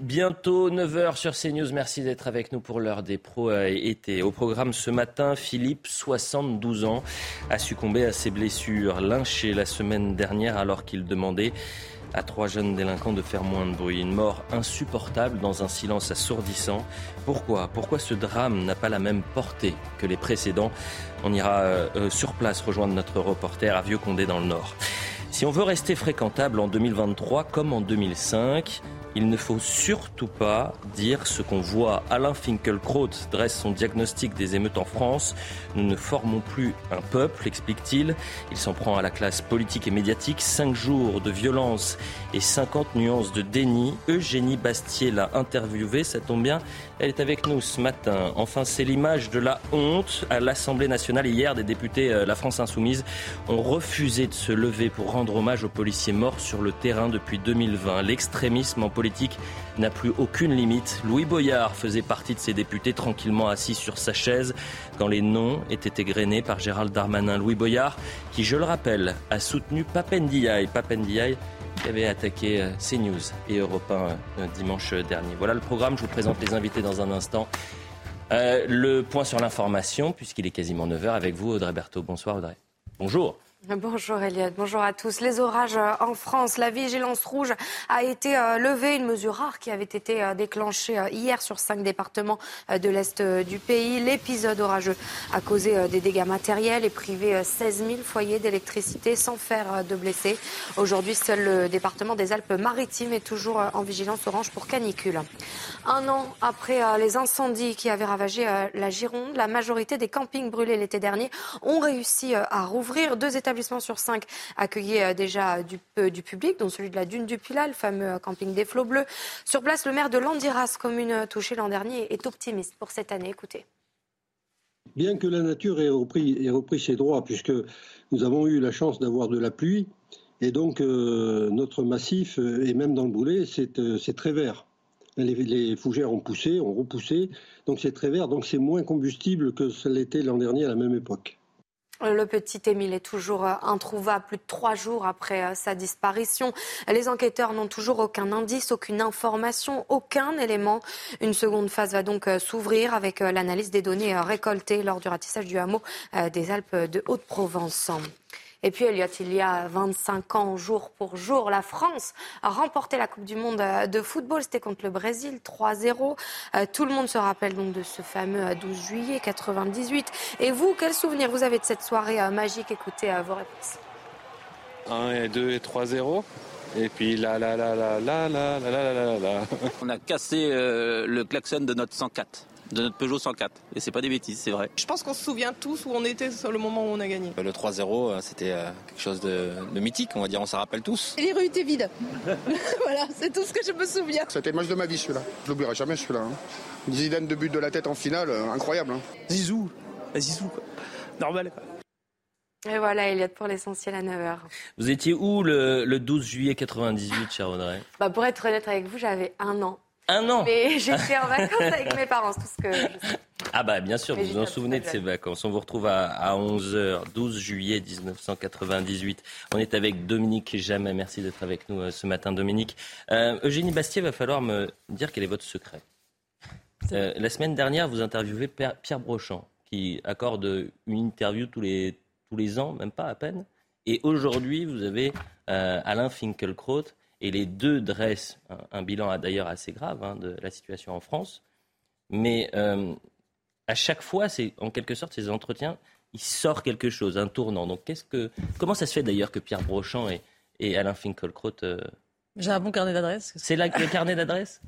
Bientôt 9h sur CNews. Merci d'être avec nous pour l'heure des pros été. Au programme ce matin, Philippe, 72 ans, a succombé à ses blessures, lynché la semaine dernière alors qu'il demandait à trois jeunes délinquants de faire moins de bruit. Une mort insupportable dans un silence assourdissant. Pourquoi? Pourquoi ce drame n'a pas la même portée que les précédents? On ira euh, euh, sur place rejoindre notre reporter à Vieux-Condé dans le Nord. Si on veut rester fréquentable en 2023 comme en 2005, il ne faut surtout pas dire ce qu'on voit. Alain Finkielkraut dresse son diagnostic des émeutes en France. Nous ne formons plus un peuple, explique-t-il. Il s'en prend à la classe politique et médiatique. Cinq jours de violence et 50 nuances de déni. Eugénie Bastier l'a interviewé. Ça tombe bien, elle est avec nous ce matin. Enfin, c'est l'image de la honte. À l'Assemblée nationale, hier, des députés euh, La France Insoumise ont refusé de se lever pour rendre hommage aux policiers morts sur le terrain depuis 2020. L'extrémisme en politique n'a plus aucune limite. Louis Boyard faisait partie de ces députés tranquillement assis sur sa chaise quand les noms étaient égrenés par Gérald Darmanin. Louis Boyard, qui, je le rappelle, a soutenu Papendiaï. Papendiaï qui avait attaqué euh, CNews et Europe 1 euh, dimanche dernier. Voilà le programme. Je vous présente les invités dans un instant. Euh, le point sur l'information, puisqu'il est quasiment 9h avec vous, Audrey Berthaud. Bonsoir, Audrey. Bonjour. Bonjour Eliade, bonjour à tous. Les orages euh, en France, la vigilance rouge a été euh, levée, une mesure rare qui avait été euh, déclenchée hier sur cinq départements de l'Est du pays. L'épisode orageux a causé des dégâts matériels et privé 16 000 foyers d'électricité sans faire de blessés. Aujourd'hui, seul le département des Alpes-Maritimes est toujours en vigilance orange pour canicule. Un an après les incendies qui avaient ravagé la Gironde, la majorité des campings brûlés l'été dernier ont réussi à rouvrir. Deux établissements sur cinq accueillaient euh, déjà du, du, public, dont celui de la Dune du Pilat, le fameux euh, camping des Flots Bleus. Sur place, le maire de Landiras, commune euh, touchée l'an dernier, est optimiste pour cette année. Écoutez. Bien que la nature ait repris, ses droits, puisque nous avons eu la chance d'avoir de la pluie, et donc notre massif, et même dans le boulet, c'est très vert. Les, fougères ont poussé, ont repoussé, donc c'est très vert, donc c'est moins combustible que ce l'était l'an dernier à la même époque. Le petit Émile est toujours euh, introuvable plus de trois jours après euh, sa disparition. Les enquêteurs n'ont toujours aucun indice, aucune information, aucun élément. Une seconde phase va donc euh, s'ouvrir avec l'analyse des données récoltées lors du ratissage du hameau des Alpes de Haute-Provence. Et puis, Elliot, il y a 25 ans, jour pour jour, la France a remporté la Coupe du Monde euh, de football. C'était contre le Brésil, 3-0. Euh, tout le monde se rappelle donc de ce fameux 12 euh, juillet 98. Et vous, quel souvenir vous avez de cette soirée magique? Écoutez vos réponses. 1 et 2 et 3-0. Et puis là, là, là, là, là, là, là, là, là, là. On a cassé le klaxon de notre 104 de notre Peugeot 104. Et c'est pas des bêtises, c'est vrai. Je pense qu'on se souvient tous où on était sur le moment où on a gagné. Le 3-0, euh, c'était euh, quelque chose de, mythique, on va dire, on s'en rappelle tous. Les rues étaient vides. voilà, c'est tout ce que je me souviens. C'était le match de ma vie celui-là. Je l'oublierai jamais celui-là. Hein. Une dizaine de buts de la tête en finale, euh, incroyable. Hein. Zizou, Zizou, normal. Et voilà, Elliot, pour l'essentiel à 9h. Vous étiez où le, le 12 juillet 98, cher Audrey? Bah Pour être honnête avec vous, j'avais un an. Un an Mais j'étais en vacances avec mes parents, tout ce que je sais. Ah bah bien sûr, vous vous en souvenez de ces vacances. On vous retrouve à, 11h, 12 juillet 1998. On est avec Dominique Jamais. Merci d'être avec nous euh, ce matin, Dominique. Euh, Eugénie Bastier, va falloir me dire quel est votre secret. Euh, la semaine dernière, vous interviewez Pierre Brochant, qui accorde une interview tous les, tous les ans, même pas à peine. Et aujourd'hui, vous avez Alain Finkielkraut et les deux dressent un, bilan d'ailleurs assez grave hein, de la situation en France. Mais euh, à chaque fois, c'est en quelque sorte ces entretiens, il sort quelque chose, un tournant. Donc qu'est-ce que, comment ça se fait d'ailleurs que Pierre Brochant et, et Alain Finkielkraut euh, J'ai un bon carnet d'adresses. C'est le carnet d'adresses?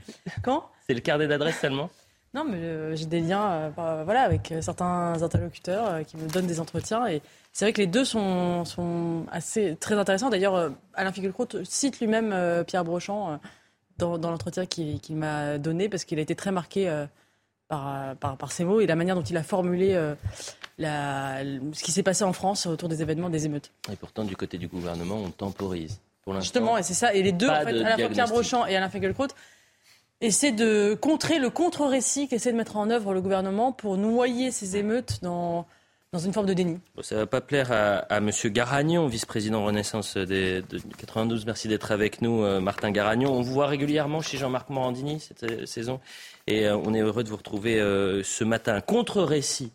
Quand? C'est le carnet d'adresses seulement? Non, mais euh, j'ai des liens voilà, avec certains interlocuteurs qui me donnent des entretiens et c'est vrai que les deux sont, sont assez très intéressants. D'ailleurs, euh, Alain Finkielkraut cite lui-même euh, Pierre Brochant euh, dans, dans l'entretien qu'il m'a donné parce qu'il a été très marqué par, par, par, ses mots et la manière dont il a formulé la, ce qui s'est passé en France autour des événements des émeutes. Et pourtant, du côté du gouvernement, on temporise. Pour Justement, et c'est ça. Et les deux, en fait, à la fois Pierre Brochant et Alain Finkielkraut, essaient de contrer le contre-récit qu'essaie de mettre en œuvre le gouvernement pour noyer ces émeutes dans dans une forme de déni. ça ne va pas plaire à, à M. Garagnon, vice-président Renaissance des, de 92. Merci d'être avec nous, euh, Martin Garagnon. On vous voit régulièrement chez Jean-Marc Morandini cette euh, saison et euh, on est heureux de vous retrouver ce matin. Contre-récit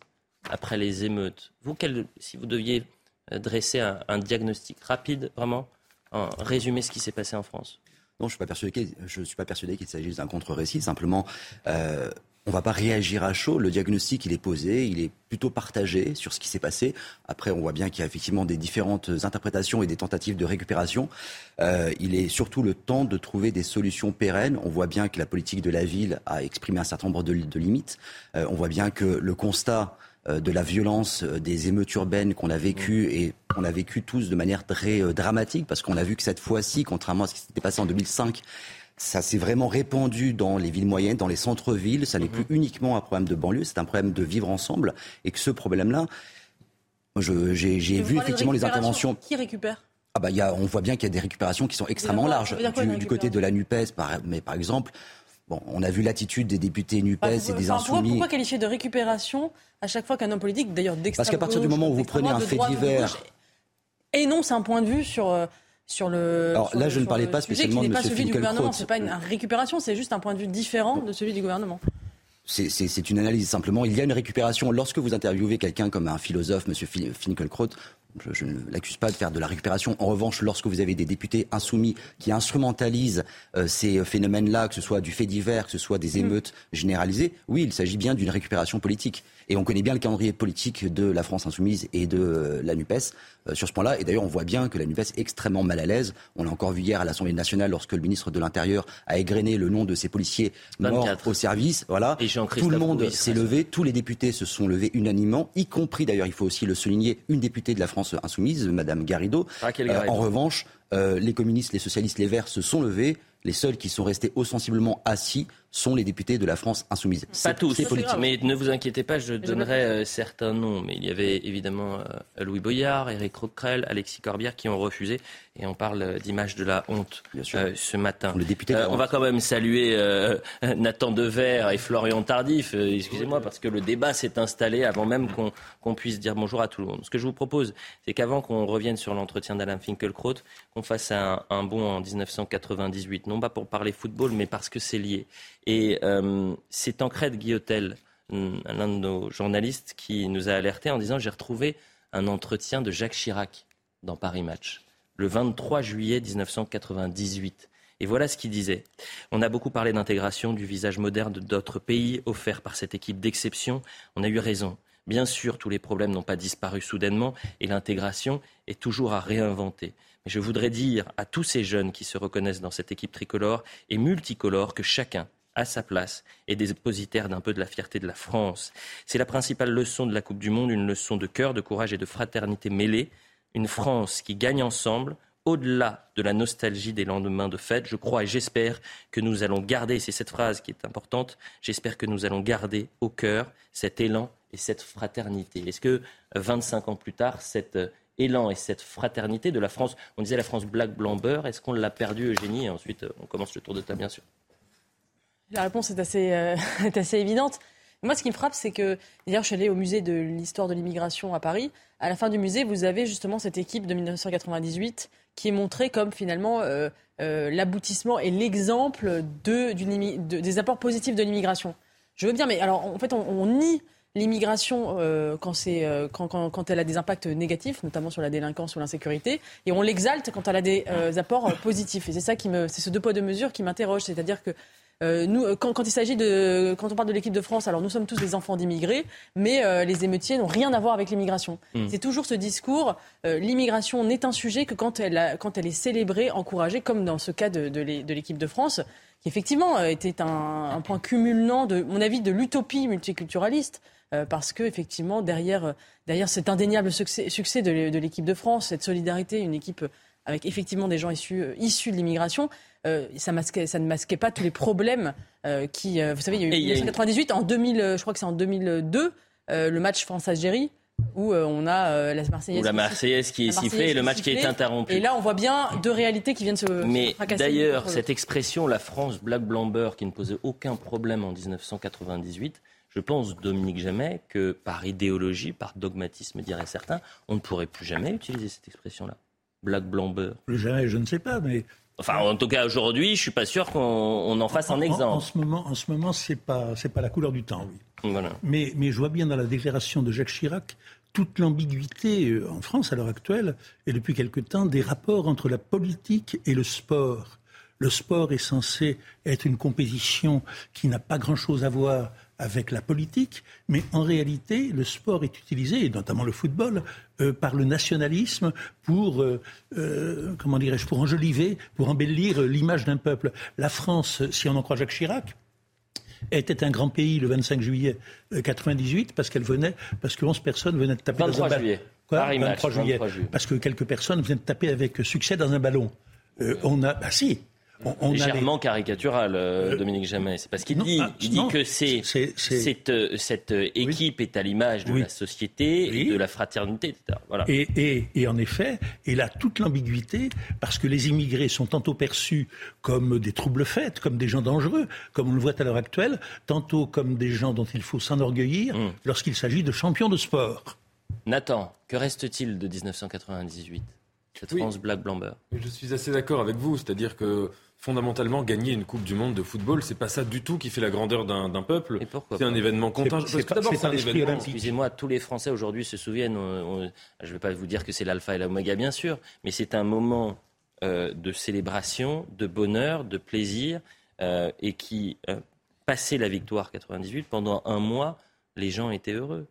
après les émeutes. Vous, si vous deviez dresser un, un diagnostic rapide, vraiment, en résumer ce qui s'est passé en France je ne suis pas persuadé qu'il s'agisse d'un contre-récit. Simplement, euh, on ne va pas réagir à chaud. Le diagnostic, il est posé, il est plutôt partagé sur ce qui s'est passé. Après, on voit bien qu'il y a effectivement des différentes interprétations et des tentatives de récupération. Euh, il est surtout le temps de trouver des solutions pérennes. On voit bien que la politique de la ville a exprimé un certain nombre de, limites. Euh, on voit bien que le constat de la violence des émeutes urbaines qu'on a vécues et qu'on a vécu tous de manière très dramatique parce qu'on a vu que cette fois-ci, contrairement à ce qui s'était passé en 2005, ça s'est vraiment répandu dans les villes moyennes, dans les centres-villes. Ça n'est mhm. plus uniquement un problème de banlieue, c'est un problème de vivre ensemble. Et que ce problème-là, j'ai vu effectivement les interventions. Qui récupère? Ah bah, y a, on voit bien qu'il y a des récupérations qui sont extrêmement larges. Du, côté de la NUPES, par, mais par exemple, bon, on a vu l'attitude des députés NUPES et des insoumis. Pourquoi, qualifier de récupération à chaque fois qu'un homme politique, d'ailleurs d'extrême Parce qu'à partir du moment où vous prenez un fait divers... Et non, c'est un point de vue sur euh, sur le. Alors là, je ne parlais pas spécialement de M. Finkielkraut. C'est pas une récupération, c'est juste un point de vue différent de celui du gouvernement. C'est une analyse simplement. Il y a une récupération. Lorsque vous interviewez quelqu'un comme un philosophe, M. Finkielkraut, je, ne l'accuse pas de faire de la récupération. En revanche, lorsque vous avez des députés insoumis qui instrumentalisent euh, ces phénomènes-là, que ce soit du fait divers, que ce soit des mm. émeutes généralisées, oui, il s'agit bien d'une récupération politique. Et on connaît bien le calendrier politique de la France insoumise et de euh, la NUPES sur ce point-là. Et d'ailleurs, on voit bien que la NUPES est extrêmement mal à l'aise. On l'a encore vu hier à l'Assemblée nationale lorsque le ministre de l'Intérieur a égrené le nom de ces policiers morts au service. Voilà. Tout le monde s'est levé, tous les députés se sont levés unanimement, y compris d'ailleurs, il faut aussi le souligner, une députée de la France insoumise, Madame Garrido. Euh, en revanche, les communistes, les socialistes, les Verts se sont levés. Les seuls qui sont restés ostensiblement assis sont les députés de la France insoumise. Pas tous, mais ne vous inquiétez pas, je donnerai euh, certains noms. Mais il y avait évidemment euh, Louis Boyard, Éric Croquerel, Alexis Corbière qui ont refusé. Et on parle euh, d'image de la honte ce matin. on va quand même saluer Nathan Dever et Florian Tardif, excusez-moi, parce que le débat s'est installé avant même qu'on puisse dire bonjour à tout le monde. Ce que je vous propose, c'est qu'avant qu'on revienne sur l'entretien d'Alain Finkielkraut, qu'on fasse un, un bond en 1998, non pas pour parler football, mais parce que c'est lié. Et euh, c'est Tancred Guillotel, l'un de nos journalistes, qui nous a alertés en disant j'ai retrouvé un entretien de Jacques Chirac dans Paris Match, le 23 juillet 1998. Et voilà ce qu'il disait. On a beaucoup parlé d'intégration, du visage moderne d'autres pays offert par cette équipe d'exception. On a eu raison. Bien sûr, tous les problèmes n'ont pas disparu soudainement et l'intégration est toujours à réinventer. Je voudrais dire à tous ces jeunes qui se reconnaissent dans cette équipe tricolore et multicolore que chacun à sa place et dépositaire d'un peu de la fierté de la France. C'est la principale leçon de la Coupe du Monde, une leçon de cœur, de courage et de fraternité mêlée. Une France qui gagne ensemble, au-delà de la nostalgie des lendemains de fête. Je crois et j'espère que nous allons garder, c'est cette phrase qui est importante, j'espère que nous allons garder au cœur cet élan et cette fraternité. Est-ce que 25 ans plus tard, cet élan et cette fraternité de la France, on disait la France black blanc beurre, est-ce qu'on l'a perdu Eugénie Et ensuite, on commence le tour de table, bien sûr. La réponse est assez, euh, est assez évidente. Moi, ce qui me frappe, c'est que, d'ailleurs, je suis allée au musée de l'histoire de l'immigration à Paris. À la fin du musée, vous avez justement cette équipe de 1998 qui est montrée comme finalement euh, euh, l'aboutissement et l'exemple de, des apports positifs de l'immigration. Je veux bien, mais alors, en fait, on, nie l'immigration quand, quand, quand, quand, elle a des impacts négatifs, notamment sur la délinquance ou l'insécurité, et on l'exalte quand elle a des apports positifs. Et c'est ça qui me, c'est ce deux poids deux mesures qui m'interroge, c'est-à-dire que euh, nous, euh, quand, il s'agit de, quand on parle de l'équipe de France, alors nous sommes tous des enfants d'immigrés, mais euh, les émeutiers n'ont rien à voir avec l'immigration. Hmm. C'est toujours ce discours. l'immigration n'est un sujet que quand elle, quand elle est célébrée, encouragée, comme dans ce cas de, l'équipe de France, qui effectivement était un, point cumulant, de mon avis, de l'utopie multiculturaliste. parce que effectivement, derrière, derrière cet indéniable succès, succès de l'équipe de France, cette solidarité, une équipe avec effectivement des gens issus, issus de l'immigration, euh, ça, ça, ne masquait pas tous les problèmes euh, qui. Euh, vous savez, il y a eu 1998, en 2000, je crois que c'est en 2002, le match France-Algérie où on a la Marseillaise, la Marseillaise qui est sifflée et le match qui est interrompu. Et là, on voit bien deux réalités qui viennent se. Mais d'ailleurs, cette expression, la France black blamber, qui ne posait aucun problème en 1998, Je pense, Dominique Jamais, que par idéologie, par dogmatisme, diraient certains, on ne pourrait plus jamais utiliser cette expression-là. Black, blanc, beurre. Plus jamais, je ne sais pas, mais Enfin, en tout cas, aujourd'hui, je suis pas sûr qu'on en fasse un exemple. En, ce moment, en ce moment, c'est pas, c'est pas la couleur du temps, oui. Voilà. Mais, mais je vois bien dans la déclaration de Jacques Chirac toute l'ambiguïté euh, en France à l'heure actuelle et depuis quelque temps des rapports entre la politique et le sport. Le sport est censé être une compétition qui n'a pas grand-chose à voir avec la politique, mais en réalité, le sport est utilisé, et notamment le football, euh, par le nationalisme pour, euh, euh, comment dirais-je, pour enjoliver, pour embellir l'image d'un peuple. La France, si on en croit Jacques Chirac, était un grand pays le 25 juillet 98 parce qu'elle venait, parce que 11 personnes venaient de taper dans un ballon. Quoi Paris 23 match, juillet. 23 juillet. Parce que quelques personnes venaient de taper avec succès dans un ballon. on a, bah si, on, on a les- légèrement caricatural, euh, Dominique Jamais. C'est parce qu'il dit, ah, il dit non, que c'est, c'est- c'est- cette, euh, cette euh, équipe est à l'image de Oui. la société Oui. et de la fraternité, etc. Voilà. Et, et- et en effet, et là, toute l'ambiguïté, parce que les immigrés sont tantôt perçus comme des troubles faits, comme des gens dangereux, comme on le voit à l'heure actuelle, tantôt comme des gens dont il faut s'enorgueillir Mm. lorsqu'il s'agit de champions de sport. Nathan, que reste-t-il de 1998 Cette Oui. France black blanc beurre. Je suis assez d'accord avec vous, c'est-à-dire que fondamentalement, gagner une Coupe du Monde de football, c'est pas ça du tout qui fait la grandeur d'un d'un peuple. Et pourquoi C'est un événement contingent. c'est d'abord, un événement. Excusez-moi, tous les Français aujourd'hui se souviennent, on- on- je ne vais pas vous dire que c'est l'alpha et l'oméga, bien sûr, mais c'est un moment euh, de célébration, de bonheur, de plaisir, euh, et qui, euh, passé la victoire 98, pendant un mois, les gens étaient heureux.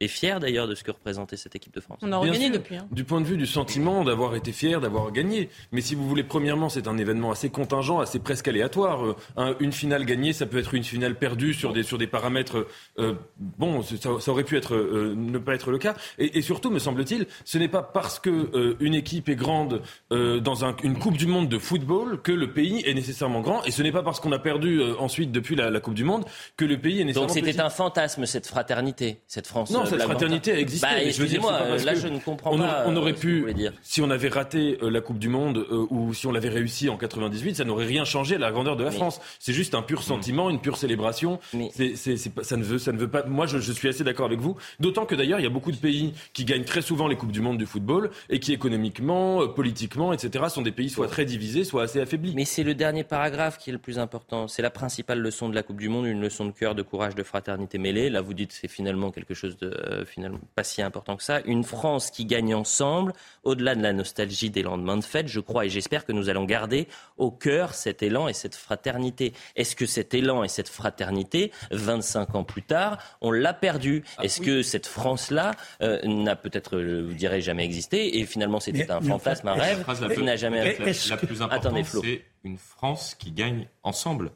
Et fiers d'ailleurs de ce que représentait cette équipe de France. On a sûr. depuis. hein. Du point de vue du sentiment d'avoir été fier, d'avoir gagné. Mais si vous voulez, premièrement, c'est un événement assez contingent, assez presque aléatoire. Euh, un- une finale gagnée, ça peut être une finale perdue sur des, sur des paramètres. euh, bon, ça, ça aurait pu être, euh, ne pas être le cas. Et, et surtout, me semble-t-il, ce n'est pas parce que euh, une équipe est grande euh, dans un- une Coupe du Monde de football que le pays est nécessairement grand. Et ce n'est pas parce qu'on a perdu euh, ensuite depuis la, la Coupe du Monde que le pays est nécessairement Donc c'était un fantasme, cette fraternité, cette France. Non, euh, cette blanc. fraternité a existé. Bah, mais je veux dire, excusez-moi, parce là je ne comprends on, pas. on euh, aurait pu, dire. si on avait raté euh, la Coupe du Monde euh, ou si on l'avait réussi en 98, ça n'aurait rien changé à la grandeur de la Mais- France. C'est juste un pur sentiment, une pure célébration. Mais- C'est- c'est- c'est pas- ça ne veut, ça ne veut pas. Moi, je, je suis assez d'accord avec vous. D'autant que d'ailleurs, il y a beaucoup de pays qui gagnent très souvent les coupes du monde du football et qui économiquement, euh, politiquement, etc., sont des pays soit très divisés, soit assez affaiblis. Mais c'est le dernier paragraphe qui est le plus important. C'est la principale leçon de la Coupe du Monde, une leçon de cœur, de courage, de fraternité mêlée. Là, vous dites que c'est finalement quelque chose de euh, finalement pas si important que ça. Une France qui gagne ensemble, au-delà de la nostalgie des lendemains de fête, je crois et j'espère que nous allons garder au cœur cet élan et cette fraternité. Est-ce que cet élan et cette fraternité, 25 ans plus tard, on l'a perdu? Ah Est-ce que cette France-là euh, n'a peut-être, je vous dirais, jamais existé et finalement c'était un fantasme, un rêve La phrase la qui plus, n'a jamais Mais la- la que- plus Attendez, importante, Flo. c'est une France qui gagne ensemble?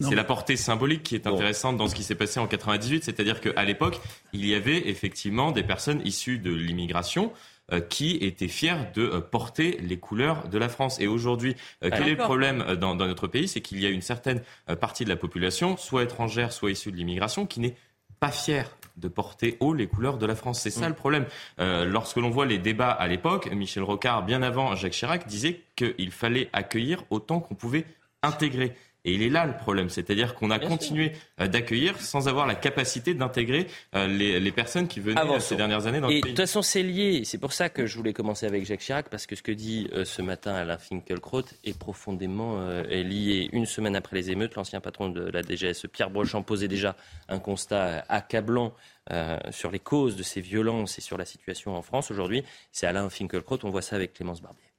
C'est la portée symbolique qui est Bon. intéressante dans ce qui s'est passé en 98, c'est-à-dire qu'à l'époque, il y avait effectivement des personnes issues de l'immigration euh, qui étaient fiers de euh, porter les couleurs de la France. Et aujourd'hui, euh, quel est le problème dans, dans notre pays C'est qu'il y a une certaine partie de la population, soit étrangère, soit issue de l'immigration, qui n'est pas fière de porter haut les couleurs de la France. C'est ça le problème. Euh, lorsque l'on voit les débats à l'époque, Michel Rocard, bien avant Jacques Chirac, disait qu'il fallait accueillir autant qu'on pouvait intégrer. Et il est là le problème, c'est-à-dire qu'on a Bien continué euh, d'accueillir sans avoir la capacité d'intégrer euh, les, les personnes qui venaient euh, Avançons. ces dernières années dans Et le de pays. toute façon, c'est lié. C'est pour ça que je voulais commencer avec Jacques Chirac, parce que ce que dit euh, ce matin Alain Finkielkraut est profondément euh, est lié. Une semaine après les émeutes, l'ancien patron de la DGSE, Pierre Brochant, posait déjà un constat accablant euh, sur les causes de ces violences et sur la situation en France. Aujourd'hui, c'est Alain Finkielkraut. On voit ça avec Clémence Barbier.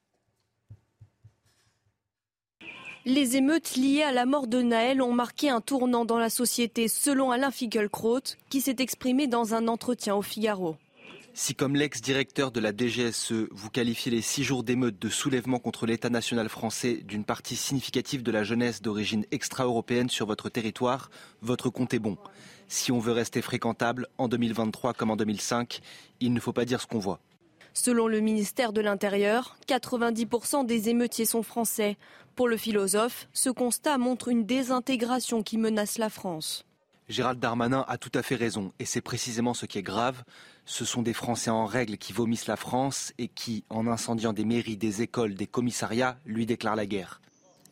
Les émeutes liées à la mort de Naël ont marqué un tournant dans la société, selon Alain Finkielkraut, qui s'est exprimé dans un entretien au Figaro. Si comme l'ex-directeur de la DGSE, vous qualifiez les six jours d'émeute de soulèvement contre l'État national français d'une partie significative de la jeunesse d'origine extra-européenne sur votre territoire, votre compte est bon. Si on veut rester fréquentable, en 2023 comme en 2005, il ne faut pas dire ce qu'on voit. Selon le ministère de l'Intérieur, 90% des émeutiers sont français. Pour le philosophe, ce constat montre une désintégration qui menace la France. Gérald Darmanin a tout à fait raison, et c'est précisément ce qui est grave. Ce sont des Français en règle qui vomissent la France et qui, en incendiant des mairies, des écoles, des commissariats, lui déclarent la guerre.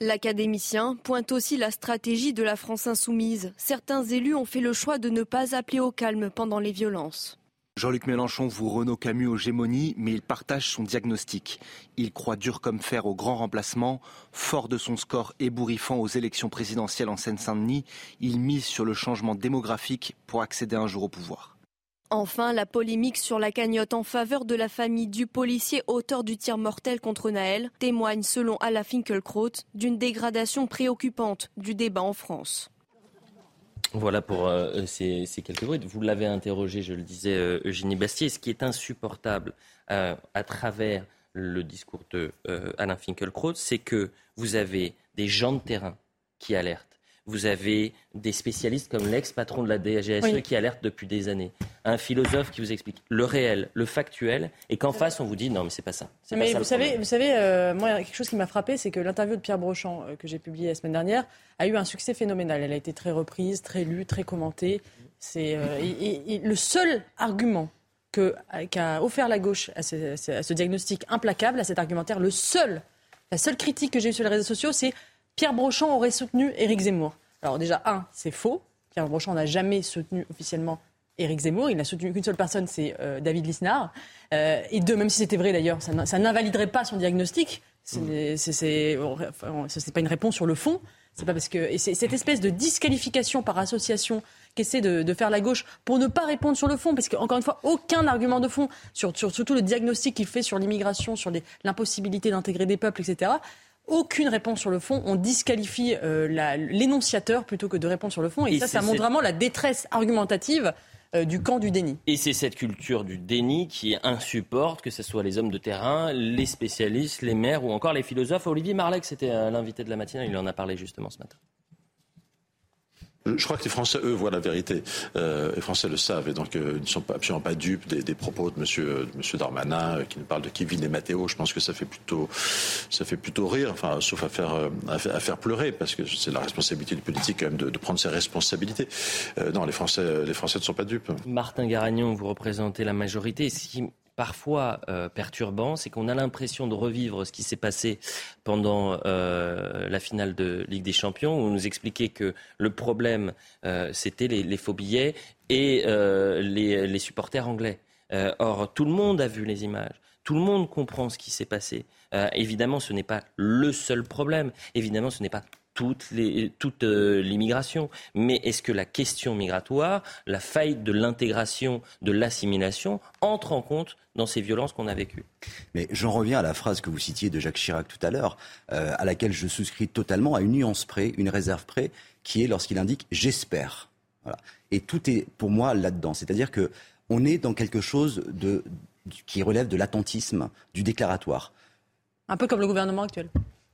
L'académicien pointe aussi la stratégie de la France insoumise. Certains élus ont fait le choix de ne pas appeler au calme pendant les violences. Jean-Luc Mélenchon voue Renaud Camus aux gémonies, mais il partage son diagnostic. Il croit dur comme fer au grand remplacement. Fort de son score ébouriffant aux élections présidentielles en Seine-Saint-Denis, il mise sur le changement démographique pour accéder un jour au pouvoir. Enfin, la polémique sur la cagnotte en faveur de la famille du policier auteur du tir mortel contre Naël témoigne, selon Ala Finkielkraut, d'une dégradation préoccupante du débat en France. Voilà pour euh, ces, quelques bruits. Vous l'avez interrogé, je le disais, euh, Eugénie Bastier. Ce qui est insupportable euh, à travers le discours de Alain Finkielkraut, c'est que vous avez des gens de terrain qui alertent. Vous avez des spécialistes comme l'ex-patron de la DGSE qui alertent depuis des années. Un philosophe qui vous explique le réel, le factuel, et qu'en face, on vous dit non, mais c'est pas ça. Mais vous, savez, vous savez, moi, quelque chose qui m'a frappé, c'est que l'interview de Pierre Brochant, que j'ai publiée la semaine dernière, a eu un succès phénoménal. Elle a été très reprise, très lue, très commentée. C'est euh, le seul argument qu'a offert la gauche à ce, diagnostic implacable, à cet argumentaire, le seul, la seule critique que j'ai eue sur les réseaux sociaux, c'est Pierre Brochant aurait soutenu Éric Zemmour. Alors déjà, un, c'est faux. Pierre Brochant n'a jamais soutenu officiellement Éric Zemmour. Il n'a soutenu qu'une seule personne, c'est euh, David Lisnard. Euh, et deux, même si c'était vrai d'ailleurs, ça n'invaliderait pas son diagnostic. Ce n'est pas une réponse sur le fond. C'est pas parce que et cette espèce de disqualification par association qu'essaie de, de, faire la gauche pour ne pas répondre sur le fond, parce qu'encore une fois, aucun argument de fond sur, sur surtout le diagnostic qu'il fait sur l'immigration, sur l'impossibilité d'intégrer des peuples, etc. Aucune réponse sur le fond. On disqualifie euh, l'énonciateur plutôt que de répondre sur le fond. Et, ça, ça montre vraiment la détresse argumentative euh, du camp du déni. Et c'est cette culture du déni qui insupporte, que ce soit les hommes de terrain, les spécialistes, les maires ou encore les philosophes. Olivier Marleix, c'était euh, l'invité de la matinée, il en a parlé justement ce matin. Je crois que les Français, eux, voient la vérité. Euh, les Français le savent et donc euh, ils ne sont pas, absolument pas dupes des, propos de Monsieur, Darmanin euh, qui nous parle de Kevin et Matteo. Je pense que ça fait plutôt, ça fait plutôt rire, enfin, sauf à faire, à faire, pleurer parce que c'est la responsabilité du politique quand même de, prendre ses responsabilités. non, les Français, les Français ne sont pas dupes. Martin Garagnon, vous représentez la majorité parfois euh, perturbant, c'est qu'on a l'impression de revivre ce qui s'est passé pendant euh, la finale de Ligue des Champions, où on nous expliquait que le problème, euh, c'était les, faux billets et les, les, supporters anglais. or, tout le monde a vu les images. Tout le monde comprend ce qui s'est passé. évidemment, ce n'est pas le seul problème. Évidemment, ce n'est pas toute, euh, l'immigration. Mais est-ce que la question migratoire, la faille de l'intégration, de l'assimilation, entre en compte dans ces violences qu'on a vécues? Mais j'en reviens à la phrase que vous citiez de Jacques Chirac tout à l'heure, euh, à laquelle je souscris totalement, à une nuance près, une réserve près, qui est lorsqu'il indique j'espère. Et tout est pour moi là-dedans. C'est-à-dire que on est dans quelque chose de, qui relève de l'attentisme, du déclaratoire. Un peu comme le gouvernement actuel.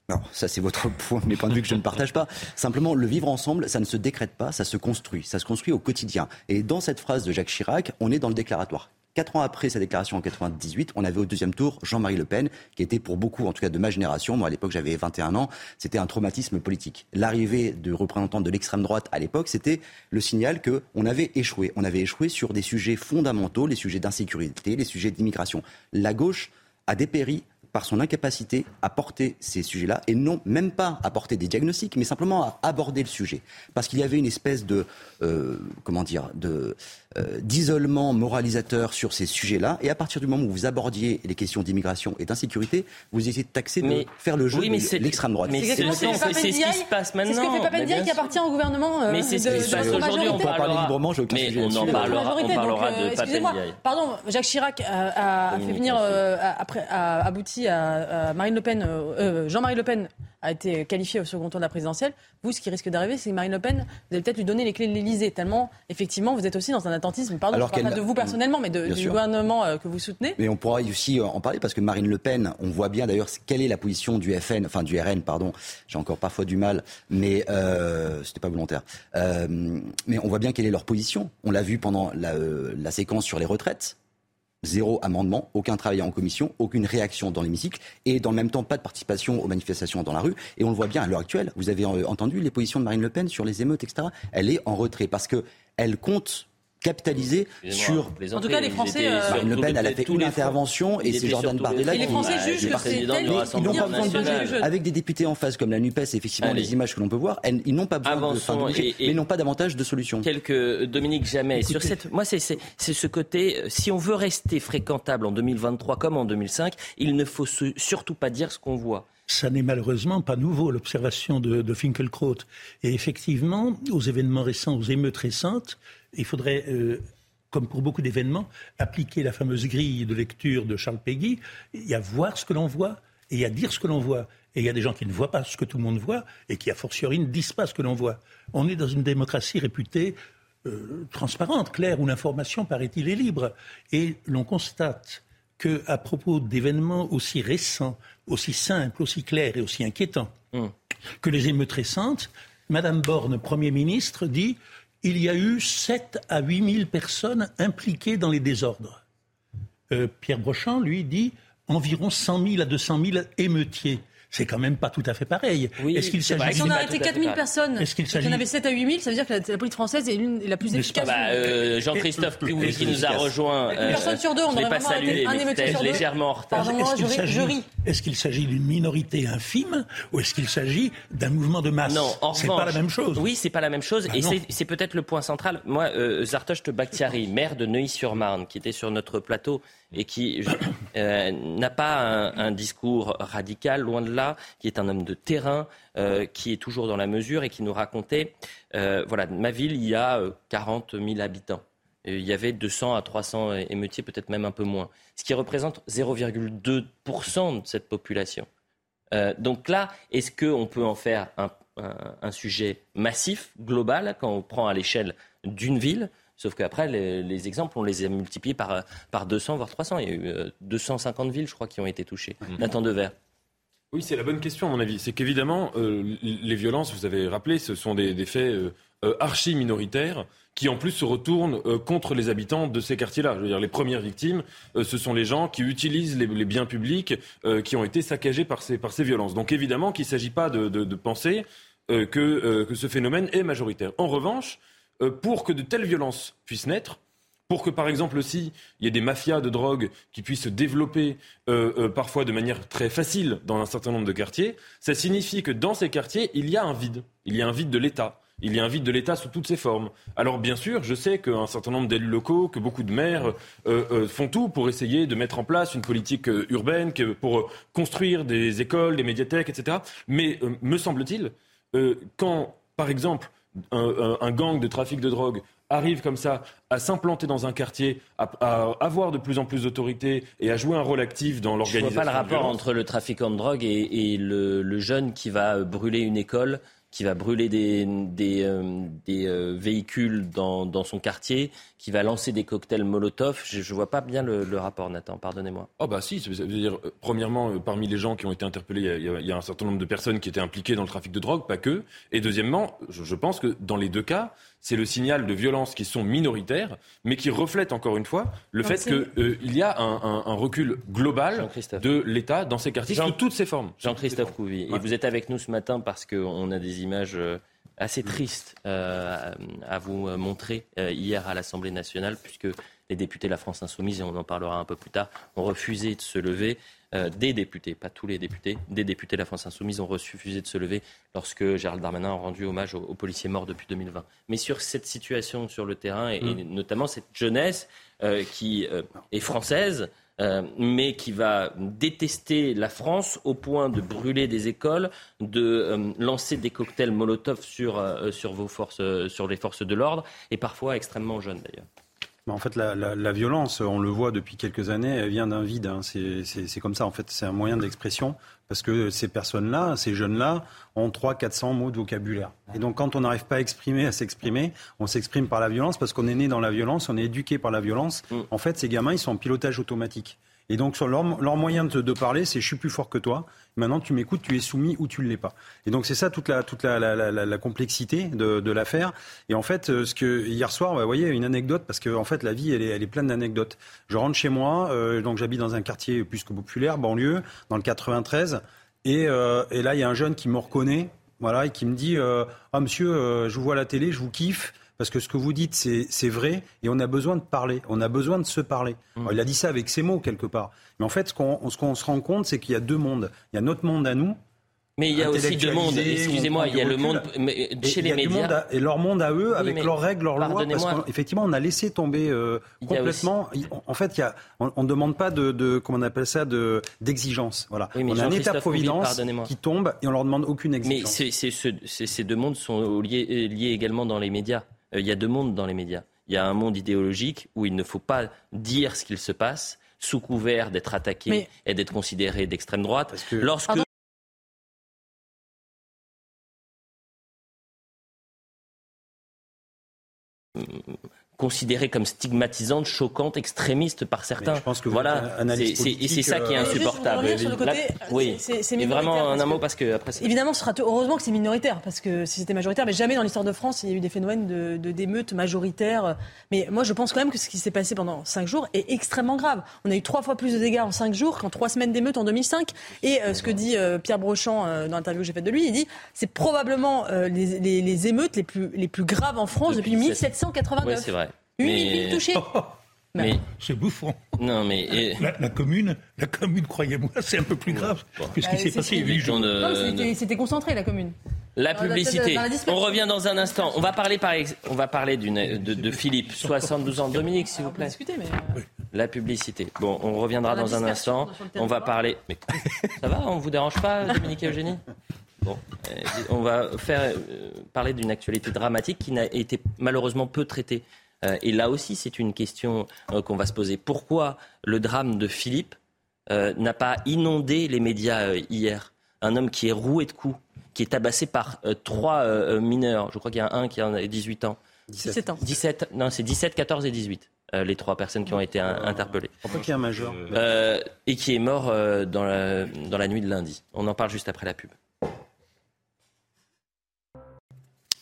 Non, ça c'est votre point, mes points de vue que je ne partage pas. Simplement, le vivre ensemble, ça ne se décrète pas, ça se construit. Ça se construit au quotidien. Et dans cette phrase de Jacques Chirac, on est dans le déclaratoire. Quatre ans après sa déclaration en 98, on avait au deuxième tour Jean-Marie Le Pen, qui était pour beaucoup, en tout cas de ma génération, moi à l'époque j'avais 21 ans, c'était un traumatisme politique. L'arrivée de représentants de l'extrême droite à l'époque, c'était le signal que on avait échoué. On avait échoué sur des sujets fondamentaux, les sujets d'insécurité, les sujets d'immigration. La gauche a dépéri par son incapacité à porter ces sujets-là, et non même pas à porter des diagnostics, mais simplement à aborder le sujet. Parce qu'il y avait une espèce de, euh, comment dire, de, euh, d'isolement moralisateur sur ces sujets-là, et à partir du moment où vous abordiez les questions d'immigration et d'insécurité, vous étiez taxé de faire le jeu de l'extrême droite. Mais c'est ce qui se passe maintenant. C'est ce que fait Papendiaï qui appartient au gouvernement. Euh, mais c'est ce qui se passe aujourd'hui. On parlera librement, je Mais on en parlera, on parlera de Papendiaï. Pardon, Jacques Chirac a fait venir, après, a abouti à, Marine Le Pen, euh, euh, Jean-Marie Le Pen a été qualifié au second tour de la présidentielle. Vous, ce qui risque d'arriver, c'est que Marine Le Pen, vous allez peut-être lui donner les clés de l'Elysée, tellement, effectivement, vous êtes aussi dans un attentisme, pardon, je parle pas de vous personnellement, mais du gouvernement euh, que vous soutenez. Mais on pourra aussi en parler, parce que Marine Le Pen, on voit bien d'ailleurs quelle est la position du FN, enfin du RN, pardon, j'ai encore parfois du mal, mais euh, c'était pas volontaire. mais on voit bien quelle est leur position. On l'a vu pendant la séquence sur les retraites zéro amendement, aucun travail en commission, aucune réaction dans l'hémicycle et dans le même temps pas de participation aux manifestations dans la rue. Et on le voit bien à l'heure actuelle. Vous avez entendu les positions de Marine Le Pen sur les émeutes, etc. Elle est en retrait parce qu'elle compte capitaliser sur. En tout cas, les Français. Euh, Marine Le Pen, elle a fait une intervention et c'est Jordan Bardella qui. Et les Français jugent que c'est Ils n'ont pas besoin de Avec des députés en face comme la NUPES, effectivement, les images que l'on peut voir, ils n'ont pas besoin de, mais ils n'ont pas davantage de solutions. Quelques Dominique Jamais. Sur cette, moi, c'est ce côté. Si on veut rester fréquentable en 2023 comme en 2005, il ne faut surtout pas dire ce qu'on voit. Ça n'est malheureusement pas nouveau, l'observation de, de Finkelkraut. Et effectivement, aux événements récents, aux émeutes récentes, il faudrait euh, comme pour beaucoup d'événements, appliquer la fameuse grille de lecture de Charles Péguy. Il y a voir ce que l'on voit et il y a dire ce que l'on voit. Et il y a des gens qui ne voient pas ce que tout le monde voit et qui, a fortiori, ne disent pas ce que l'on voit. On est dans une démocratie réputée euh, transparente, claire, où l'information, paraît-il, est libre. Et l'on constate qu'à propos d'événements aussi récents, aussi simples, aussi clairs et aussi inquiétants hum. que les émeutes récentes, Madame Borne, Premier ministre, dit il y a eu 7 à 8 000 personnes impliquées dans les désordres. Euh, Pierre Brochand, lui, dit environ 100 000 à 200 000 émeutiers c'est quand même pas tout à fait pareil. Est-ce qu'il s'agit Si on a arrêté 4000 personnes, est-ce qu'il s'agit... y en avait 7 à 8000, ça veut dire que la, police française est l'une la plus efficace. Bah, euh, Jean-Christophe Plouy qui nous a rejoint. Une personne sur deux, on aurait pas salué, un émeutier sur deux. légèrement en retard. Est-ce qu'il s'agit d'une minorité infime ou est-ce qu'il s'agit d'un mouvement de masse? Non, en c'est pas la même chose. Oui, c'est pas la même chose, bah et c'est peut-être le point central. Moi, euh, Zartocht Bakhtiari, maire de Neuilly-sur-Marne, qui était sur notre plateau et qui euh, n'a pas un, discours radical, loin de là, qui est un homme de terrain, euh, qui est toujours dans la mesure et qui nous racontait, euh, voilà, ma ville, il y a 40 000 habitants. Il y avait 200 à 300 émeutiers, peut-être même un peu moins, ce qui représente 0,2% de cette population. donc là, est-ce qu'on peut en faire un sujet massif, global, quand on prend à l'échelle d'une ville Sauf qu'après, les, exemples, on les a multipliés par, par 200, voire 300. Il y a eu 250 euh, villes, je crois, qui ont été touchées. Mmh. Nathan Devers. Oui, c'est la bonne question, à mon avis. C'est qu'évidemment, euh, les violences, vous avez rappelé, ce sont des, faits euh, archi minoritaires qui en plus se retournent contre les habitants de ces quartiers-là. Je veux dire, les premières victimes, ce sont les gens qui utilisent les, biens publics qui ont été saccagés par ces, par ces violences. Donc évidemment qu'il ne s'agit pas de, de penser que, que ce phénomène est majoritaire. En revanche, euh, pour que de telles violences puissent naître, pour que, par exemple, aussi, il y ait des mafias de drogue qui puissent se développer euh, euh, parfois de manière très facile dans un certain nombre de quartiers, ça signifie que dans ces quartiers, il y a un vide. Il y a un vide de l'État. Il y a un vide de l'État sous toutes ses formes. Alors bien sûr, je sais qu'un certain nombre d'élus locaux, que beaucoup de maires font tout pour essayer de mettre en place une politique urbaine, pour construire des écoles, des médiathèques, etc. Mais me semble-t-il, quand, par exemple, un, gang de trafic de drogue arrive comme ça à s'implanter dans un quartier, à, avoir de plus en plus d'autorité et à jouer un rôle actif dans l'organisation. Je ne vois pas le rapport entre le trafiquant de drogue et, le, jeune qui va brûler une école qui va brûler des, des, euh, euh, véhicules dans, dans, son quartier, qui va lancer des cocktails Molotov. Je ne vois pas bien le, rapport, Nathan, pardonnez-moi. Oh bah si, dire, euh, premièrement, parmi les gens qui ont été interpellés, il y, a un certain nombre de personnes qui étaient impliquées dans le trafic de drogue, pas que. Et deuxièmement, je pense que dans les deux cas, c'est le signal de violences qui sont minoritaires, mais qui reflètent encore une fois le fait qu'il euh, y a un, recul global de l'État dans ces quartiers sous toutes ses formes. Jean-Christophe Couvi, et vous êtes avec nous ce matin parce qu'on a des images euh, assez tristes euh, à vous montrer hier à l'Assemblée nationale, puisque les députés de la France insoumise, et on en parlera un peu plus tard, ont refusé de se lever euh, des députés, pas tous les députés, des députés de la France Insoumise ont refusé de se lever lorsque Gérald Darmanin a rendu hommage aux, policiers morts depuis 2020. Mais sur cette situation sur le terrain, et, mm. notamment cette jeunesse euh, qui euh, est française, mais qui va détester la France au point de brûler des écoles, de lancer des cocktails Molotov sur, sur, vos forces, sur les forces de l'ordre, et parfois extrêmement jeunes d'ailleurs. En fait, la, violence, on le voit depuis quelques années, elle vient d'un vide. Hein. C'est comme ça, en fait, c'est un moyen d'expression. Parce que ces personnes-là, ces jeunes-là, ont 300, 400 mots de vocabulaire. Et donc, quand on n'arrive pas à exprimer, à s'exprimer, on s'exprime par la violence parce qu'on est né dans la violence, on est éduqué par la violence. Mm. En fait, ces gamins, ils sont en pilotage automatique. Et donc, leur, moyen de, parler, c'est je suis plus fort que toi. Maintenant, tu m'écoutes, tu es soumis ou tu ne l'es pas. Et donc, c'est ça toute la, toute la, la, la, complexité de, de l'affaire. Et en fait, euh, ce que hier soir, vous voyez, une anecdote, parce que en fait, la vie, elle est, elle est pleine d'anecdotes. Je rentre chez moi, euh, donc j'habite dans un quartier plus que populaire, banlieue, dans le 93. Et, euh, et là, il y a un jeune qui me reconnaît, voilà, et qui me dit Ah, monsieur, je vous vois à la télé, je vous kiffe. Parce que ce que vous dites, c'est vrai, et on a besoin de parler, on a besoin de se parler. Mmh. il a dit ça avec ses mots, quelque part. Mais en fait, ce qu'on se rend compte, c'est qu'il y a deux mondes. Il y a notre monde à nous, mais il y a aussi deux mondes. Excusez-moi, il y a le monde chez les médias. et leur monde à eux, avec leurs règles, leurs lois. Parce qu'effectivement, on a laissé tomber euh, complètement. En fait, il y a, on ne demande pas de, de, comment on appelle ça, de d'exigence. Voilà. on a un État-providence qui tombe et on leur demande aucune exigence. Mais ces deux mondes sont liés, liés également dans les médias. Euh, il y a deux mondes dans les médias. Il y a un monde idéologique où il ne faut pas dire ce qu'il se passe sous couvert d'être attaqué et d'être considéré d'extrême droite. Lorsque considérée comme stigmatisante, choquante, extrémiste par certains. je pense que voilà, et c'est ça qui est euh, insupportable. oui, c'est vraiment un mot parce que après. Évidemment, ce sera heureusement que c'est minoritaire parce que si c'était majoritaire, mais jamais dans l'histoire de France il y a eu des phénomènes de, d'émeutes majoritaires. Mais moi, je pense quand même que ce qui s'est passé pendant cinq jours est extrêmement grave. On a eu trois fois plus de dégâts en cinq jours qu'en trois semaines d'émeutes en 2005. Et euh, ce que dit euh, Pierre Brochant dans l'interview que j'ai faite de lui, il dit c'est probablement les, les, émeutes les plus les plus graves en France depuis, depuis 1789. Oui, c'est vrai. Une mais... touchée. Mais... C'est bouffon. Non, mais la, commune, la commune, croyez-moi, c'est un peu plus grave que ce qui bah, s'est passé. C'était concentré la commune. La publicité. on revient dans un instant. On va parler par on va parler d'une de, de, Philippe, 72 ans. Dominique, s'il vous plaît. Discuter, mais... Euh, la publicité. Bon, on reviendra dans un instant. On va parler. Mais ça va On vous dérange pas, Dominique et Eugénie? Bon, euh, on va faire euh, parler d'une actualité dramatique qui n'a été malheureusement peu traitée euh, et là aussi, c'est une question euh, qu'on va se poser. Pourquoi le drame de Philippe euh, n'a pas inondé les médias hier? Un homme qui est roué de coups, qui est tabassé par trois mineurs. Je crois qu'il y en a un qui a 18 ans. 17 ans. 17, non, c'est 17, 14 et 18. les trois personnes qui ont été interpellées. Pourquoi qu'il y a un majeur Et qui est mort dans, la, dans la nuit de lundi. On en parle juste après la pub.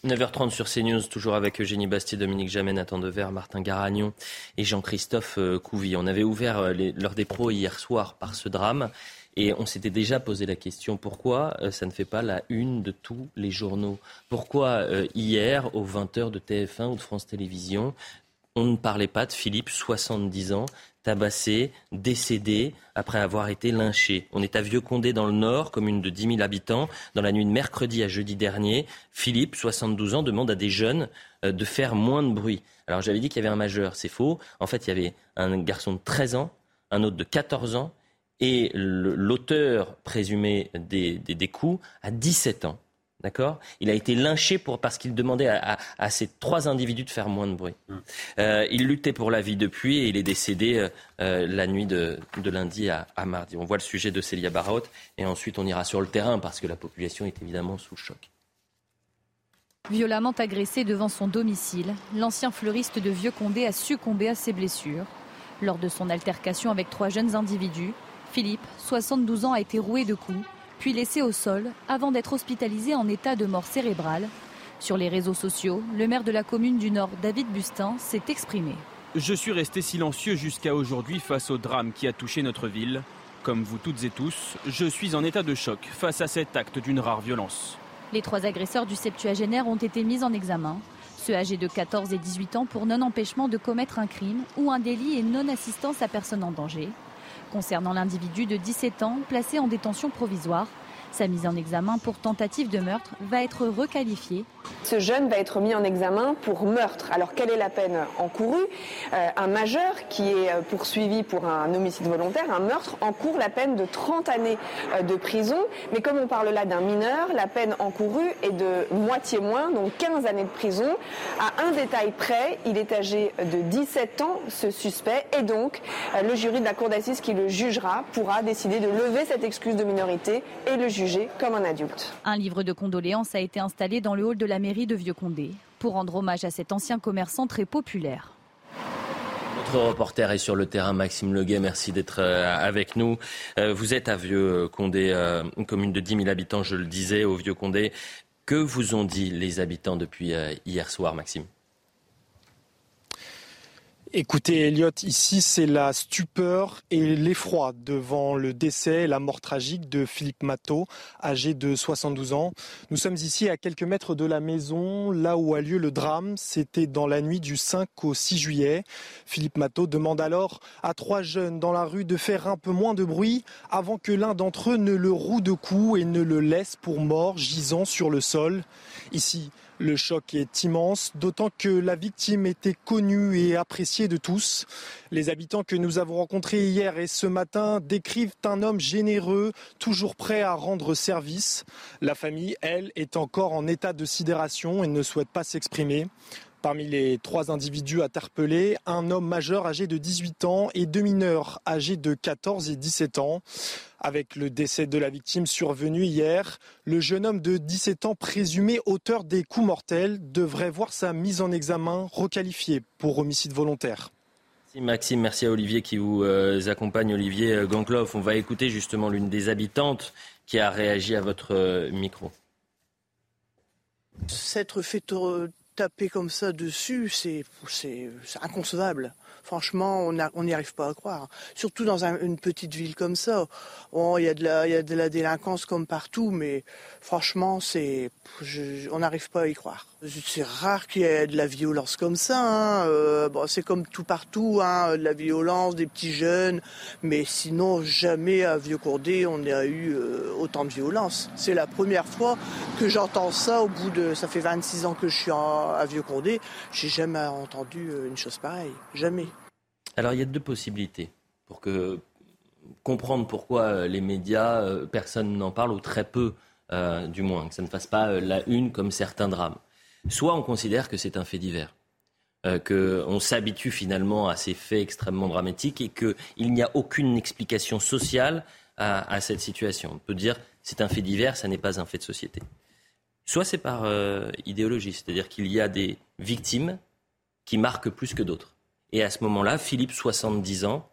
9h30 sur CNews, toujours avec Eugénie Bastier, Dominique Jamais, Nathan Dever, Martin Garagnon et Jean-Christophe euh, Couvi. On avait ouvert euh, l'heure des pros hier soir par ce drame et on s'était déjà posé la question pourquoi euh, ça ne fait pas la une de tous les journaux? Pourquoi hier, aux 20h de TF1 ou de France Télévisions, on ne parlait pas de Philippe, 70 ans, tabassé, décédé après avoir été lynché. On est à Vieux-Condé dans le Nord, commune de 10 000 habitants. Dans la nuit de mercredi à jeudi dernier, Philippe, 72 ans, demande à des jeunes euh, de faire moins de bruit. Alors j'avais dit qu'il y avait un majeur, c'est faux. En fait, il y avait un garçon de 13 ans, un autre de 14 ans et l'auteur présumé des, des coups à 17 ans. D'accord Il a été lynché pour, parce qu'il demandait à, ces trois individus de faire moins de bruit. Hum. Euh, il luttait pour la vie depuis et il est décédé euh, euh, la nuit de, lundi à, mardi. On voit le sujet de Célia Barrault et ensuite on ira sur le terrain parce que la population est évidemment sous choc. Violemment agressé devant son domicile, l'ancien fleuriste de Vieux-Condé a succombé à ses blessures. Lors de son altercation avec trois jeunes individus, Philippe, 72 ans, a été roué de coups puis laissé au sol avant d'être hospitalisé en état de mort cérébrale. Sur les réseaux sociaux, le maire de la commune du Nord, David Bustin, s'est exprimé. Je suis resté silencieux jusqu'à aujourd'hui face au drame qui a touché notre ville. Comme vous toutes et tous, je suis en état de choc face à cet acte d'une rare violence. Les trois agresseurs du septuagénaire ont été mis en examen. Ceux âgés de 14 et 18 ans pour non-empêchement de commettre un crime ou un délit et non-assistance à personne en danger concernant l'individu de 17 ans placé en détention provisoire. Sa mise en examen pour tentative de meurtre va être requalifiée. Ce jeune va être mis en examen pour meurtre. Alors quelle est la peine encourue? Euh, Un majeur qui est euh, poursuivi pour un homicide volontaire, un meurtre, encourt la peine de 30 années euh, de prison. Mais comme on parle là d'un mineur, la peine encourue est de moitié moins, donc 15 années de prison. À un détail près, il est âgé de 17 ans, ce suspect, et donc le jury de la cour d'assises qui le jugera pourra décider de lever cette excuse de minorité et le juger comme un adulte. Un livre de condoléances a été installé dans le hall de la mairie de Vieux-Condé pour rendre hommage à cet ancien commerçant très populaire. Notre reporter est sur le terrain, Maxime Leguet. Merci d'être euh, avec nous. Euh, vous êtes à Vieux-Condé, euh, une commune de 10 000 habitants, je le disais, au Vieux-Condé. Que vous ont dit les habitants depuis hier soir, Maxime? Écoutez, Elliot, ici, c'est la stupeur et l'effroi devant le décès et la mort tragique de Philippe Matteau, âgé de 72 ans. Nous sommes ici à quelques mètres de la maison, là où a lieu le drame. C'était dans la nuit du 5 au 6 juillet. Philippe Matteau demande alors à trois jeunes dans la rue de faire un peu moins de bruit avant que l'un d'entre eux ne le roue de coups et ne le laisse pour mort gisant sur le sol. Ici, le choc est immense, d'autant que la victime était connue et appréciée de tous. Les habitants que nous avons rencontrés hier et ce matin décrivent un homme généreux, toujours prêt à rendre service. La famille, elle, est encore en état de sidération et ne souhaite pas s'exprimer. Parmi les trois individus interpellés, un homme majeur âgé de 18 ans et deux mineurs âgés de 14 et 17 ans. Avec le décès de la victime survenu hier, le jeune homme de 17 ans présumé auteur des coups mortels devrait voir sa mise en examen requalifiée pour homicide volontaire. Merci Maxime, merci à Olivier qui vous euh, accompagne, Olivier euh, Gankloff. On va écouter justement l'une des habitantes qui a réagi à votre euh, micro. S'être fait taper comme ça dessus, c'est inconcevable. Franchement, on n'y arrive pas à croire. Surtout dans une petite ville comme ça. il y, a de la, y a de la délinquance comme partout, mais franchement, on n'arrive pas à y croire. C'est rare qu'il y ait de la violence comme ça. Hein. Euh, bon, c'est comme tout partout, hein, de la violence, des petits jeunes. Mais sinon, jamais à Vieux-Courdé, on a eu euh, autant de violence. C'est la première fois que j'entends ça au bout de... Ça fait 26 ans que je suis à Vieux-Courdé. J'ai jamais entendu euh, une chose pareille. Jamais. Alors, il y a deux possibilités pour que comprendre pourquoi les médias, personne n'en parle ou très peu, du moins, que ça ne fasse pas la une comme certains drames. Soit on considère que c'est un fait divers, euh, qu'on s'habitue finalement à ces faits extrêmement dramatiques et qu'il n'y a aucune explication sociale à, cette situation. On peut dire c'est un fait divers, ça n'est pas un fait de société. Soit c'est par euh, idéologie, c'est-à-dire qu'il y a des victimes qui marquent plus que d'autres. Et à ce moment-là, Philippe, 70 ans,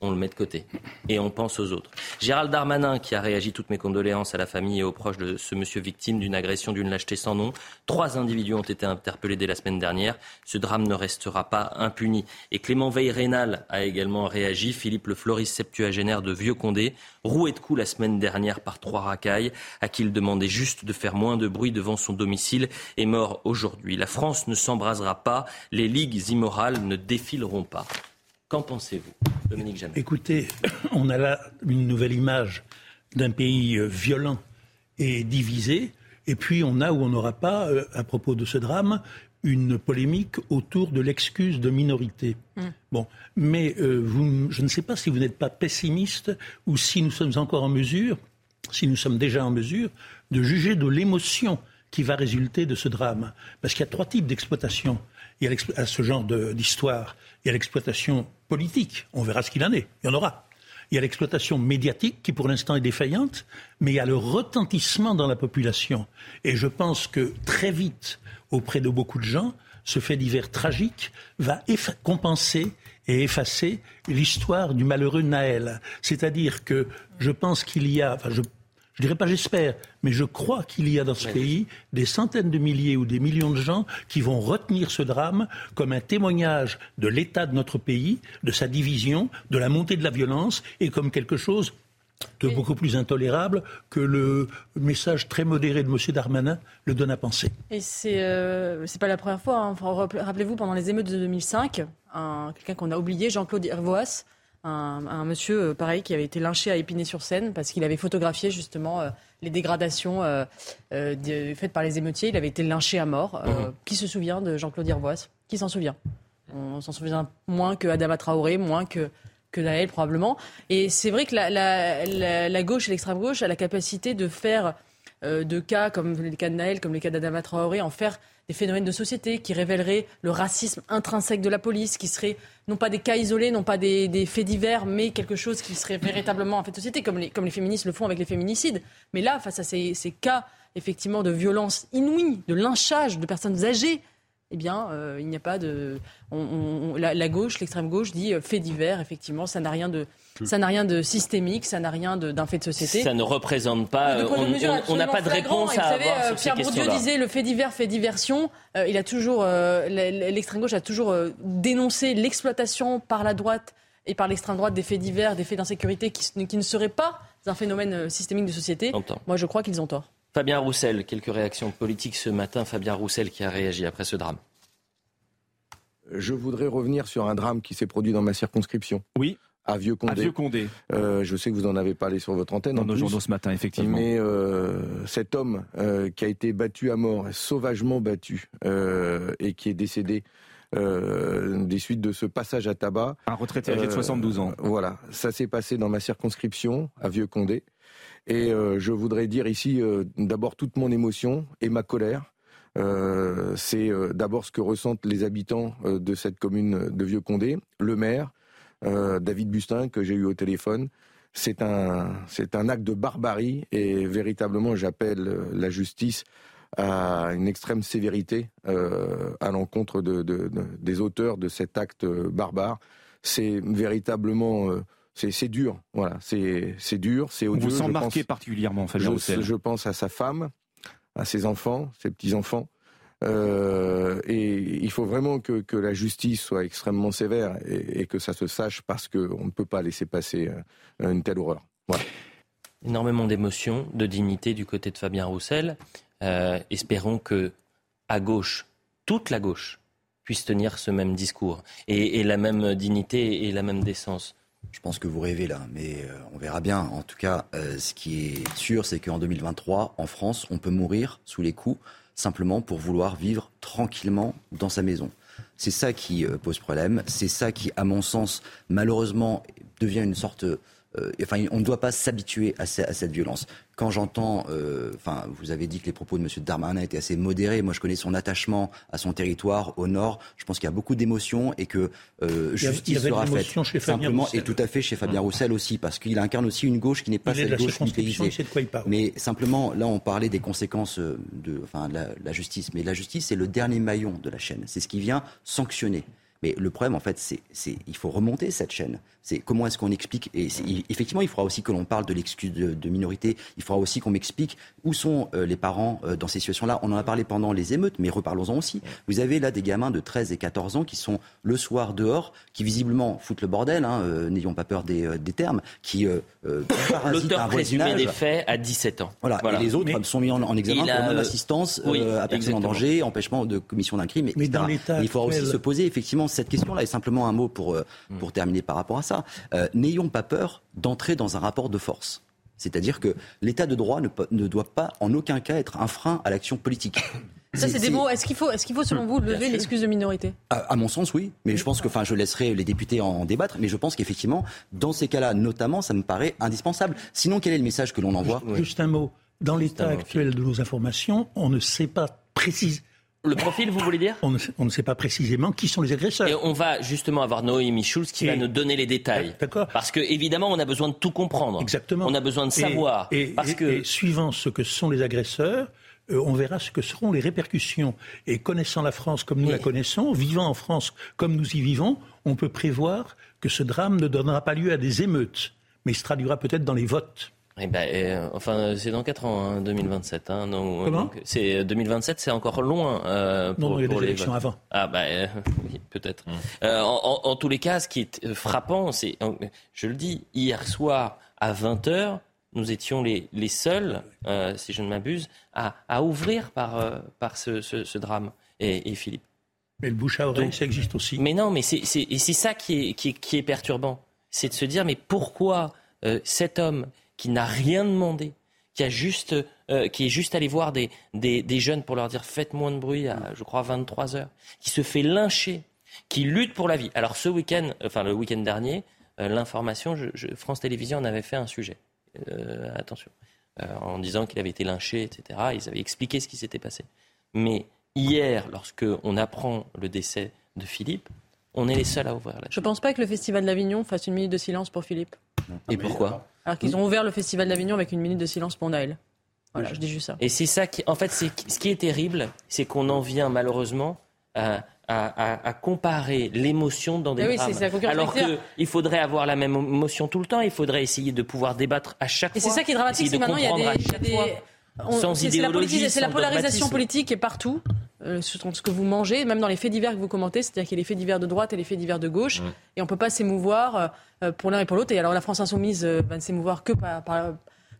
on le met de côté et on pense aux autres. Gérald Darmanin, qui a réagi toutes mes condoléances à la famille et aux proches de ce monsieur victime d'une agression, d'une lâcheté sans nom. Trois individus ont été interpellés dès la semaine dernière. Ce drame ne restera pas impuni. Et Clément Veil-Rénal a également réagi. Philippe Le Floris, septuagénaire de Vieux-Condé, roué de coups la semaine dernière par trois racailles, à qui il demandait juste de faire moins de bruit devant son domicile, est mort aujourd'hui. La France ne s'embrasera pas. Les ligues immorales ne défileront pas. Qu'en pensez-vous, Dominique Jamais? Écoutez, on a là une nouvelle image d'un pays euh, violent et divisé. Et puis on a ou on n'aura pas, euh, à propos de ce drame, une polémique autour de l'excuse de minorité. Mm. Bon, mais euh, vous, je ne sais pas si vous n'êtes pas pessimiste ou si nous sommes encore en mesure, si nous sommes déjà en mesure, de juger de l'émotion qui va résulter de ce drame. Parce qu'il y a trois types d'exploitation. Il y a ce genre d'histoire. Il y a l'exploitation politique. On verra ce qu'il en est. Il y en aura. Il y a l'exploitation médiatique qui pour l'instant est défaillante, mais il y a le retentissement dans la population. Et je pense que très vite, auprès de beaucoup de gens, ce fait divers tragique va compenser et effacer l'histoire du malheureux Naël. C'est-à-dire que je pense qu'il y a, je dirais pas j'espère, mais je crois qu'il y a dans ce pays des centaines de milliers ou des millions de gens qui vont retenir ce drame comme un témoignage de l'état de notre pays, de sa division, de la montée de la violence et comme quelque chose de beaucoup plus intolérable que le message très modéré de M. Darmanin le donne à penser. Et c'est euh, pas la première fois. Hein. Rappelez-vous, pendant les émeutes de 2005, quelqu'un qu'on a oublié, Jean-Claude Hervoas, un, monsieur, euh, pareil, qui avait été lynché à Épinay-sur-Seine parce qu'il avait photographié justement euh, les dégradations euh, faites par les émeutiers. Il avait été lynché à mort. Mhm. Qui se souvient de Jean-Claude Irvoas Qui s'en souvient? On s'en souvient moins que Adama Traoré, moins que que Naël probablement. Et c'est vrai que la, gauche et l'extrême gauche a la capacité de faire de cas comme les cas de Naël, comme les cas d'Adama Traoré, en faire des phénomènes de société qui révéleraient le racisme intrinsèque de la police, qui seraient non pas des cas isolés, non pas des, faits divers, mais quelque chose qui serait véritablement un fait de société, comme les, comme les féministes le font avec les féminicides. Mais là, face à ces, cas, effectivement, de violence inouïe, de lynchage de personnes âgées, eh bien, euh, il n'y a pas de. la, gauche, l'extrême gauche dit euh, fait divers, effectivement, ça n'a rien de. Ça n'a rien de systémique, ça n'a rien d'un fait de société. Ça ne représente pas. on n'a pas de réponse à vous savez, avoir sur Pierre Bourdieu disait le fait divers fait diversion. il a toujours, l'extrême gauche a toujours dénoncé l'exploitation par la droite et par l'extrême droite des faits divers, des faits d'insécurité qui, qui, ne seraient pas un phénomène systémique de société. Moi, je crois qu'ils ont tort. Fabien Roussel, quelques réactions politiques ce matin. Fabien Roussel qui a réagi après ce drame. Je voudrais revenir sur un drame qui s'est produit dans ma circonscription. Oui. À Vieux-Condé. À Vieux-Condé. Euh, je sais que vous en avez parlé sur votre antenne. Dans nos journaux ce matin, effectivement. Mais euh, cet homme euh, qui a été battu à mort, sauvagement battu, et qui est décédé des suites de ce passage à tabac. Un retraité âgé de 72 ans. Voilà, ça s'est passé dans ma circonscription, à Vieux-Condé. Et je voudrais dire ici d'abord toute mon émotion et ma colère. Euh, c'est d'abord ce que ressentent les habitants de cette commune de Vieux-Condé, le maire, David Bustin, que j'ai eu au téléphone. C'est un, c'est un acte de barbarie et véritablement j'appelle la justice à une extrême sévérité à l'encontre de, des auteurs de cet acte barbare. C'est véritablement c'est dur, voilà, c'est dur, c'est odieux. On vous sent marqué particulièrement, Fabien je, je pense à sa femme, à ses enfants, ses petits-enfants. Euh, et il faut vraiment que, la justice soit extrêmement sévère et, que ça se sache parce qu'on ne peut pas laisser passer euh, une telle horreur. Voilà. Énormément d'émotions, de dignité du côté de Fabien Roussel. Euh, espérons que, à gauche, toute la gauche, puisse tenir ce même discours et la même dignité et la même décence. Je pense que vous rêvez là, mais euh, on verra bien. En tout cas, euh, ce qui est sûr, c'est qu'en 2023, en France, on peut mourir sous les coups simplement pour vouloir vivre tranquillement dans sa maison. C'est ça qui euh, pose problème. C'est ça qui, à mon sens, malheureusement, devient une sorte enfin, on ne doit pas s'habituer à, cette violence quand j'entends, euh, enfin, vous avez dit que les propos de M. Darmanin étaient assez modérés. Moi, je connais son attachement à son territoire au nord. Je pense qu'il y a beaucoup d'émotions et que euh, justice sera faite. Chez simplement, et tout à fait chez Fabien Roussel aussi, parce qu'il incarne aussi une gauche qui n'est pas cette gauche militarisée. Mais simplement, là, on parlait des conséquences de, enfin, la, la justice. Mais la justice, c'est le dernier maillon de la chaîne. C'est ce qui vient sanctionner. Mais le problème, en fait, c'est il faut remonter cette chaîne. C'est comment est-ce qu'on explique Et effectivement, il faudra aussi que l'on parle de l'excuse de, minorité. Il faudra aussi qu'on m'explique où sont euh, les parents euh, dans ces situations-là. On en a parlé pendant les émeutes, mais reparlons-en aussi. Vous avez là des gamins de 13 et 14 ans qui sont le soir dehors, qui visiblement foutent le bordel. Hein, euh, n'ayons pas peur des, termes, qui L'auteur présumé des faits à 17 ans. Voilà. Et les autres sont mis en, examen pour non-assistance à personne en danger, empêchement de commission d'un crime, etc. Mais dans il faudra aussi se poser effectivement cette question-là. Et simplement un mot pour, mm. pour terminer par rapport à ça. Euh, n'ayons pas peur d'entrer dans un rapport de force. C'est-à-dire que l'état de droit ne, doit pas en aucun cas être un frein à l'action politique. Ça, c'est des mots. Est-ce qu'il faut, est-ce qu'il faut, selon vous, lever l'excuse de minorité? À, mon sens, oui. Mais je pense que, enfin, je laisserai les députés en, débattre. Mais je pense qu'effectivement, dans ces cas-là, notamment, ça me paraît indispensable. Sinon, quel est le message que l'on envoie? Juste un mot. Dans l'état actuel de nos informations, on ne sait pas précisément le profil, vous voulez dire on ne, sait pas précisément qui sont les agresseurs. Et on va justement avoir Noémie Schulz qui va nous donner les détails. D'accord. Parce que évidemment, on a besoin de tout comprendre. Exactement. On a besoin de savoir. Et, parce que... suivant ce que sont les agresseurs, euh, on verra ce que seront les répercussions. Et connaissant la France comme nous la connaissons, vivant en France comme nous y vivons, on peut prévoir que ce drame ne donnera pas lieu à des émeutes, mais il se traduira peut-être dans les votes. Eh ben, euh, enfin, c'est dans 4 ans, 2027. Hein, non, Comment c'est 2027, c'est encore loin euh, pour, non, il y a des élections avant. Ah euh, oui, peut-être. Mmh. Euh, en, en, tous les cas, ce qui est frappant, c'est, je le dis, hier soir à 20 h nous étions les, les seuls, si je ne m'abuse, à, à, ouvrir par, par ce, ce, ce drame. Et, et, Philippe. Mais le bouche à oreille, ça existe aussi. Mais non, mais c'est ça qui est, qui, qui est perturbant. C'est de se dire, mais pourquoi cet homme qui n'a rien demandé, qui, a juste, euh, qui est juste allé voir des, des, jeunes pour leur dire faites moins de bruit à, je crois, 23 heures, qui se fait lyncher, qui lutte pour la vie. Alors ce week-end, enfin le week-end dernier, euh, l'information, France Télévisions en avait fait un sujet. Euh, attention. en disant qu'il avait été lynché, etc. Ils avaient expliqué ce qui s'était passé. Mais hier, lorsque on apprend le décès de Philippe, on est les seuls à ouvrir la Je ne pense pas que le Festival d'Avignon fasse une minute de silence pour Philippe. Et pourquoi Alors qu'ils ont ouvert le Festival d'Avignon avec une minute de silence pour Naël. Voilà, je dis juste ça. Et c'est ça qui, en fait, c'est ce qui est terrible, c'est qu'on en vient malheureusement à, à, à, comparer l'émotion dans des oui, drames. c'est- c'est la Alors qu'il faudrait avoir la même émotion tout le temps. Il faudrait essayer de pouvoir débattre à chaque Et fois. c'est ça qui est dramatique, c'est maintenant il y a des, sans c'est- c'est la, idéologie, politique- c'est la polarisation dogmatisme. politique est partout, euh, ce que vous mangez, même dans les faits divers que vous commentez, c'est-à-dire qu'il y a les faits divers de droite et les faits divers de gauche, et on ne peut pas s'émouvoir euh, pour l'un et pour l'autre. Et alors la France insoumise euh, va ne s'émouvoir que par, par-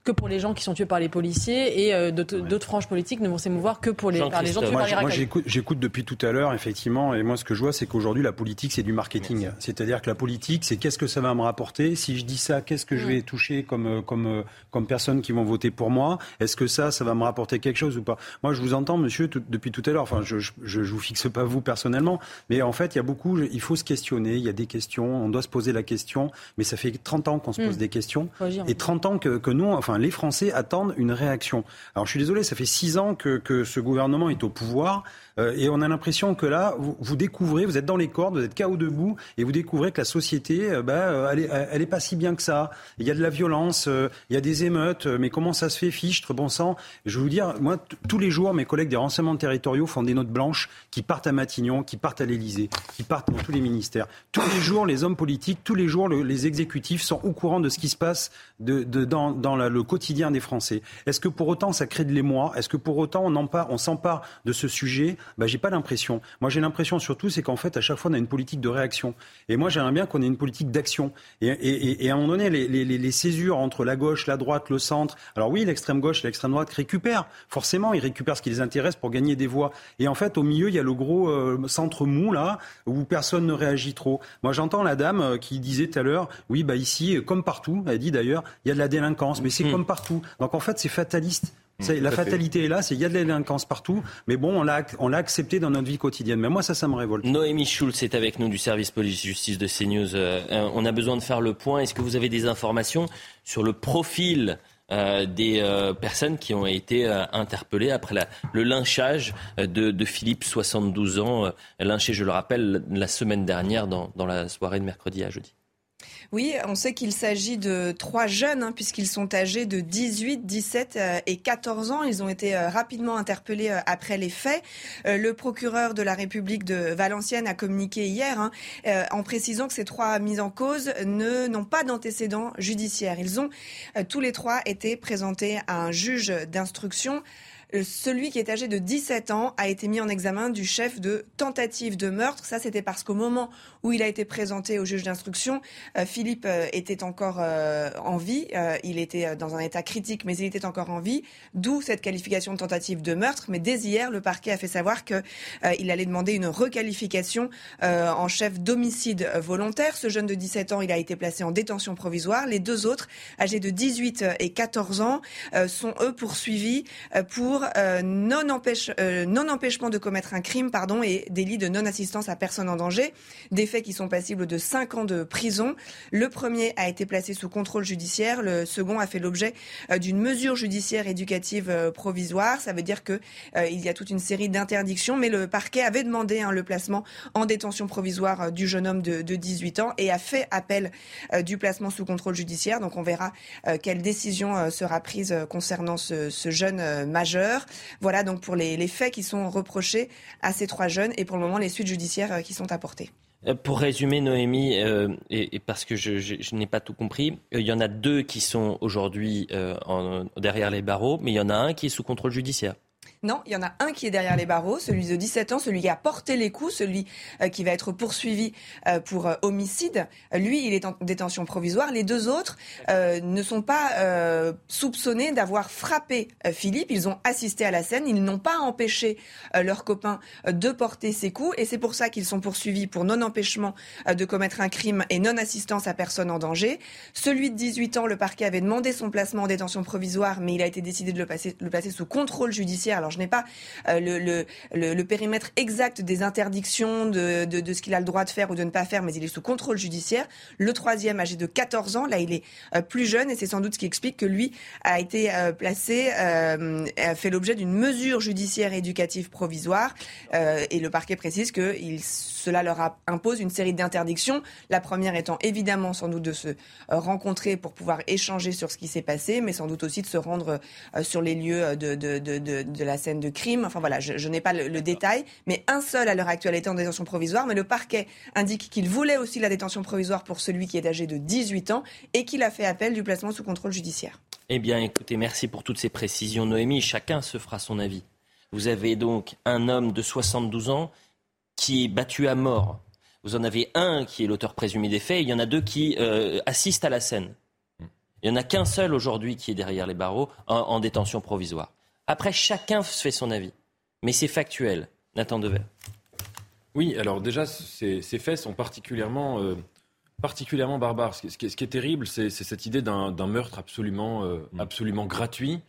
que pour les gens qui sont tués par les policiers, et euh, d'autres d'autres franges politiques ne vont s'émouvoir que pour les, par les gens tués Moi, par les moi, j'écoute, j'écoute depuis tout à l'heure, effectivement, et moi, ce que je vois, c'est qu'aujourd'hui, la politique, c'est du marketing. C'est-à-dire que la politique, c'est qu'est-ce que ça va me rapporter Si je dis ça, qu'est-ce que je vais toucher comme, euh, comme, euh, comme personnes qui vont voter pour moi Est-ce que ça, ça va me rapporter quelque chose ou pas Moi, je vous entends, monsieur, tout- depuis tout à l'heure. Enfin, je, je, je vous fixe pas vous personnellement, mais en fait, il y a beaucoup. Il faut se questionner. Il y a des questions. On doit se poser la question. Mais ça fait 30 ans qu'on se pose Mm. des questions. Et 30 ans que, que nous, enfin, les Français attendent une réaction. Alors, je suis désolé, ça fait 6 ans que ce gouvernement est au pouvoir. Euh, et on a l'impression que là, vous, vous découvrez, vous êtes dans les cordes, vous êtes KO debout, et vous découvrez que la société, bah, elle, est, elle est pas si bien que ça. Il y a de la violence, il y a des émeutes, mais comment ça se fait, fichtre, bon sang? Je vais vous dire, moi, tous les jours, mes collègues des renseignements territoriaux font des notes blanches qui partent à Matignon, qui partent à l'Élysée, qui partent dans tous les ministères. Tous les jours, les hommes politiques, tous les jours, le- les exécutifs sont au courant de ce qui se passe de, de- dans, dans le quotidien des Français. Est-ce que pour autant ça crée de l'émoi? Est-ce que pour autant on, empare- on s'empare de ce sujet ben, J'ai pas l'impression. Moi j'ai l'impression surtout c'est qu'en fait à chaque fois on a une politique de réaction. Et moi j'aimerais bien qu'on ait une politique d'action. Et, et- et- à un moment donné les, les- césures entre la gauche, la droite, le centre. Alors oui l'extrême gauche et l'extrême droite récupèrent. Forcément ils récupèrent ce qui les intéresse pour gagner des voix. Et en fait au milieu il y a le gros euh, centre mou là où personne ne réagit trop. Moi j'entends la dame euh, qui disait tout à l'heure, oui bah ici comme partout, elle dit d'ailleurs, il y a de la délinquance, mais c'est Mhm. comme partout. Donc en fait c'est fataliste. C'est- tout la fait. fatalité est là, c'est il y a de la délinquance partout, mais bon, on l'a, on l'a accepté dans notre vie quotidienne. Mais moi, ça, ça me révolte. Noémie Schulz est avec nous du service police-justice de CNews. Euh, on a besoin de faire le point. Est-ce que vous avez des informations sur le profil euh, des euh, personnes qui ont été euh, interpellées après la- le lynchage de, de Philippe, 72 ans, euh, lynché, je le rappelle, la semaine dernière dans, dans la soirée de mercredi à jeudi? Oui, on sait qu'il s'agit de trois jeunes, hein, puisqu'ils sont âgés de 18, 17 euh, et 14 ans. Ils ont été euh, rapidement interpellés euh, après les faits. Le procureur de la République de Valenciennes a communiqué hier hein, en précisant que ces trois mises en cause n'ont pas d'antécédents judiciaires. Ils ont tous les trois été présentés à un juge d'instruction. Euh, Celui qui est âgé de 17 ans a été mis en examen du chef de tentative de meurtre. Ça, c'était parce qu'au moment où il a été présenté au juge d'instruction, euh, Philippe euh, était encore en vie. Il était dans un état critique, mais il était encore en vie. D'où cette qualification de tentative de meurtre. Mais dès hier, le parquet a fait savoir que euh, il allait demander une requalification en chef d'homicide volontaire. Ce jeune de 17 ans, il a été placé en détention provisoire. Les deux autres, âgés de 18 et 14 ans, sont eux poursuivis pour euh, non, empêche, euh, de commettre un crime pardon, et délit de non-assistance à personne en danger. Des faits qui sont passibles de 5 ans de prison. Le premier a été placé sous contrôle judiciaire. Le second a fait l'objet euh, d'une mesure judiciaire éducative provisoire. Ça veut dire euh, il y a toute une série d'interdictions, mais le parquet avait demandé hein, le placement en détention provisoire du jeune homme de, de 18 ans et a fait appel du placement sous contrôle judiciaire. Donc on verra quelle décision sera prise concernant ce, jeune euh, Voilà donc pour les, faits qui sont reprochés à ces trois jeunes et pour le moment les suites judiciaires euh, qui sont apportées. Euh, Pour résumer, Noémie, euh, et, parce que je, n'ai pas tout compris, il y en a deux qui sont aujourd'hui derrière les barreaux, mais il y en a un qui est sous contrôle judiciaire. Non, il y en a un qui est derrière les barreaux, celui de 17 ans, celui qui a porté les coups, celui euh, qui va être poursuivi euh, pour euh, homicide. Lui, il est en détention provisoire. Les deux autres ne sont pas soupçonnés d'avoir frappé Philippe. Ils ont assisté à la scène. Ils n'ont pas empêché leur copain de porter ses coups. Et c'est pour ça qu'ils sont poursuivis pour non-empêchement de commettre un crime et non-assistance à personne en danger. Celui de 18 ans, le parquet avait demandé son placement en détention provisoire, mais il a été décidé de le, le placer sous contrôle judiciaire. Je n'ai pas euh, le, périmètre exact des interdictions de, ce qu'il a le droit de faire ou de ne pas faire, mais il est sous contrôle judiciaire. Le troisième, âgé de 14 ans, là il est euh, plus jeune et c'est sans doute ce qui explique que lui a été euh, placé, a fait l'objet d'une mesure judiciaire éducative provisoire. Et le parquet précise que cela leur impose une série d'interdictions. La première étant évidemment sans doute de se rencontrer pour pouvoir échanger sur ce qui s'est passé, mais sans doute aussi de se rendre sur les lieux de la la scène de crime. Enfin voilà, je, n'ai pas le, détail, mais un seul à l'heure actuelle est en détention provisoire. Mais le parquet indique qu'il voulait aussi la détention provisoire pour celui qui est âgé de 18 ans et qu'il a fait appel du placement sous contrôle judiciaire. Eh bien, écoutez, merci pour toutes ces précisions, Noémie. Chacun se fera son avis. Vous avez donc un homme de 72 ans qui est battu à mort. Vous en avez un qui est l'auteur présumé des faits, et il y en a deux qui euh, assistent à la scène. Il n'y en a qu'un seul aujourd'hui qui est derrière les barreaux en, détention provisoire. Après, chacun se fait son avis. Mais c'est factuel. Nathan Dever. Oui, alors déjà, ces, faits sont particulièrement, euh, particulièrement barbares. Ce qui, est, terrible, c'est cette idée d'un meurtre absolument, euh, mm. absolument gratuit.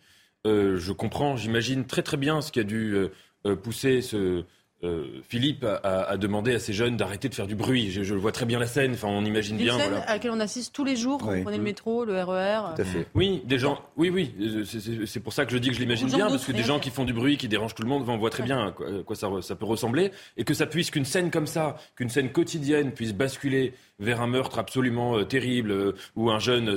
je comprends, j'imagine très très bien ce qui a dû pousser ce, euh, Philippe a, demandé à ces jeunes d'arrêter de faire du bruit. Je, vois très bien la scène. Enfin, on imagine bien. Scène à laquelle on assiste tous les jours. Quand on prenait le métro, le RER. Tout à fait. Oui, des gens. Oui, oui. C'est pour ça que je dis que je l'imagine bien, parce que des gens qui font du bruit, qui dérangent tout le monde, on voit très bien à quoi, ça, ça, peut ressembler, et que ça puisse qu'une scène comme ça, qu'une scène quotidienne puisse basculer vers un meurtre absolument euh, terrible, euh, où un jeune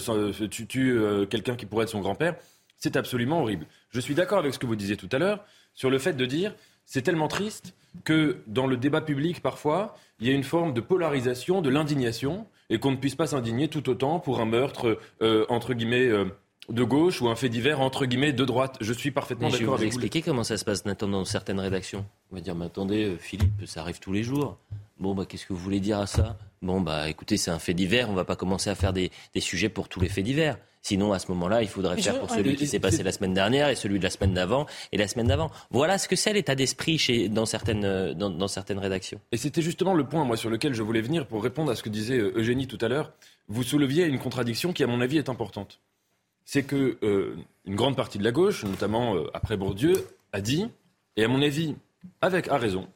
tue, quelqu'un qui pourrait être son grand-père. C'est absolument horrible. Je suis d'accord avec ce que vous disiez tout à l'heure sur le fait de dire c'est tellement triste que dans le débat public, parfois, il y a une forme de polarisation, de l'indignation, et qu'on ne puisse pas s'indigner tout autant pour un meurtre, euh, entre guillemets, euh, de gauche ou un fait divers, entre guillemets, de droite. Je suis parfaitement d'accord avec vous. Je vais vous expliquer comment ça se passe dans certaines rédactions. On va dire, mais attendez, euh, Philippe, ça arrive tous les jours. Bon, bah, qu'est-ce que vous voulez dire à ça? Bon, bah, écoutez, c'est un fait divers, on ne va pas commencer à faire des sujets pour tous les faits divers. Sinon, à ce moment-là, il faudrait faire pour celui qui s'est passé la semaine dernière et celui de la semaine d'avant et la semaine d'avant. Voilà ce que c'est l'état d'esprit chez, dans, certaines, euh, dans, certaines rédactions. Et c'était justement le point, moi, sur lequel je voulais venir pour répondre à ce que disait euh, Eugénie tout à l'heure. Vous souleviez une contradiction qui, à mon avis, est importante. C'est que euh, une grande partie de la gauche, notamment après Bourdieu, a dit, et à mon avis, avec a raison,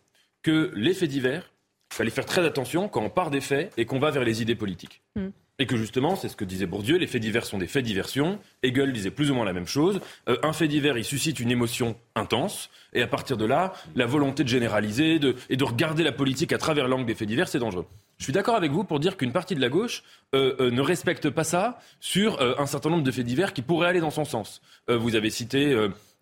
que les faits divers, fallait faire très attention quand on part des faits et qu'on va vers les idées politiques. Hmm. Et que justement, c'est ce que disait Bourdieu, les faits divers sont des faits diversion. Hegel disait plus ou moins la même chose. Euh, un fait divers, il suscite une émotion intense. Et à partir de là, la volonté de généraliser et de regarder la politique à travers l'angle des faits divers, c'est dangereux. Je suis d'accord avec vous pour dire qu'une partie de la gauche euh, euh, ne respecte pas ça sur un certain nombre de faits divers qui pourraient aller dans son sens. vous avez cité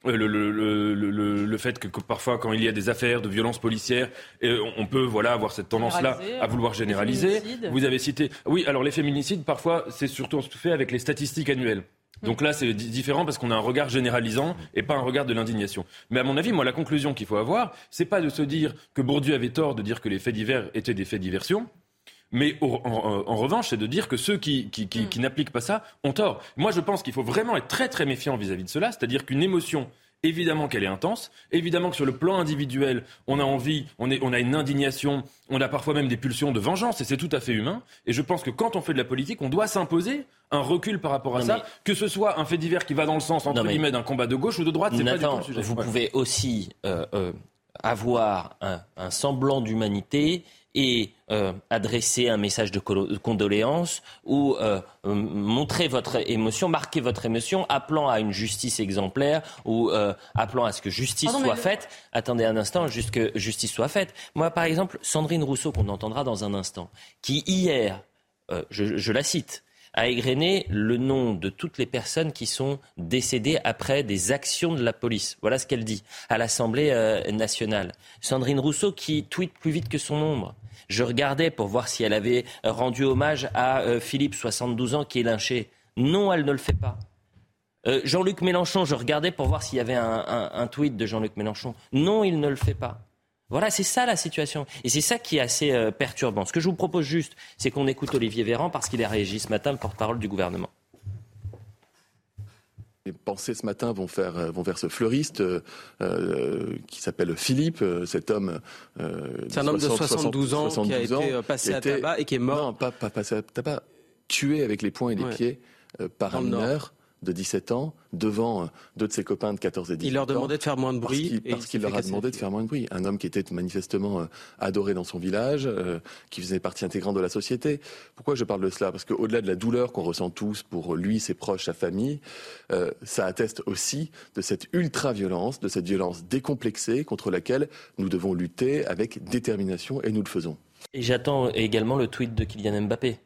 le, le, le, le, fait que, parfois, quand il y a des affaires de violence policière, euh, on peut voilà avoir cette tendance-là à vouloir généraliser. Vous avez cité, oui, alors les féminicides, parfois, c'est surtout fait avec les statistiques annuelles. Mm. Donc là, c'est différent parce qu'on a un regard généralisant et pas un regard de l'indignation. Mais à mon avis, moi, la conclusion qu'il faut avoir, c'est pas de se dire que Bourdieu avait tort de dire que les faits divers étaient des faits diversion. Mais en, revanche, c'est de dire que ceux qui, mm. qui, n'appliquent pas ça ont tort. Moi, je pense qu'il faut vraiment être très très méfiant vis-à-vis de cela, c'est-à-dire qu'une émotion évidemment qu'elle est intense, évidemment que sur le plan individuel, on a envie, on, est, on a une indignation, on a parfois même des pulsions de vengeance, et c'est tout à fait humain. Et je pense que quand on fait de la politique, on doit s'imposer un recul par rapport à ça, que ce soit un fait divers qui va dans le sens, entre guillemets, d'un combat de gauche ou de droite, c'est pas du tout le sujet. Vous pouvez aussi euh, euh, avoir un semblant d'humanité et euh, adresser un message de condoléance ou euh, montrer votre émotion, marquer votre émotion, appelant à une justice exemplaire ou euh, appelant à ce que justice soit faite. Attendez un instant, juste que justice soit faite. Moi, par exemple, Sandrine Rousseau, qu'on entendra dans un instant, qui hier, je, je la cite, a égrené le nom de toutes les personnes qui sont décédées après des actions de la police. Voilà ce qu'elle dit à l'Assemblée nationale. Sandrine Rousseau qui tweet plus vite que son ombre. Je regardais pour voir si elle avait rendu hommage à euh, Philippe, 72 ans, qui est lynché. Non, elle ne le fait pas. Euh, Jean-Luc Mélenchon, je regardais pour voir s'il y avait un, tweet de Jean-Luc Mélenchon. Non, il ne le fait pas. Voilà, c'est ça la situation. Et c'est ça qui est assez euh, perturbant. Ce que je vous propose juste, c'est qu'on écoute Olivier Véran parce qu'il a réagi ce matin, le porte-parole du gouvernement. Les pensées ce matin vont, faire, euh, vont vers ce fleuriste euh, qui s'appelle Philippe, cet homme. c'est un homme de 72 ans qui a été passé à tabac et qui est mort. Non, pas, pas passé à tabac, tué avec les poings et les pieds par un mineur de 17 ans devant euh, deux de ses copains de 14 et 18 ans. Il leur demandait de faire moins de bruit. Parce qu'il leur a demandé de faire moins de bruit. Un homme qui était manifestement euh, adoré dans son village, euh, qui faisait partie intégrante de la société. Pourquoi je parle de cela? Parce qu'au-delà de la douleur qu'on ressent tous pour lui, ses proches, sa famille, ça atteste aussi de cette ultra-violence, de cette violence décomplexée contre laquelle nous devons lutter avec détermination et nous le faisons. Et j'attends également le tweet de Kylian Mbappé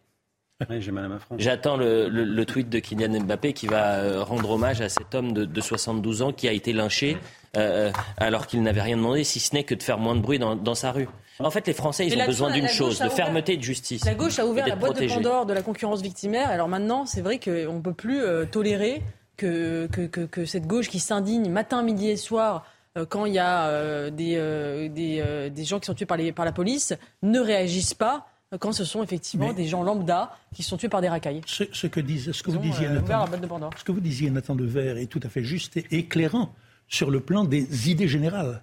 J'attends le, tweet de Kylian Mbappé qui va euh, rendre hommage à cet homme de, 72 ans qui a été lynché euh, alors qu'il n'avait rien demandé, si ce n'est que de faire moins de bruit dans, sa rue. En fait, les Français, ils ont besoin d'une chose, de fermeté et de justice. La gauche a ouvert la boîte de Pandore de la concurrence victimaire. Alors maintenant, c'est vrai qu'on ne peut plus euh, tolérer que, que, cette gauche qui s'indigne matin, midi et soir quand il y a des, des, des, gens qui sont tués par, les, par la police ne réagissent pas quand ce sont effectivement des gens lambda qui sont tués par des racailles. Ce, que, ce que vous disiez, Nathan, ce que vous disiez, Nathan Devers, est tout à fait juste et éclairant sur le plan des idées générales.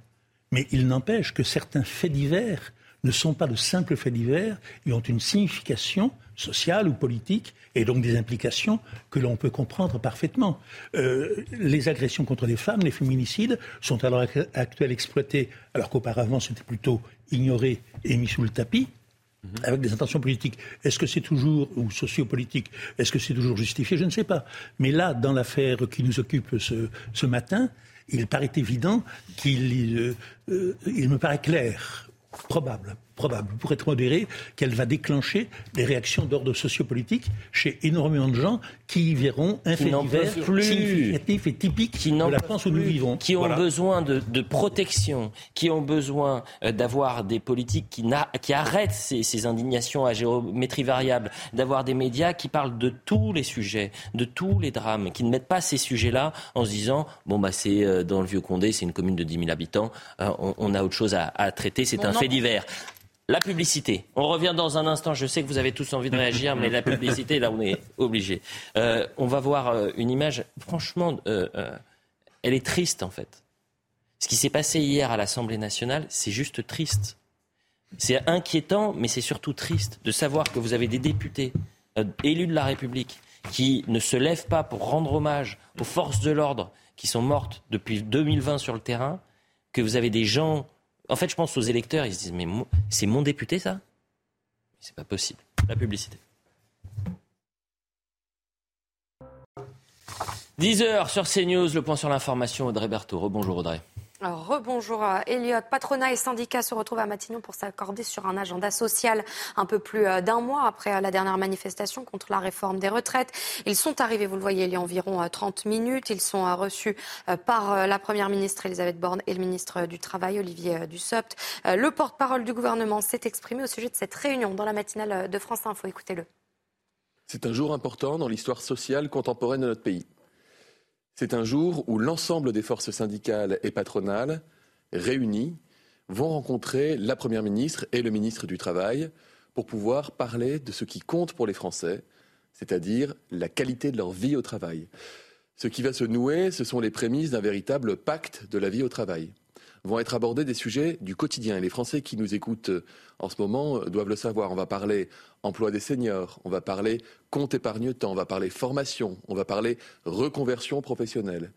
Mais il n'empêche que certains faits divers ne sont pas de simples faits divers et ont une signification sociale ou politique et donc des implications que l'on peut comprendre parfaitement. Euh, les agressions contre les femmes, les féminicides, sont à l'heure actuelle exploités alors qu'auparavant c'était plutôt ignoré et mis sous le tapis. Mhm. avec des intentions politiques. Est-ce que c'est toujours, ou sociopolitique, est-ce que c'est toujours justifié? Je ne sais pas. Mais là, dans l'affaire qui nous occupe ce, matin, il paraît évident qu'il euh, euh, il me paraît clair, probable, probable, pour être modéré, qu'elle va déclencher des réactions d'ordre sociopolitique chez énormément de gens qui verront un fait divers significatif et typique qui de la France où nous vivons. Qui ont besoin de, protection, qui ont besoin euh, d'avoir des politiques qui, qui arrêtent ces, indignations à géométrie variable, d'avoir des médias qui parlent de tous les sujets, de tous les drames, qui ne mettent pas ces sujets-là en se disant bon bah c'est euh, dans le Vieux Condé, c'est une commune de 10 000 habitants, euh, on, a autre chose à, traiter, c'est un fait divers. La publicité. On revient dans un instant. Je sais que vous avez tous envie de réagir, mais la publicité, là, on est obligé. Euh, on va voir euh, une image. Franchement, euh, elle est triste, en fait. Ce qui s'est passé hier à l'Assemblée nationale, c'est juste triste. C'est inquiétant, mais c'est surtout triste de savoir que vous avez des députés élus de la République qui ne se lèvent pas pour rendre hommage aux forces de l'ordre qui sont mortes depuis 2020 sur le terrain, que vous avez des gens en fait, je pense aux électeurs, ils se disent Mais c'est mon député, ça? C'est pas possible. La publicité. 10h sur CNews, le point sur l'information, Audrey Berthaud. Rebonjour Audrey. Rebonjour Elliot. Patronat et syndicats se retrouvent à Matignon pour s'accorder sur un agenda social un peu plus euh, d'un mois après euh, la dernière manifestation contre la réforme des retraites. Ils sont arrivés, vous le voyez, il y a environ 30 euh, minutes. Ils sont reçus par la Première ministre Elisabeth Borne et le ministre du Travail Olivier Dussopt. Le porte-parole du gouvernement s'est exprimé au sujet de cette réunion dans la matinale de France Info. Écoutez-le. C'est un jour important dans l'histoire sociale contemporaine de notre pays. C'est un jour où l'ensemble des forces syndicales et patronales réunies vont rencontrer la Première ministre et le ministre du Travail pour pouvoir parler de ce qui compte pour les Français, c'est-à-dire la qualité de leur vie au travail. Ce qui va se nouer, ce sont les prémices d'un véritable pacte de la vie au travail vont être abordés des sujets du quotidien. Et les Français qui nous écoutent euh, en ce moment euh, doivent le savoir. On va parler emploi des seniors, on va parler compte épargne-temps, on va parler formation, on va parler reconversion professionnelle.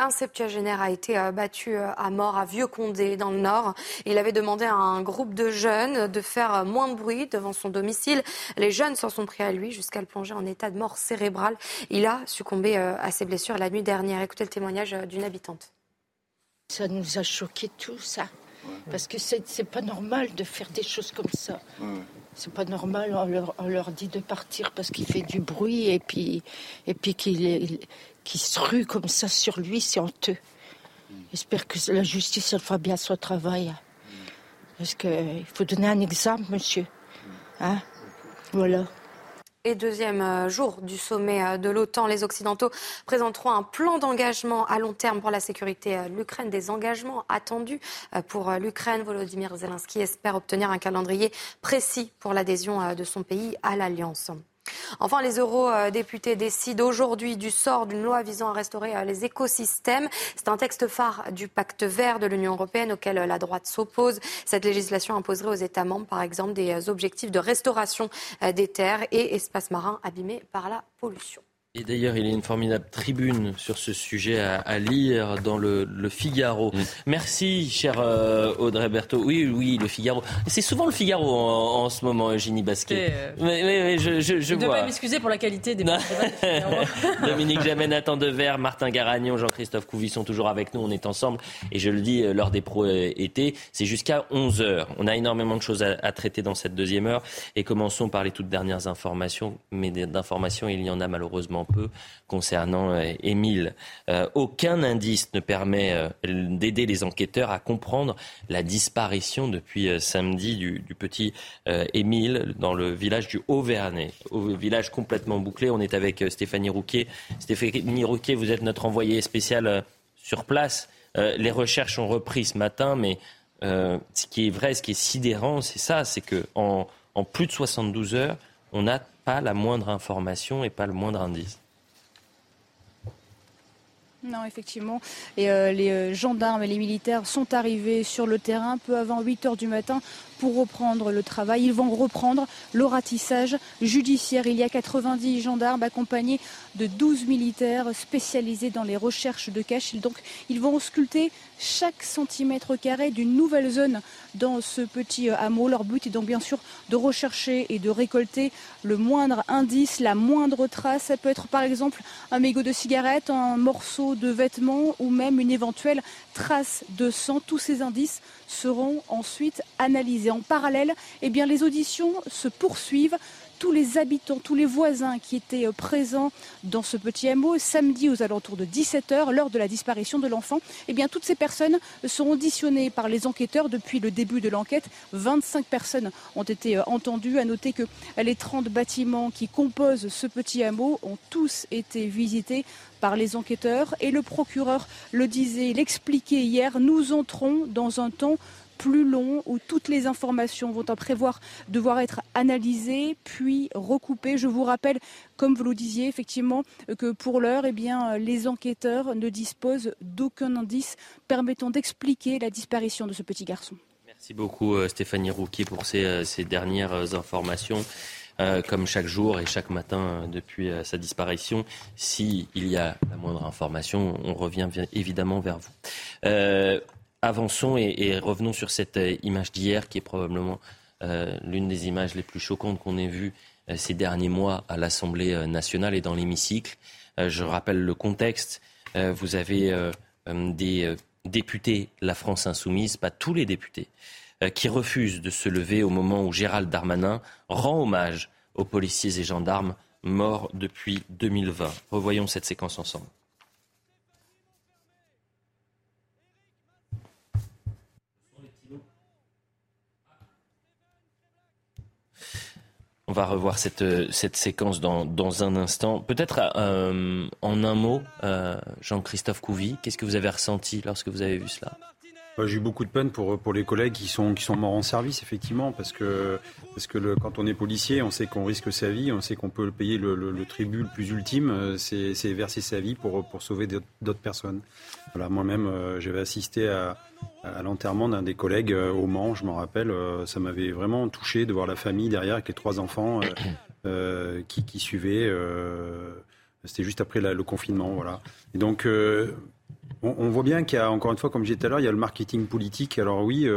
Un septuagénaire a été euh, battu à mort à Vieux-Condé, dans le Nord. Il avait demandé à un groupe de jeunes de faire moins de bruit devant son domicile. Les jeunes s'en sont pris à lui jusqu'à le plonger en état de mort cérébrale. Il a succombé à ses blessures la nuit dernière. Écoutez le témoignage d'une habitante. Ça nous a choqué tout ça. Parce que c'est pas normal de faire des choses comme ça. C'est pas normal, on leur, dit de partir parce qu'il fait du bruit et puis, et puis qu'il se rue comme ça sur lui, c'est honteux. J'espère que la justice elle fera bien son travail. Parce qu'il faut donner un exemple, monsieur. Hein? Voilà et deuxième euh, jour du sommet euh, de l'OTAN, les Occidentaux présenteront un plan d'engagement à long terme pour la sécurité euh, de l'Ukraine. Des engagements attendus pour l'Ukraine. Volodymyr Zelensky espère obtenir un calendrier précis pour l'adhésion de son pays à l'Alliance. Enfin, les eurodéputés décident aujourd'hui du sort d'une loi visant à restaurer euh, les écosystèmes. C'est un texte phare du pacte vert de l'Union européenne auquel euh, la droite s'oppose. Cette législation imposerait aux États membres, par exemple, des euh, objectifs de restauration des terres et espaces marins abîmés par la pollution. Et d'ailleurs, il y a une formidable tribune sur ce sujet à, lire dans le, Figaro. Merci, cher euh, Audrey Berthaud. Oui, oui, le Figaro. C'est souvent le Figaro en, ce moment, Eugénie Basquet. Euh, mais, je, je, je vois. m'excuser pour la qualité des Dominique Jamais, Nathan Dever, Martin Garagnon, Jean-Christophe Couvi sont toujours avec nous. On est ensemble. Et je le dis, euh, lors des pros été, c'est jusqu'à 11h. On a énormément de choses à, à, traiter dans cette deuxième heure. Et commençons par les toutes dernières informations. Mais d'informations, il y en a malheureusement peu concernant euh, Émile. Euh, aucun indice ne permet euh, d'aider les enquêteurs à comprendre la disparition depuis samedi du, petit Émile dans le village du Haut-Vernay. Au village complètement bouclé. On est avec Stéphanie Rouquet. Stéphanie Rouquet, vous êtes notre envoyée spéciale sur place. les recherches ont repris ce matin, mais ce qui est vrai, ce qui est sidérant, c'est ça, c'est qu'en en plus de 72 heures, on n'a pas la moindre information et pas le moindre indice. Non, effectivement. Et euh, les euh, gendarmes et les militaires sont arrivés sur le terrain peu avant 8 heures du matin pour reprendre le travail. Ils vont reprendre le ratissage judiciaire. Il y a 90 gendarmes accompagnés de 12 militaires spécialisés dans les recherches de caches. Ils vont sculpter chaque centimètre carré d'une nouvelle zone dans ce petit euh, hameau. Leur but est donc bien sûr de rechercher et de récolter le moindre indice, la moindre trace. Ça peut être par exemple un mégot de cigarette, un morceau de vêtement ou même une éventuelle trace de sang. Tous ces indices seront ensuite analysés. En parallèle, eh les auditions se poursuivent tous les habitants, tous les voisins qui étaient euh, présents dans ce petit hameau samedi aux alentours de 17h lors de la disparition de l'enfant, eh bien toutes ces personnes sont auditionnées par les enquêteurs depuis le début de l'enquête. 25 personnes ont été euh, entendues. À noter que les 30 bâtiments qui composent ce petit hameau ont tous été visités par les enquêteurs et le procureur le disait, l'expliquait hier, nous entrons dans un temps plus long où toutes les informations vont en prévoir devoir être analysées puis recoupées. Je vous rappelle, comme vous le disiez, effectivement, que pour l'heure, eh bien, les enquêteurs ne disposent d'aucun indice permettant d'expliquer la disparition de ce petit garçon. Merci beaucoup euh, Stéphanie Rouquier pour ces, euh, dernières euh, informations. comme chaque jour et chaque matin depuis sa disparition. S'il y a la moindre information, on revient évidemment vers vous avançons et, revenons sur cette euh, image d'hier qui est probablement euh, l'une des images les plus choquantes qu'on ait vues euh, ces derniers mois à l'Assemblée nationale et dans l'hémicycle. je rappelle le contexte. vous avez des députés La France Insoumise, pas tous les députés, qui refusent de se lever au moment où Gérald Darmanin rend hommage aux policiers et gendarmes morts depuis 2020. Revoyons cette séquence ensemble. On va revoir cette, cette séquence dans, dans un instant. Peut-être euh, en un mot, euh, Jean-Christophe Couvi, qu'est-ce que vous avez ressenti lorsque vous avez vu cela? J'ai eu beaucoup de peine pour, pour les collègues qui sont, qui sont morts en service, effectivement, parce que, parce que quand on est policier, on sait qu'on risque sa vie, on sait qu'on peut payer le, tribut le plus ultime, euh, c'est verser sa vie pour, pour sauver d'autres personnes. Voilà, Moi-même, j'avais assisté à, l'enterrement d'un des collègues euh, au Mans, je m'en rappelle. Euh, ça m'avait vraiment touché de voir la famille derrière avec les trois enfants euh, qui, qui, suivaient. C'était juste après le confinement, voilà. Et donc, on, voit bien qu'il y a, encore une fois, comme disais tout à l'heure, il y a le marketing politique. Alors oui,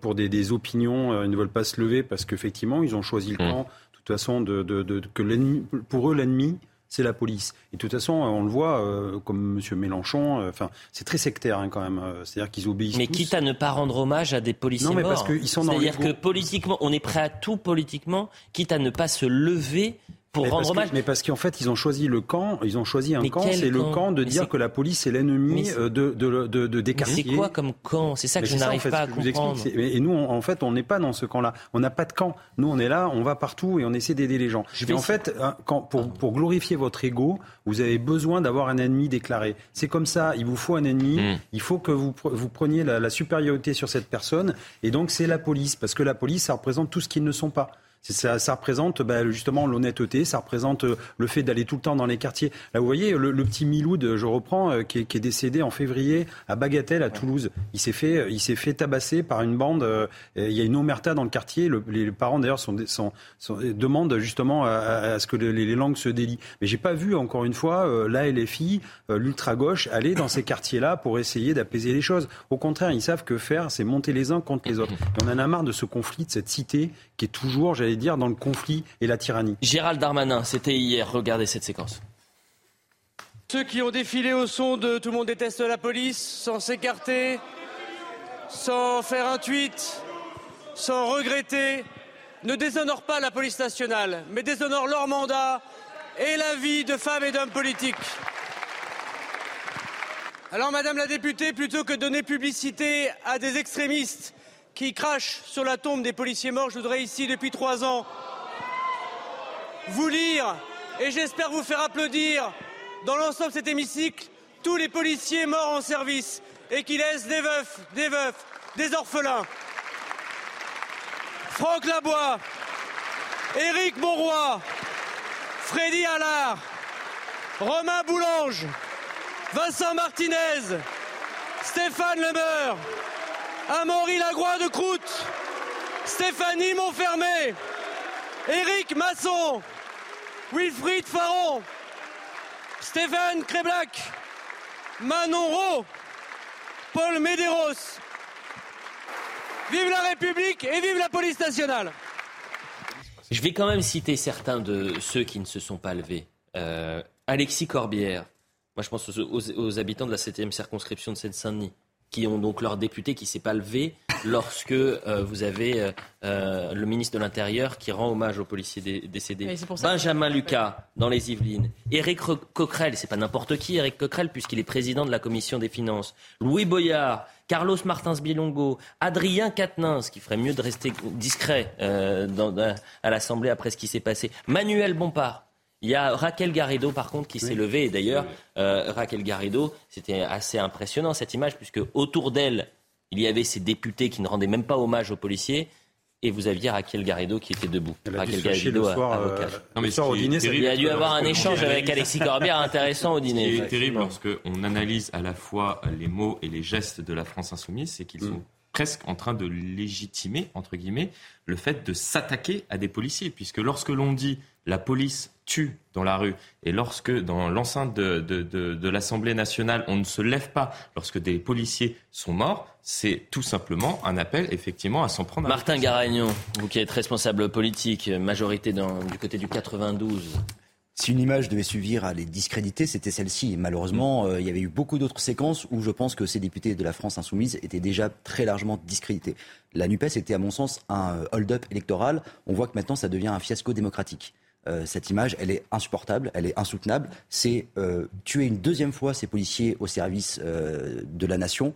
pour des, opinions, ils ne veulent pas se lever parce qu'effectivement, ils ont choisi le mmh. camp, de toute façon, de, de que l'ennemi, pour eux, l'ennemi, c'est la police. Et de toute façon, on le voit, euh, comme M. Mélenchon, euh, c'est très sectaire hein, quand même. Euh, c'est-à-dire qu'ils obéissent. Mais quitte à ne pas rendre hommage à des policiers non, mais Parce qu'ils sont C'est-à-dire que politiquement, on est prêt à tout politiquement, quitte à ne pas se lever pour mais rendre hommage. mais parce qu'en fait, ils ont choisi le camp, ils ont choisi un camp, c'est le camp de dire que la police est l'ennemi de, de, de, de, des quartiers. C'est quoi comme camp? C'est ça que je n'arrive pas à comprendre. Et nous, en fait, on n'est pas dans ce camp-là. On n'a pas de camp. Nous, on est là, on va partout et on essaie d'aider les gens. et en fait, hein, quand, pour, pour glorifier votre ego, vous avez besoin d'avoir un ennemi déclaré. C'est comme ça, il vous faut un ennemi, hmm. il faut que vous, vous preniez la, la supériorité sur cette personne, et donc c'est la police, parce que la police, ça représente tout ce qu'ils ne sont pas. Ça, ça représente bah, justement l'honnêteté, ça représente euh, le fait d'aller tout le temps dans les quartiers. Là, vous voyez, le, petit Miloud, je reprends, euh, qui est, qui, est, décédé en février à Bagatelle, à Toulouse. Il s'est fait, il s'est fait tabasser par une bande. Euh, il y a une omerta dans le quartier. Le, les parents d'ailleurs sont, sont, sont, demandent justement à, à, ce que les, les, langues se délient. Mais j'ai pas vu encore une fois euh, la LFI, l'ultra gauche aller dans ces quartiers-là pour essayer d'apaiser les choses. Au contraire, ils savent que faire, c'est monter les uns contre les autres. Et on en a marre de ce conflit, de cette cité qui est toujours, j'allais dire, dans le conflit et la tyrannie. Gérald Darmanin, c'était hier. Regardez cette séquence. Ceux qui ont défilé au son de Tout le monde déteste la police, sans s'écarter, sans faire un tweet, sans regretter, ne déshonorent pas la police nationale, mais déshonorent leur mandat et la vie de femmes et d'hommes politiques. Alors, Madame la députée, plutôt que de donner publicité à des extrémistes qui crachent sur la tombe des policiers morts, je voudrais ici, depuis trois ans, vous lire et j'espère vous faire applaudir dans l'ensemble de cet hémicycle tous les policiers morts en service et qui laissent des veufs, des veufs, des orphelins. Franck Labois, Éric Monroy, Freddy Allard, Romain Boulange, Vincent Martinez, Stéphane Lemeur, Amaury Lagroix de Croûte, Stéphanie Montfermé, Éric Masson, Wilfried Faron, Stéphane Créblac, Manon Rowe, Paul Medeiros. Vive la République et vive la police nationale. Je vais quand même citer certains de ceux qui ne se sont pas levés. Euh, Alexis Corbière, moi je pense aux, aux habitants de la 7e circonscription de Seine-Saint-Denis qui ont donc leur député qui s'est pas levé lorsque euh, vous avez euh, euh, le ministre de l'Intérieur qui rend hommage aux policiers décédés. Benjamin Lucas dans les Yvelines. Éric Coquerel, c'est pas n'importe qui, Éric Coquerel, puisqu'il est président de la commission des finances. Louis Boyard, Carlos Martins Bilongo, Adrien Quatennens, qui ferait mieux de rester discret dans, à l'Assemblée après ce qui s'est passé. Manuel Bompard. Il y a Raquel Garrido, par contre, qui s'est levée. Et d'ailleurs, euh, Raquel Garrido, c'était assez impressionnant cette image, puisque autour d'elle, il y avait ces députés qui ne rendaient même pas hommage aux policiers. Et vous aviez Raquel Garrido qui était debout. Raquel Garrido, le soir, euh, non, mais soir au dîner, il y a dû avoir un échange avec Alexis Corbière intéressant au dîner. Ce qui est terrible lorsqu'on analyse à la fois les mots et les gestes de la France insoumise, c'est qu'ils mm. sont presque en train de légitimer, entre guillemets, le fait de s'attaquer à des policiers. Puisque lorsque l'on dit la police tue dans la rue et lorsque dans l'enceinte de, de, de, de l'Assemblée nationale on ne se lève pas lorsque des policiers sont morts, c'est tout simplement un appel effectivement à s'en prendre. Martin Garagnon, vous qui êtes responsable politique, majorité dans, du côté du 92. Si une image devait suivre à les discréditer, c'était celle-ci. Malheureusement, euh, il y avait eu beaucoup d'autres séquences où je pense que ces députés de la France insoumise étaient déjà très largement discrédités. La NUPES était, à mon sens, un euh, hold-up électoral. On voit que maintenant, ça devient un fiasco démocratique. Euh, cette image, elle est insupportable, elle est insoutenable. C'est euh, tuer une deuxième fois ces policiers au service euh, de la nation.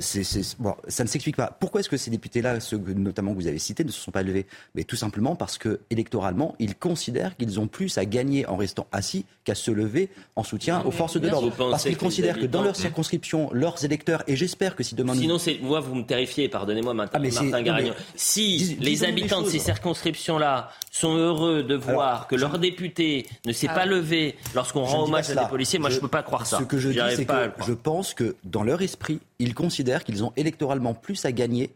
C'est, bon, ça ne s'explique pas. Pourquoi est-ce que ces députés-là, ceux notamment que vous avez cités, ne se sont pas levés? Mais tout simplement parce que électoralement, ils considèrent qu'ils ont plus à gagner en restant assis qu'à se lever en soutien aux forces de l'ordre. Parce qu'ils considèrent que dans leur circonscription, leurs électeurs, et j'espère que si demain... Sinon, c'est, moi, vous me terrifiez, pardonnez-moi maintenant, ah, Martin Garagnon. Si les habitants de ces circonscriptions-là sont heureux de voir que leur député ne s'est ah. pas levé lorsqu'on rend hommage à des policiers, moi je ne peux pas croire ça. Ce que je dis, c'est que je pense que dans leur esprit, ils considèrent qu'ils ont électoralement plus à gagner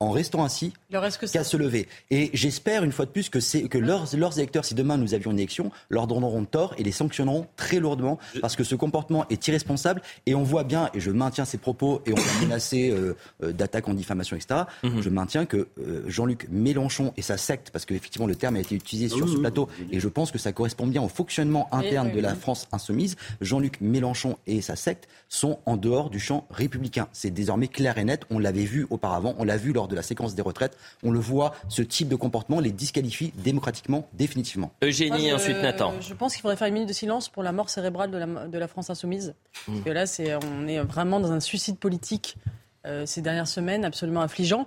en restant ainsi qu'à se lever. Et j'espère une fois de plus que, que leurs, leurs, électeurs, si demain nous avions une élection, leur donneront tort et les sanctionneront très lourdement parce que ce comportement est irresponsable et on voit bien, et je maintiens ces propos et on va menacer euh, euh, d'attaques en diffamation, etc. Mhm. Je maintiens que euh, Jean-Luc Mélenchon et sa secte, parce qu'effectivement le terme a été utilisé sur ce plateau et je pense que ça correspond bien au fonctionnement interne de la France insoumise, Jean-Luc Mélenchon et sa secte sont en dehors du champ républicain. C'est désormais clair et net, on l'avait vu auparavant, on l'a vu lors de la séquence des retraites. On le voit, ce type de comportement les disqualifie démocratiquement, définitivement. Eugénie, ensuite Nathan. Je pense qu'il faudrait faire une minute de silence pour la mort cérébrale de la, de la France insoumise. Mmh. Parce que là, c'est, on est vraiment dans un suicide politique. Euh, ces dernières semaines, absolument affligeant.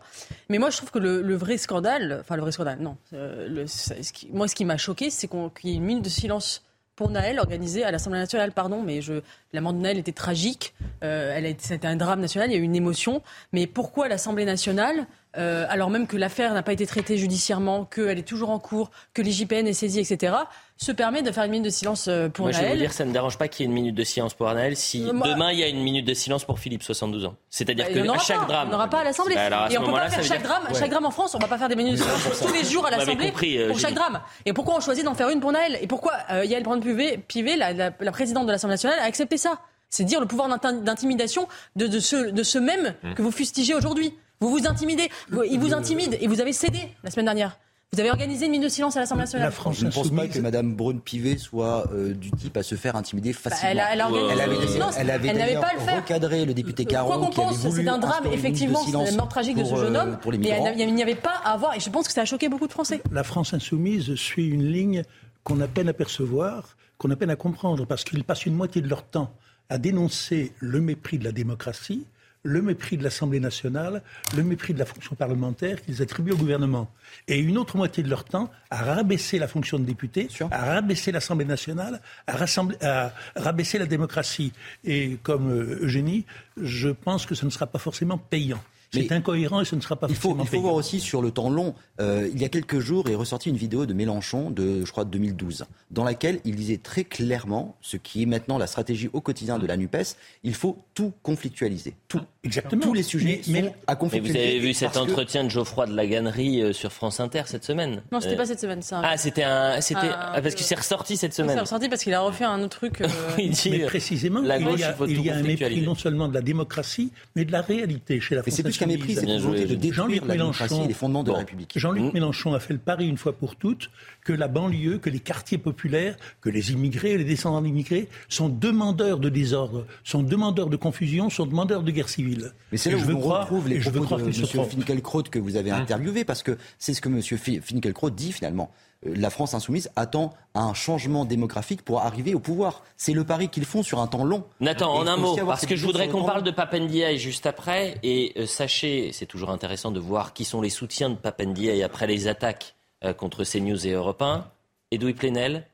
Mais moi, je trouve que le, vrai scandale, enfin le vrai scandale, non. Euh, le, ce qui, moi, ce qui m'a choqué, c'est qu'il y ait une minute de silence pour Naël organisée à l'Assemblée nationale, pardon, mais je, la de Naël était tragique. Euh, elle a, c'était un drame national, il y a eu une émotion. Mais pourquoi l'Assemblée nationale euh, alors même que l'affaire n'a pas été traitée judiciairement, qu'elle est toujours en cours, que l'IGPN est saisie, etc., se permet de faire une minute de silence euh, pour Moi, Naël. je vais vous dire, ça ne me dérange pas qu'il y ait une minute de silence pour Naël si Euh, moi- demain il y a une minute de silence pour Philippe, 72 ans. C'est-à-dire Bah, en que à chaque pas. drame. On n'aura pas à l'Assemblée. Bah, à et ce on peut pas faire chaque dire- drame, Ouais. chaque drame en France, on va pas faire des minutes de silence pour tous les jours à l'Assemblée euh, pour chaque drame. Et pourquoi on choisit d'en faire une pour Naël? Et pourquoi euh, Yael Braun-Pivet, la, la- la présidente de l'Assemblée nationale, a accepté ça? C'est dire le pouvoir d'intimidation de, de ceux de ceux mêmes Mmh. que vous fustigez aujourd'hui. Vous vous intimidez, vous- ils vous intimident et vous avez cédé la semaine dernière. Vous avez organisé une minute de silence à l'Assemblée nationale. Je ne pense pas que Mme Braun-Pivet soit euh, du type à se faire intimider facilement. elle a- elle a organisé elle avait, une silence. elle avait Elle n'avait pas à le faire. recadré le député Quoi Caron qu'on qui avait pense, c'est un drame, effectivement, c'est la mort tragique de ce pour, jeune euh, homme. pour les Mais il n'y avait pas à avoir, et je pense que ça a choqué beaucoup de Français. La France insoumise suit une ligne qu'on a peine à percevoir, qu'on a peine à comprendre, parce qu'ils passent une moitié de leur temps à dénoncer le mépris de la démocratie, le mépris de l'Assemblée nationale, le mépris de la fonction parlementaire qu'ils attribuent au gouvernement. Et une autre moitié de leur temps à rabaisser la fonction de député, à rabaisser l'Assemblée nationale, à, rabaisser la démocratie. Et comme euh, Eugénie, je pense que ce ne sera pas forcément payant. C'est incohérent et ce ne sera pas Il faut, il faut voir aussi sur le temps long. Euh, il y a quelques jours est ressorti une vidéo de Mélenchon de, je crois, de 2012, dans laquelle il disait très clairement ce qui est maintenant la stratégie au quotidien de la Nupes. Il faut tout conflictualiser, tout. Exactement. Tous les sujets Mais- sont mais- à Mais conflictualiser. vous avez vu cet que- entretien de Geoffroy de la Gannerie euh, sur France Inter cette semaine? Non, c'était Euh, pas cette semaine, ça. Ah, c'était un, c'était Ah, ah, parce que c'est ressorti cette C'est semaine. ressorti parce qu'il a refait un autre truc. euh, Il dit, Mais euh, précisément, la il gauche, y a, il il y a un mépris non seulement de la démocratie, mais de la réalité chez la Mais France mépris, volonté de détruire Jean-Luc la démocratie Mélenchon- et les fondements de la Bon. République. Jean-Luc Mmh. Mélenchon a fait le pari une fois pour toutes que la banlieue, que les quartiers populaires, que les immigrés, les descendants d'immigrés sont demandeurs de désordre, sont demandeurs de confusion, sont demandeurs de guerre civile. Mais c'est Et là où je veux on croire- retrouve les et je veux propos croire de M. Finkielkraut que vous avez interviewé, parce que c'est ce que M. Fi- Finkielkraut dit finalement. Euh, La France insoumise attend un changement démographique pour arriver au pouvoir. C'est le pari qu'ils font sur un temps long. Nathan, Et en un mot, parce que je voudrais qu'on parle long. de Papendiaï juste après. Et euh, sachez, c'est toujours intéressant de voir qui sont les soutiens de Papendiaï après les attaques euh, contre CNews et Europe 1. Edoui Plenel,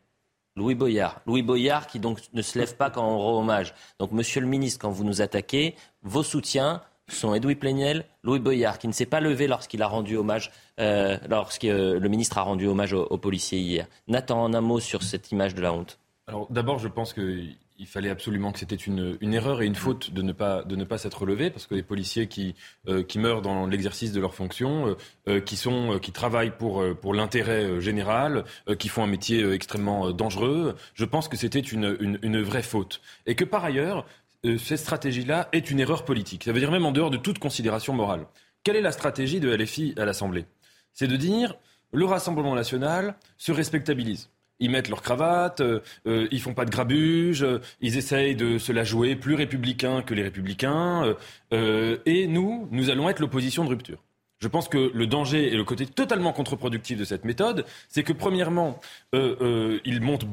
Louis Boyard. Louis Boyard qui donc ne se lève pas quand on rend hommage. Donc, monsieur le ministre, quand vous nous attaquez, vos soutiens sont Edoui Plenel, Louis Boyard, qui ne s'est pas levé lorsqu'il a rendu hommage, euh, lorsque euh, le ministre a rendu hommage aux, policiers hier. Nathan, en un mot sur cette image de la honte. Alors d'abord, je pense qu'il fallait absolument que c'était une, une erreur et une faute de ne pas, de ne pas s'être relevé, parce que les policiers qui, euh, qui meurent dans l'exercice de leurs fonctions, qui, sont, qui travaillent pour, pour l'intérêt général, qui font un métier extrêmement dangereux, je pense que c'était une, une vraie faute. Et que par ailleurs, euh, cette stratégie-là est une erreur politique. Ça veut dire même en dehors de toute considération morale. Quelle est la stratégie de LFI à l'Assemblée? C'est de dire le Rassemblement national se respectabilise. Ils mettent leur cravate, euh, euh, ils font pas de grabuge, euh, ils essayent de se la jouer plus républicain que les républicains. et nous, nous allons être l'opposition de rupture. Je pense que le danger et le côté totalement contre-productif de cette méthode, c'est que premièrement, ils montent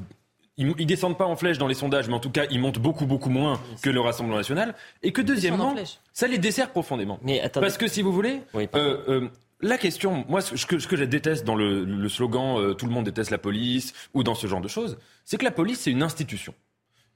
ils, ils descendent pas en flèche dans les sondages, mais en tout cas, ils montent beaucoup, beaucoup moins que le Rassemblement national. Et que deuxièmement, ça les dessert profondément. Mais attendez. Parce que si vous voulez, Oui, euh, euh, la question, moi, ce que, ce que je déteste dans le, le slogan euh, Tout le monde déteste la police ou dans ce genre de choses, c'est que la police, c'est une institution.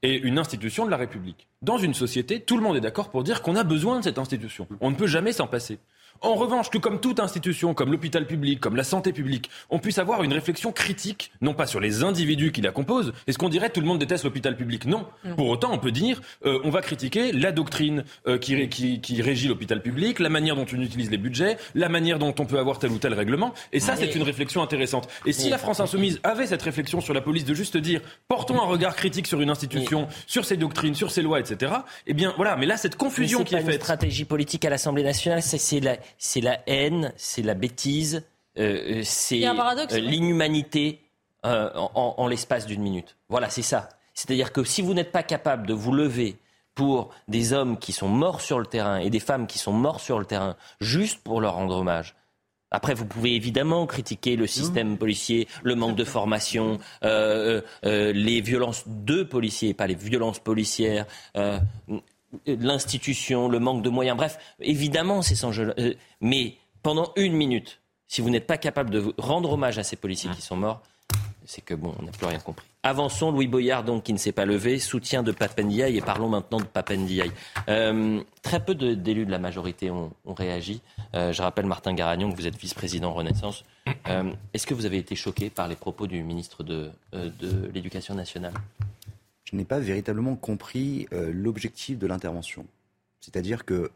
Et une institution de la République. Dans une société, tout le monde est d'accord pour dire qu'on a besoin de cette institution. On ne peut jamais s'en passer. En revanche, que comme toute institution, comme l'hôpital public, comme la santé publique, on puisse avoir une réflexion critique, non pas sur les individus qui la composent. Est-ce qu'on dirait tout le monde déteste l'hôpital public non. Pour autant, on peut dire euh, on va critiquer la doctrine euh, qui, qui, qui régit l'hôpital public, la manière dont on utilise les budgets, la manière dont on peut avoir tel ou tel règlement. Et ça, c'est une réflexion intéressante. Et si la France insoumise avait cette réflexion sur la police de juste dire portons un regard critique sur une institution, sur ses doctrines, sur ses lois, etc. Eh bien, voilà. Mais là, cette confusion Mais qui est pas une faite. stratégie politique à l'Assemblée nationale, c'est c'est la, c'est la haine, c'est la bêtise, euh, euh, c'est euh, l'inhumanité euh, en, en- l'espace d'une minute. Voilà, c'est ça. C'est-à-dire que si vous n'êtes pas capable de vous lever pour des hommes qui sont morts sur le terrain et des femmes qui sont morts sur le terrain, juste pour leur rendre hommage, après, vous pouvez évidemment critiquer le système policier, le manque de formation, euh, euh, euh, les violences de policiers, pas les violences policières, euh, l'institution, le manque de moyens. Bref, évidemment, c'est sans jeu. euh, mais pendant une minute, si vous n'êtes pas capable de rendre hommage à ces policiers qui sont morts, c'est que bon, on n'a plus rien compris. Avançons, Louis Boyard, donc, qui ne s'est pas levé, soutien de Papendiaï, et parlons maintenant de Papendiaï. Euh, très peu d'élus de la majorité ont, réagi. Euh, je rappelle, Martin Garagnon, que vous êtes vice-président Renaissance. Euh, est-ce que vous avez été choqué par les propos du ministre de l'Éducation nationale? Je n'ai pas véritablement compris l'objectif de l'intervention. C'est-à-dire que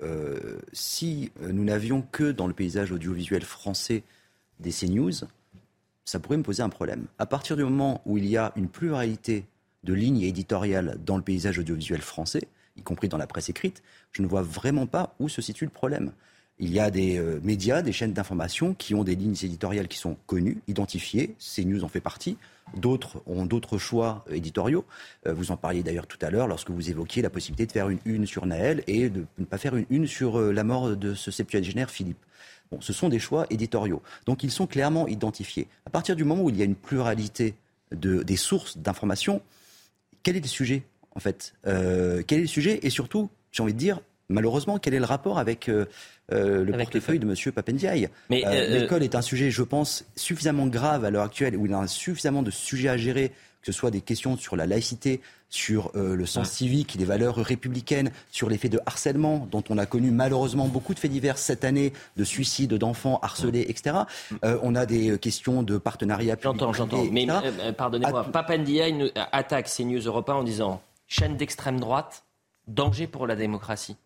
si nous n'avions que dans le paysage audiovisuel français des CNews, ça pourrait me poser un problème. À partir du moment où il y a une pluralité de lignes éditoriales dans le paysage audiovisuel français, y compris dans la presse écrite, je ne vois vraiment pas où se situe le problème. Il y a des euh, médias, des chaînes d'information qui ont des lignes éditoriales qui sont connues, identifiées. CNews en fait partie. D'autres ont d'autres choix éditoriaux. Euh, vous en parliez d'ailleurs tout à l'heure lorsque vous évoquiez la possibilité de faire une une sur Naël et de ne pas faire une une sur euh, la mort de ce septuagénaire Philippe ce sont des choix éditoriaux. Donc ils sont clairement identifiés. À partir du moment où il y a une pluralité de, des sources d'information, quel est le sujet en fait? Euh, Quel est le sujet Et surtout, j'ai envie de dire, malheureusement, quel est le rapport avec euh, euh, le portefeuille de M. Papendiaï? L'école est un sujet, je pense, suffisamment grave à l'heure actuelle, où il y a suffisamment de sujets à gérer, que ce soit des questions sur la laïcité, sur euh, le sens civique, les valeurs républicaines, sur les faits de harcèlement, dont on a connu malheureusement beaucoup de faits divers cette année, de suicides d'enfants harcelés, etc. Euh, on a des questions de partenariat public J'entends, j'entends. Mais euh, pardonnez-moi, Papendia attaque CNews Europa en disant chaîne d'extrême droite, danger pour la démocratie.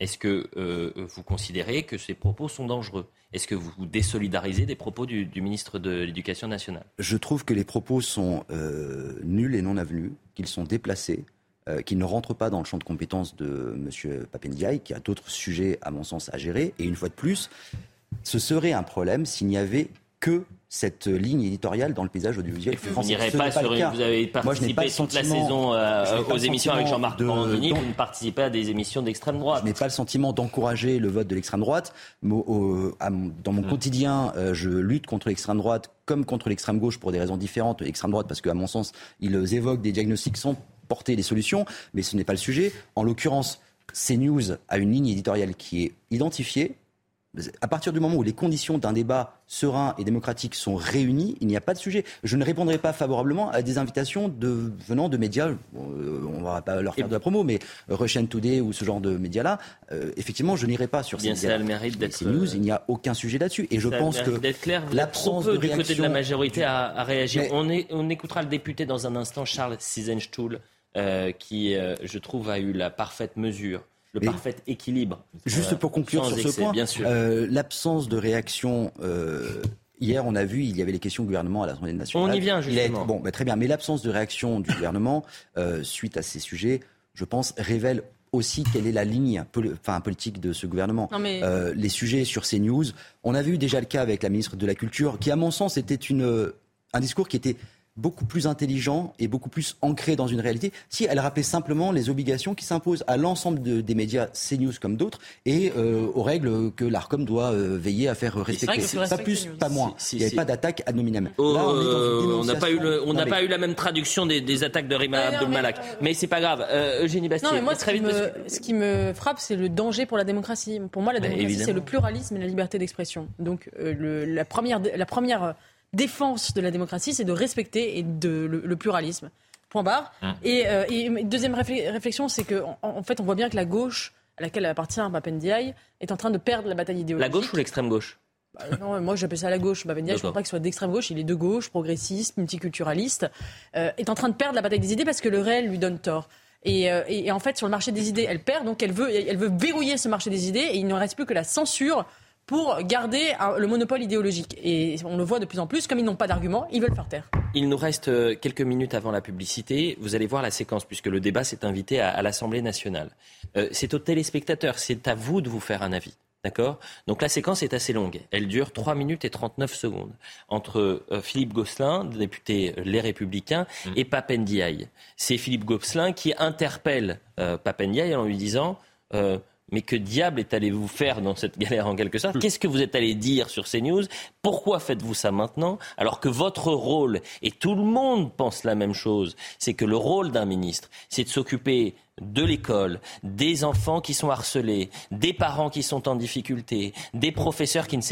Est-ce que vous considérez que ces propos sont dangereux? Est-ce que vous vous désolidarisez des propos du, ministre de l'Éducation nationale? Je trouve que les propos sont euh, nuls et non avenus, qu'ils sont déplacés, euh, qu'ils ne rentrent pas dans le champ de compétences de M. Papendiaï, qui a d'autres sujets, à mon sens, à gérer. Et une fois de plus, ce serait un problème s'il n'y avait que cette ligne éditoriale dans le paysage audiovisuel français. Vous pas, sur une, vous avez participé toute la saison euh, aux émissions avec Jean-Marc Morandini, vous ne participez à des émissions d'extrême droite. Je n'ai pas le sentiment d'encourager le vote de l'extrême droite. dans mon mm. quotidien, euh, je lutte contre l'extrême droite comme contre l'extrême gauche pour des raisons différentes. L'extrême droite parce qu'à mon sens, ils évoquent des diagnostics sans porter des solutions, mais ce n'est pas le sujet. En l'occurrence, CNews a une ligne éditoriale qui est identifiée, à partir du moment où les conditions d'un débat serein et démocratique sont réunies, il n'y a pas de sujet. Je ne répondrai pas favorablement à des invitations de, venant de médias, euh, on ne va pas leur faire de la promo, mais Russian Today ou ce genre de médias-là, euh, effectivement, je n'irai pas sur ces médias. d'être news, il n'y a aucun sujet là-dessus. Et je pense que l'absence de du côté de la majorité à, réagir. On, on, écoutera le député dans un instant, Charles Sizenstuhl, euh, qui, je trouve, a eu la parfaite mesure le parfait équilibre. Juste pour conclure sur ce point, euh, l'absence de réaction. Euh, hier, on a vu, il y avait les questions du gouvernement à l'Assemblée nationale. On y vient, justement. bon, bah, très bien. Mais l'absence de réaction du gouvernement euh, suite à ces sujets, je pense, révèle aussi quelle est la ligne enfin, politique de ce gouvernement. les sujets sur ces news, on avait eu déjà le cas avec la ministre de la Culture, qui, à mon sens, était une, un discours qui était beaucoup plus intelligent et beaucoup plus ancré dans une réalité si elle rappelait simplement les obligations qui s'imposent à l'ensemble de, des médias CNews comme d'autres et euh, aux règles que l'ARCOM doit euh, veiller à faire respecter. Pas plus, pas moins. Il n'y avait pas d'attaque ad hominem. Oh, on n'a pas eu on n'a pas eu la même traduction des, attaques de Rima Abdelmalak. Mais, mais c'est pas grave. Euh, Eugénie Bastier. Non, mais moi, ce, qui me, ce qui me frappe, c'est le danger pour la démocratie. Pour moi, la démocratie, c'est le pluralisme et la liberté d'expression. Donc, le, la première, la première défense de la démocratie, c'est de respecter et de, le, pluralisme. Point barre. Hum. Et, euh, deuxième réflexion, c'est qu'en en, fait, on voit bien que la gauche, à laquelle appartient Ndiaye, est en train de perdre la bataille idéologique. La gauche ou l'extrême gauche? Bah, non, moi j'appelle ça la gauche. Ndiaye, je ne pense pas qu'il soit d'extrême gauche, il est de gauche, progressiste, multiculturaliste, euh, est en train de perdre la bataille des idées parce que le réel lui donne tort. Et, euh, et, en fait, sur le marché des idées, elle perd, donc elle veut, elle veut verrouiller ce marché des idées, et il ne reste plus que la censure pour garder le monopole idéologique. Et on le voit de plus en plus, comme ils n'ont pas d'argument, ils veulent faire taire. Il nous reste euh, quelques minutes avant la publicité. Vous allez voir la séquence, puisque le débat s'est invité à, l'Assemblée nationale. Euh, c'est aux téléspectateurs, c'est à vous de vous faire un avis. D'accord? Donc la séquence est assez longue. Elle dure 3 minutes et 39 secondes. Entre euh, Philippe Gosselin, député Les Républicains, mmh. et Papendiaï. C'est Philippe Gosselin qui interpelle Papendiaï en lui disant mais que diable est allé vous faire dans cette galère en quelque sorte Qu'est-ce que vous êtes allé dire sur ces news Pourquoi faites-vous ça maintenant alors que votre rôle, et tout le monde pense la même chose, c'est que le rôle d'un ministre, c'est de s'occuper de l'école, des enfants qui sont harcelés, des parents qui sont en difficulté, des professeurs qui ne,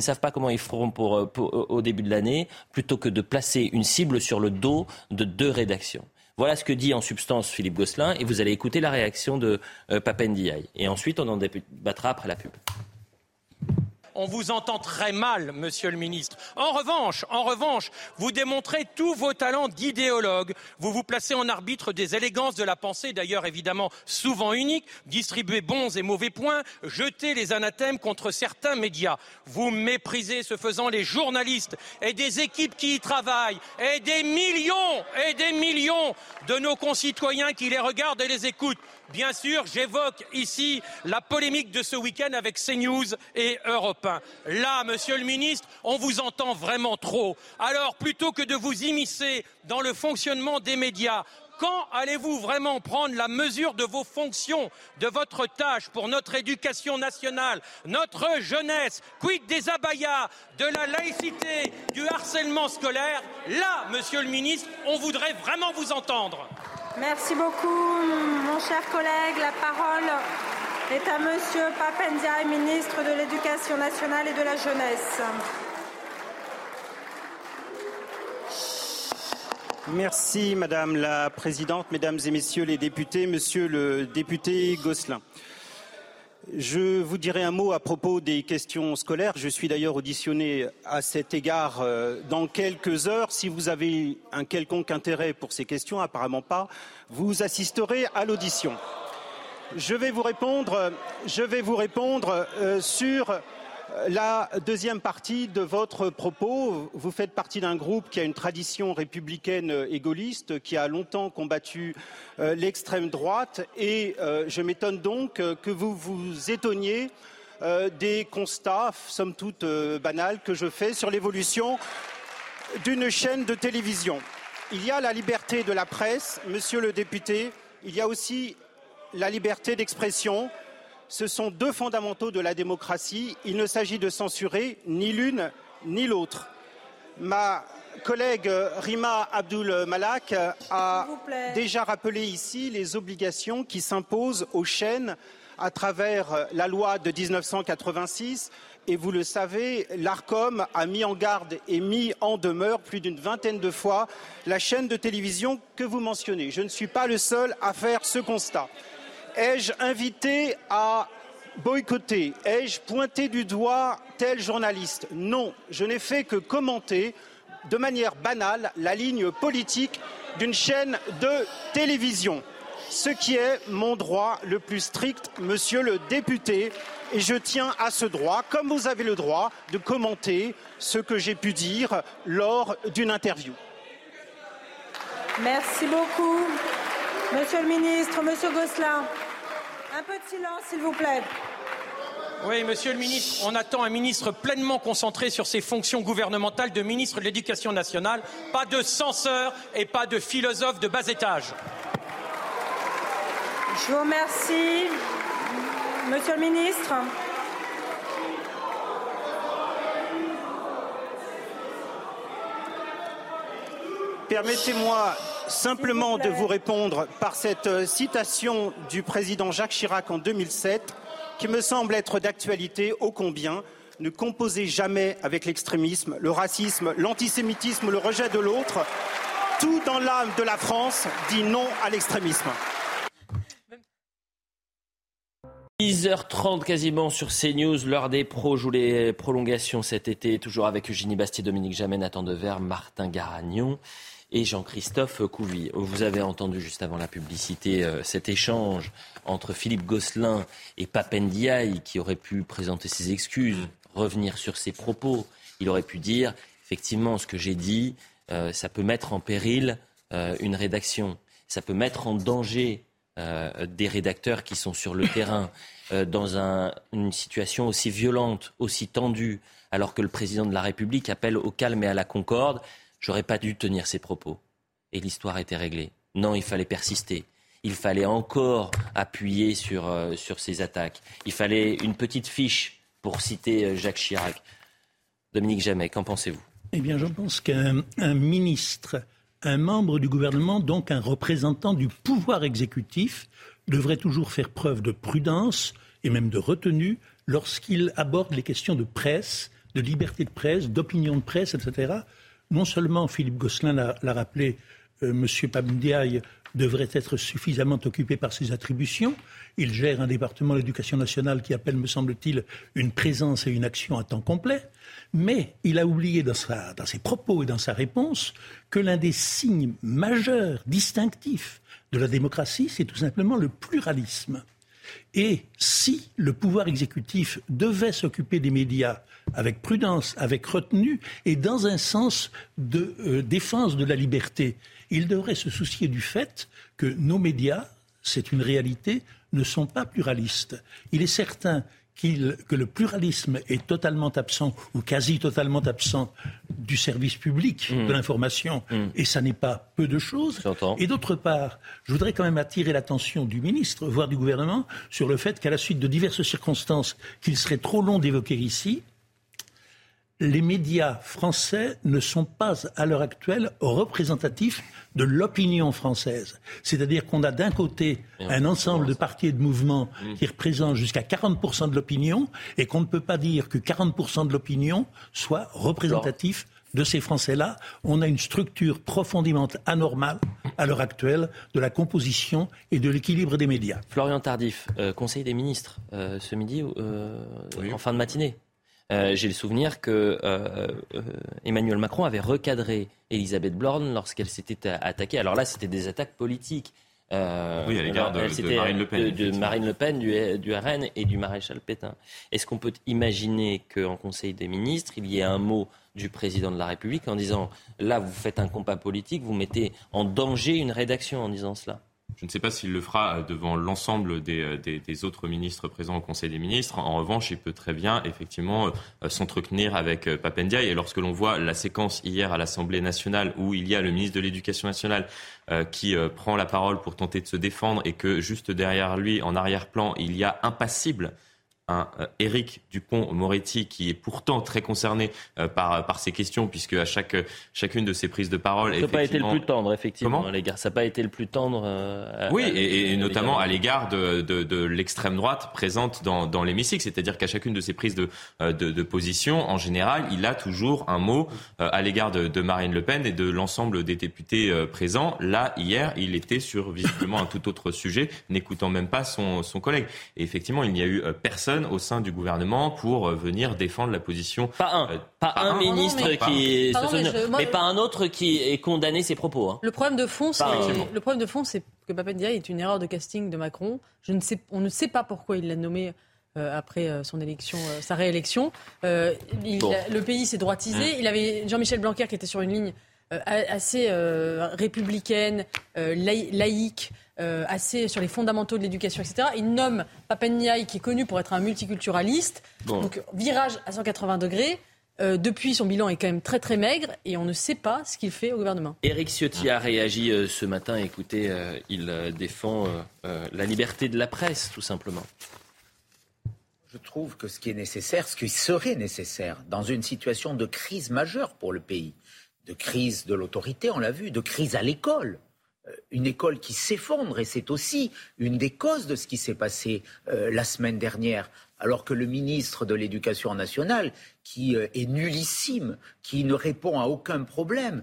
savent pas comment ils feront pour, euh, au début de l'année, plutôt que de placer une cible sur le dos de deux rédactions. Voilà ce que dit en substance Philippe Gosselin et vous allez écouter la réaction de euh, Papendiaï. Et ensuite, on en débattra après la pub on vous entend très mal, monsieur le ministre. En revanche, vous démontrez tous vos talents d'idéologue. Vous vous placez en arbitre des élégances de la pensée, d'ailleurs évidemment souvent uniques, distribuez bons et mauvais points, jetez les anathèmes contre certains médias. Vous méprisez, ce faisant, les journalistes et des équipes qui y travaillent, et des millions et des millions de nos concitoyens qui les regardent et les écoutent. Bien sûr, j'évoque ici la polémique de ce week-end avec CNews et Europe 1. Là, monsieur le ministre, on vous entend vraiment trop. Alors, plutôt que de vous immiscer dans le fonctionnement des médias, quand allez-vous vraiment prendre la mesure de vos fonctions, de votre tâche pour notre éducation nationale, notre jeunesse, quid des abayas, de la laïcité, du harcèlement scolaire? Là, monsieur le ministre, on voudrait vraiment vous entendre. Merci beaucoup, mon cher collègue. La parole est à Monsieur Papendia, ministre de l'Éducation nationale et de la jeunesse. Merci Madame la Présidente, Mesdames et Messieurs les députés, Monsieur le député Gosselin. Je vous dirai un mot à propos des questions scolaires. Je suis d'ailleurs auditionné à cet égard euh, dans quelques heures. Si vous avez un quelconque intérêt pour ces questions, apparemment pas, vous assisterez à l'audition. Je vais vous répondre, je vais vous répondre euh, sur la deuxième partie de votre propos, vous faites partie d'un groupe qui a une tradition républicaine et qui a longtemps combattu euh, l'extrême droite, et euh, je m'étonne donc que vous vous étonniez euh, des constats, somme toute banals, que je fais sur l'évolution d'une chaîne de télévision. Il y a la liberté de la presse, monsieur le député, il y a aussi la liberté d'expression, ce sont deux fondamentaux de la démocratie. Il ne s'agit de censurer ni l'une ni l'autre. Ma collègue Rima Abdul Malak a déjà rappelé ici les obligations qui s'imposent aux chaînes à travers la loi de 1986. Et vous le savez, l'ARCOM a mis en garde et mis en demeure plus d'une vingtaine de fois la chaîne de télévision que vous mentionnez. Je ne suis pas le seul à faire ce constat. Ai-je invité à boycotter Ai-je pointé du doigt tel journaliste? Non, je n'ai fait que commenter de manière banale la ligne politique d'une chaîne de télévision, ce qui est mon droit le plus strict, monsieur le député, et je tiens à ce droit, comme vous avez le droit de commenter ce que j'ai pu dire lors d'une interview. Merci beaucoup, monsieur le ministre, monsieur Gosselin. Un peu de silence, s'il vous plaît. Oui, monsieur le ministre, on attend un ministre pleinement concentré sur ses fonctions gouvernementales de ministre de l'Éducation nationale, pas de censeur et pas de philosophe de bas étage. Je vous remercie. Monsieur le ministre. Permettez-moi simplement de vous répondre par cette euh, citation du président Jacques Chirac en 2007 qui me semble être d'actualité ô combien. Ne composez jamais avec l'extrémisme, le racisme, l'antisémitisme, le rejet de l'autre. Tout dans l'âme de la France dit non à l'extrémisme. 10h30 quasiment sur CNews, l'heure des pros joue les prolongations cet été, toujours avec Eugénie Bastier, Dominique Jamais, Nathan Dever, Martin Garagnon et Jean-Christophe Couvi. Vous avez entendu juste avant la publicité euh, cet échange entre Philippe Gosselin et Papendiaï qui aurait pu présenter ses excuses, revenir sur ses propos. Il aurait pu dire effectivement ce que j'ai dit, euh, ça peut mettre en péril euh, une rédaction, ça peut mettre en danger des rédacteurs qui sont sur le terrain dans une situation aussi violente, aussi tendue, alors que le président de la République appelle au calme et à la concorde. J'aurais pas dû tenir ces propos. Et l'histoire était réglée. Non, il fallait persister. il fallait encore appuyer sur, sur ces attaques. Il fallait une petite fiche pour citer Jacques Chirac. Dominique Jamais, qu'en pensez-vous? Eh bien, je pense qu'un ministre, un membre du gouvernement, donc un représentant du pouvoir exécutif, devrait toujours faire preuve de prudence et même de retenue lorsqu'il aborde les questions de presse, de liberté de presse, d'opinion de presse, etc. Non seulement Philippe Gosselin l'a rappelé, euh, M. Devrait être suffisamment occupé par ses attributions. Il gère un département de l'éducation nationale qui appelle, me semble-t-il, une présence et une action à temps complet. Mais il a oublié dans ses propos et dans sa réponse que l'un des signes majeurs, distinctifs de la démocratie, c'est tout simplement le pluralisme. Et si le pouvoir exécutif devait s'occuper des médias avec prudence, avec retenue et dans un sens de euh, défense de la liberté, il devrait se soucier du fait que nos médias, c'est une réalité, ne sont pas pluralistes. Il est certain que le pluralisme est totalement absent ou quasi totalement absent du service public de mmh. l'information, mmh. et ça n'est pas peu de choses. Et d'autre part, je voudrais quand même attirer l'attention du ministre, voire du gouvernement, sur le fait qu'à la suite de diverses circonstances qu'il serait trop long d'évoquer ici, les médias français ne sont pas à l'heure actuelle représentatifs de l'opinion française. C'est-à-dire qu'on a d'un côté un ensemble de partis et de mouvements mmh. qui représentent jusqu'à 40% de l'opinion et qu'on ne peut pas dire que 40% de l'opinion soit représentatif de ces Français-là. On a une structure profondément anormale à l'heure actuelle de la composition et de l'équilibre des médias. Florian Tardif, euh, Conseil des ministres, euh, ce midi, euh, en fin de matinée. Euh, j'ai le souvenir que euh, euh, Emmanuel Macron avait recadré Elisabeth Borne lorsqu'elle s'était attaquée. Alors là, c'était des attaques politiques. oui, à l'égard de, Marine Le Pen. De, Marine Le Pen, du, du, RN et du maréchal Pétain. Est-ce qu'on peut imaginer qu'en Conseil des ministres, il y ait un mot du président de la République en disant là, vous faites un compas politique, vous mettez en danger une rédaction en disant cela? Je ne sais pas s'il le fera euh, devant l'ensemble euh, des, autres ministres présents au Conseil des ministres. En revanche, il peut très bien effectivement euh, s'entretenir avec Papendia. Et lorsque l'on voit la séquence hier à l'Assemblée nationale où il y a le ministre de l'Éducation nationale qui prend la parole pour tenter de se défendre et que juste derrière lui, en arrière-plan, il y a impassible un euh, Éric Dupont-Moretti qui est pourtant très concerné euh, par, par ces questions, puisque à chaque, chacune de ses prises de parole. Ça n'a pas été le plus tendre, effectivement, gars. Ça n'a pas été le plus tendre. Euh, oui, et, notamment à l'égard de, de, de l'extrême droite présente dans, dans l'hémicycle. C'est-à-dire qu'à chacune de ses prises de, de, de, position, en général, il a toujours un mot à l'égard de, de, Marine Le Pen et de l'ensemble des députés présents. Là, hier, il était sur visiblement un tout autre sujet, n'écoutant même pas son, son collègue. Et effectivement, il n'y a eu personne au sein du gouvernement pour euh, venir défendre la position. Pas un, euh, pas, un, ministre qui, mais, pas un autre qui est condamné ses propos. Hein. Le problème de fond, c'est le problème de fond, c'est que Papendia est une erreur de casting de Macron. Je ne sais, on ne sait pas pourquoi il l'a nommé. Euh, après son élection, sa réélection, le pays s'est droitisé. Mmh. Il avait Jean-Michel Blanquer qui était sur une ligne assez républicaine, laïque. Euh, assez sur les fondamentaux de l'éducation, etc. Il nomme Papenyaï, qui est connu pour être un multiculturaliste. Donc, virage à 180 degrés. Euh, depuis, son bilan est quand même très très maigre et on ne sait pas ce qu'il fait au gouvernement. Éric Ciotti a réagi euh, ce matin. Écoutez, il défend la liberté de la presse, tout simplement. Je trouve que ce qui est nécessaire, ce qui serait nécessaire dans une situation de crise majeure pour le pays, de crise de l'autorité, on l'a vu, de crise à l'école, une école qui s'effondre et c'est aussi une des causes de ce qui s'est passé euh, la semaine dernière alors que le ministre de l'Éducation nationale, qui euh, est nullissime, qui ne répond à aucun problème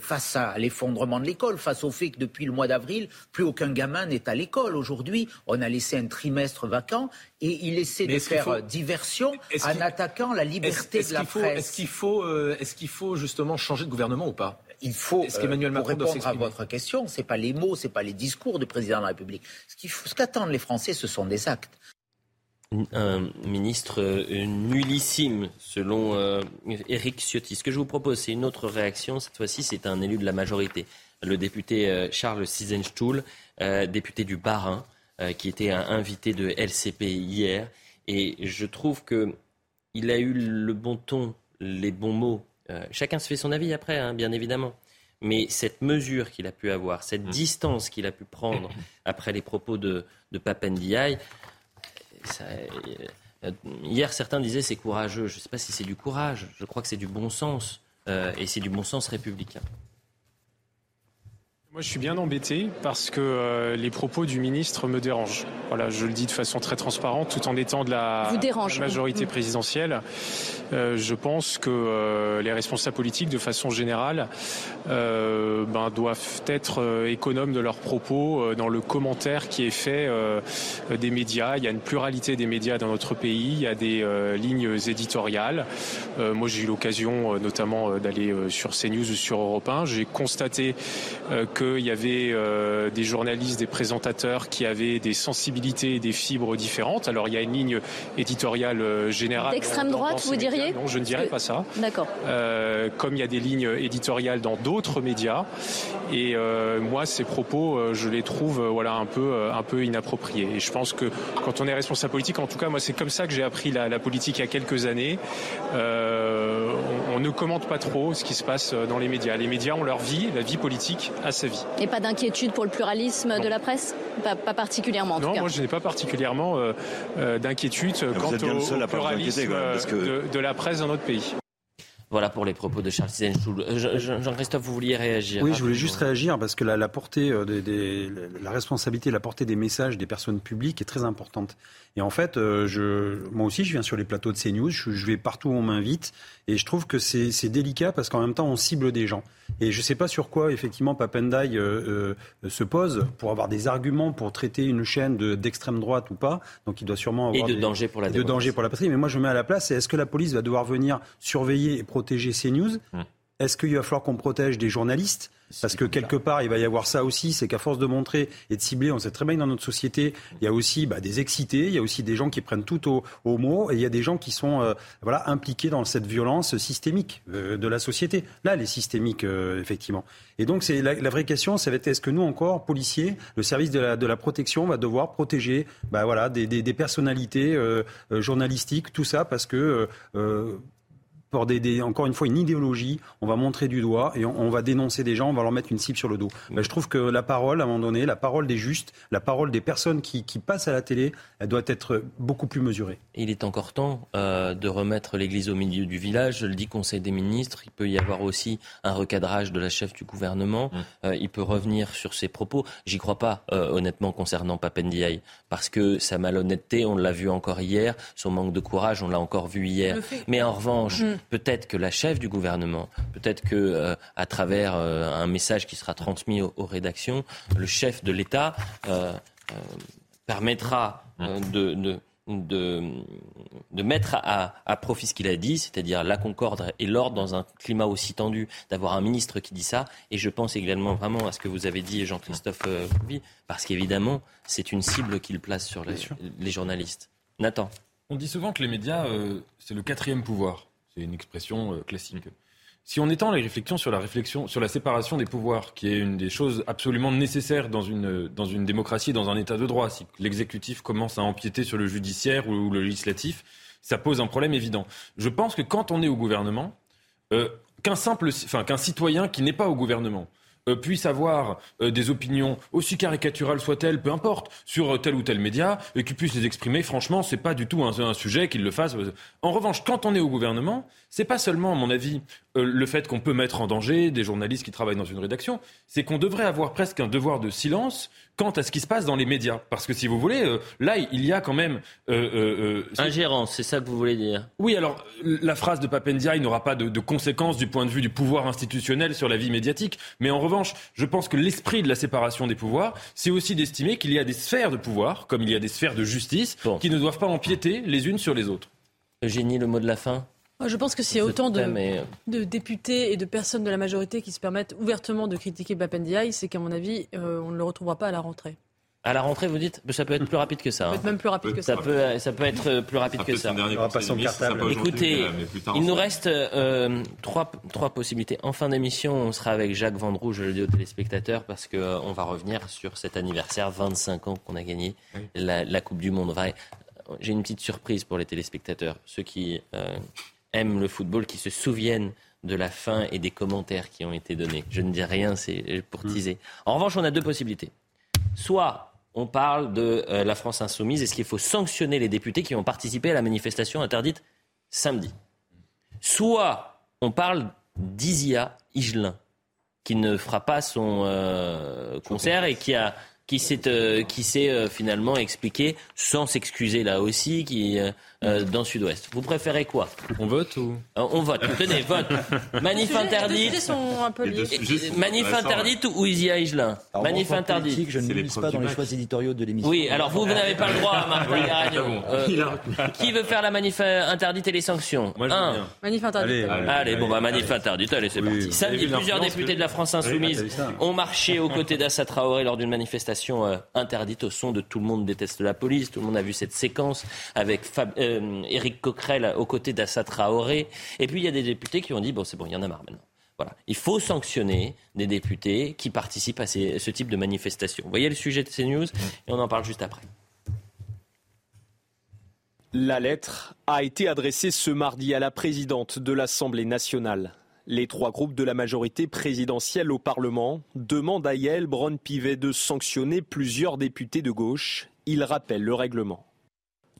face à l'effondrement de l'école, face au fait que depuis le mois d'avril, plus aucun gamin n'est à l'école. Aujourd'hui, on a laissé un trimestre vacant et il essaie de faire diversion en attaquant la liberté de la presse. Est-ce qu'il faut, est qu'il faut justement changer de gouvernement ou pas? Il faut, euh, pour répondre à votre question, ce n'est pas les mots, ce n'est pas les discours du président de la République. Ce qu'attendent les Français, ce sont des actes. Un ministre euh, nullissime, selon euh, Éric Ciotti. Ce que je vous propose, c'est une autre réaction. Cette fois-ci, c'est un élu de la majorité, le député Charles Sizenstuhl, député du Bas-Rhin, qui était un invité de LCP hier. Et je trouve qu'il a eu le bon ton, les bons mots euh, chacun se fait son avis après, hein, bien évidemment. Mais cette mesure qu'il a pu avoir, cette mm. distance qu'il a pu prendre après les propos de, de Papendiaï, euh, hier certains disaient c'est courageux. Je ne sais pas si c'est du courage. Je crois que c'est du bon sens. Euh, et c'est du bon sens républicain. Moi, je suis bien embêté parce que euh, les propos du ministre me dérangent. Voilà, je le dis de façon très transparente, tout en étant de la, majorité présidentielle. Euh, je pense que euh, les responsables politiques, de façon générale, ben, doivent être économes de leurs propos dans le commentaire qui est fait des médias. Il y a une pluralité des médias dans notre pays. Il y a des lignes éditoriales. moi, j'ai eu l'occasion, notamment, d'aller sur CNews ou sur Europe 1. J'ai constaté que qu'il y avait euh, des journalistes, des présentateurs qui avaient des sensibilités et des fibres différentes. Alors il y a une ligne éditoriale euh, générale. D'extrême droite, vous diriez Non, je ne dirais pas ça. D'accord. Euh, comme il y a des lignes éditoriales dans d'autres médias. Et moi, ces propos, je les trouve voilà, un, peu, un peu inappropriés. Et je pense que quand on est responsable politique, en tout cas, moi, c'est comme ça que j'ai appris la, la, politique il y a quelques années. on, on ne commente pas trop ce qui se passe dans les médias. Les médias ont leur vie, la vie politique a sa vie. Et pas d'inquiétude pour le pluralisme de la presse? Pas, particulièrement en non, tout cas. moi je n'ai pas particulièrement euh, euh, d'inquiétude quant au, pluralisme de, la presse dans notre pays. Voilà pour les propos de Charles euh, Jean-Christophe, vous vouliez réagir Oui, je voulais juste réagir parce que la, portée des, la responsabilité, la portée des messages des personnes publiques est très importante. Et en fait, je, moi aussi, je viens sur les plateaux de CNews, je, je vais partout où on m'invite, et je trouve que c'est délicat parce qu'en même temps, on cible des gens. Et je ne sais pas sur quoi, effectivement, Papendai euh, euh, se pose pour avoir des arguments pour traiter une chaîne d'extrême droite ou pas. Donc il doit sûrement avoir. Et de danger pour la De danger pour la patrie. Mais moi, je mets à la place est-ce que la police va devoir venir surveiller et protéger ces news hum. Est-ce qu'il va falloir qu'on protège des journalistes parce que quelque part, il va y avoir ça aussi, c'est qu'à force de montrer et de cibler, on sait très bien que dans notre société, il y a aussi bah, des excités, il y a aussi des gens qui prennent tout au, mot, et il y a des gens qui sont euh, voilà, impliqués dans cette violence systémique euh, de la société. Là, elle est systémique, euh, effectivement. Et donc, c'est la, vraie question, ça va être est-ce que nous, encore, policiers, le service de la, de la protection va devoir protéger bah, voilà, des, des, des personnalités journalistiques, tout ça, parce que encore une fois, une idéologie. On va montrer du doigt et on, va dénoncer des gens, on va leur mettre une cible sur le dos. Mais je trouve que la parole, à un moment donné, la parole des justes, la parole des personnes qui, passent à la télé, elle doit être beaucoup plus mesurée. Il est encore temps euh, de remettre l'église au milieu du village. Je le dis, Conseil des ministres. Il peut y avoir aussi un recadrage de la chef du gouvernement. Mmh. Euh, il peut revenir sur ses propos. J'y crois pas, euh, honnêtement, concernant Papendiaï. Parce que sa malhonnêteté, on l'a vu encore hier. Son manque de courage, on l'a encore vu hier. Mais en revanche, mmh. Peut-être que la chef du gouvernement, peut-être que euh, à travers euh, un message qui sera transmis aux, rédactions, le chef de l'État euh, permettra de, de de, mettre à, à, profit ce qu'il a dit, c'est-à-dire la concorde et l'ordre dans un climat aussi tendu, d'avoir un ministre qui dit ça. Et je pense également vraiment à ce que vous avez dit, Jean-Christophe Couvi, parce qu'évidemment, c'est une cible qu'il place sur les, les, journalistes. Nathan. On dit souvent que les médias, c'est le quatrième pouvoir. C'est une expression euh, classique. Si on étend les réflexions sur la réflexion sur la séparation des pouvoirs, qui est une des choses absolument nécessaires dans une dans une démocratie, dans un État de droit, si l'exécutif commence à empiéter sur le judiciaire ou le législatif, ça pose un problème évident. Je pense que quand on est au gouvernement, euh, qu'un simple, enfin qu'un citoyen qui n'est pas au gouvernement euh, puisse avoir euh, des opinions aussi caricaturales soient-elles, peu importe, sur tel ou tel média, et qu'il puisse les exprimer, franchement, c'est pas du tout un, un sujet qu'il le fasse. En revanche, quand on est au gouvernement, c'est pas seulement, à mon avis, euh, le fait qu'on peut mettre en danger des journalistes qui travaillent dans une rédaction, c'est qu'on devrait avoir presque un devoir de silence quant à ce qui se passe dans les médias. Parce que si vous voulez, euh, là, il y a quand même... Euh, Ingérence, c'est ça que vous voulez dire? Oui, alors la phrase de Papendia, il n'aura pas de, de, conséquences du point de vue du pouvoir institutionnel sur la vie médiatique. Mais en revanche, je pense que l'esprit de la séparation des pouvoirs, c'est aussi d'estimer qu'il y a des sphères de pouvoir, comme il y a des sphères de justice, qui ne doivent pas empiéter les unes sur les autres. Eugénie, le mot de la fin? Je pense que s'il y a autant de, de, députés et de personnes de la majorité qui se permettent ouvertement de critiquer Bapendiaï, c'est qu'à mon avis, euh, on ne le retrouvera pas à la rentrée. À la rentrée, vous dites Ça peut être plus rapide que ça. Ça peut être hein. même plus rapide que ça. Ça peut, ça peut être plus rapide que ça. Écoutez, il nous reste euh, trois, trois possibilités. En fin d'émission, on sera avec Jacques Vendroux, je le dis aux téléspectateurs, parce qu'on euh, on va revenir sur cet anniversaire, 25 ans qu'on a gagné la, la, Coupe du Monde. J'ai une petite surprise pour les téléspectateurs. Ceux qui aiment le football qui se souviennent de la fin et des commentaires qui ont été donnés. Je ne dis rien, c'est pour mm. teaser. En revanche, on a deux possibilités. Soit on parle de euh, la France insoumise, est-ce qu'il faut sanctionner les députés qui ont participé à la manifestation interdite samedi Soit on parle d'Isia Higelin, qui ne fera pas son euh, concert et qui a qui s'est euh, qui s'est euh, finalement expliqué sans s'excuser là aussi qui euh, dans Sud-Ouest. Vous préférez quoi? On vote ou? On vote. Tenez, vote. Manif interdite. Sont un peu Manif interdite ou Isia Higelin Manif interdite. Je ne lis pas dans les choix éditoriaux de l'émission. Oui, alors vous, vous n'avez pas le droit, Marc oui, Qui veut faire la manif interdite et les sanctions? Moi, Un. Manif interdite. Allez, allez, bon bah manif interdite. Allez, c'est parti. Samedi, plusieurs députés de la France insoumise ont marché aux côtés d'Assa Traoré lors d'une manifestation euh, interdite au son de Tout le monde déteste la police. Tout le monde a vu cette séquence avec euh, Éric Coquerel aux côtés d'Assa Traoré. Et puis il y a des députés qui ont dit bon c'est bon, il y en a marre maintenant. Voilà. Il faut sanctionner des députés qui participent à ce type de manifestation. Vous voyez le sujet de ces news et on en parle juste après. La lettre a été adressée ce mardi à la présidente de l'Assemblée nationale. Les trois groupes de la majorité présidentielle au Parlement demandent à Yael Braun-Pivet de sanctionner plusieurs députés de gauche. Il rappelle le règlement.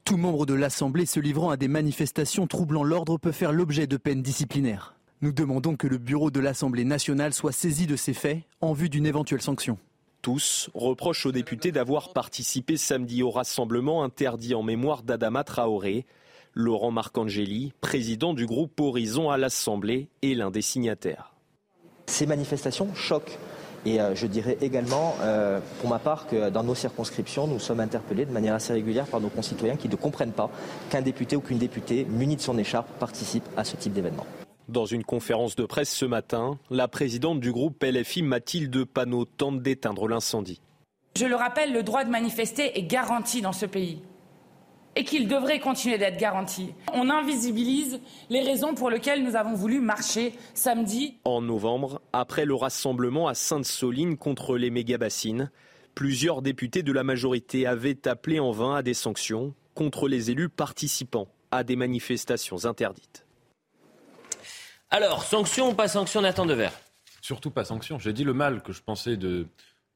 Tout membre de l'Assemblée se livrant à des manifestations troublant l'ordre peut faire l'objet de peines disciplinaires. Nous demandons que le bureau de l'Assemblée nationale soit saisi de ces faits en vue d'une éventuelle sanction. Tous reprochent aux députés d'avoir participé samedi au rassemblement interdit en mémoire d'Adama Traoré. Laurent Marcangeli, président du groupe Horizon à l'Assemblée, est l'un des signataires. Ces manifestations choquent. Et euh, je dirais également, euh, pour ma part, que dans nos circonscriptions, nous sommes interpellés de manière assez régulière par nos concitoyens qui ne comprennent pas qu'un député ou qu'une députée munie de son écharpe participe à ce type d'événement. Dans une conférence de presse ce matin, la présidente du groupe LFI Mathilde Panot tente d'éteindre l'incendie. Je le rappelle, le droit de manifester est garanti dans ce pays et qu'il devrait continuer d'être garanti. On invisibilise les raisons pour lesquelles nous avons voulu marcher samedi. En novembre, après le rassemblement à Sainte-Soline contre les méga-bassines, plusieurs députés de la majorité avaient appelé en vain à des sanctions contre les élus participant à des manifestations interdites. Alors, sanction ou pas sanction, Nathan Dever Surtout pas sanction. J'ai dit le mal que je pensais de,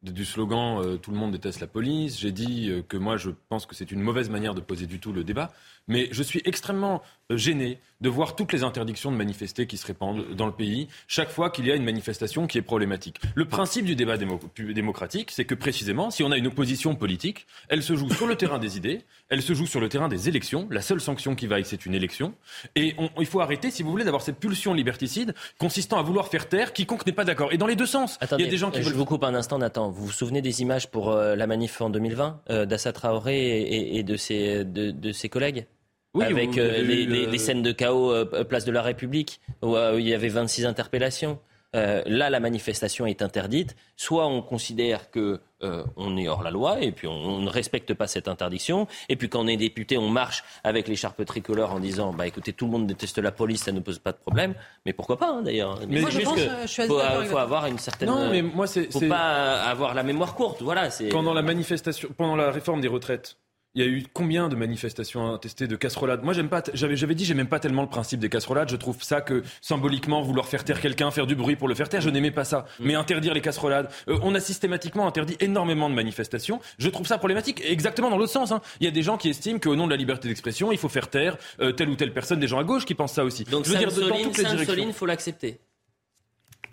du slogan euh, Tout le monde déteste la police. J'ai dit euh, que moi, je pense que c'est une mauvaise manière de poser du tout le débat. Mais je suis extrêmement euh, gêné de voir toutes les interdictions de manifester qui se répandent dans le pays chaque fois qu'il y a une manifestation qui est problématique. Le principe du débat démocratique, c'est que précisément, si on a une opposition politique, elle se joue sur le terrain des idées, elle se joue sur le terrain des élections. La seule sanction qui vaille, c'est une élection. Et il faut arrêter, si vous voulez, d'avoir cette pulsion liberticide consistant à vouloir faire taire quiconque n'est pas d'accord. Et dans les deux sens. il y a des gens qui je vous coupe un instant, Nathan. Vous vous souvenez des images pour euh, la manif en 2020 euh, d'Assa Traoré et, de, ses, de ses collègues? Oui, avec euh, les, scènes de chaos euh, place de la République où, euh, il y avait 26 interpellations. là, la manifestation est interdite. Soit on considère que on est hors la loi et puis on, ne respecte pas cette interdiction. Et puis quand on est député, on marche avec l'écharpe tricolore en disant bah écoutez, tout le monde déteste la police, ça ne pose pas de problème. Mais pourquoi pas hein, d'ailleurs Mais moi, je pense, que je faut, faut avoir une certaine. Non, mais moi c'est. Faut pas avoir la mémoire courte. Voilà. Pendant la manifestation, pendant la réforme des retraites il y a eu combien de manifestations attestées de casserolades? Moi, j'aime pas. J'avais, j'avais dit, j'aime pas tellement le principe des casserolades. Je trouve ça que symboliquement, vouloir faire taire quelqu'un, faire du bruit pour le faire taire, je n'aimais pas ça. Mm. Mais interdire les casserolades, euh, on a systématiquement interdit énormément de manifestations. Je trouve ça problématique. Exactement dans l'autre sens. Hein. Il y a des gens qui estiment qu'au nom de la liberté d'expression, il faut faire taire euh, telle ou telle personne. Des gens à gauche qui pensent ça aussi. Donc, je veux dire, dans toutes les faut l'accepter.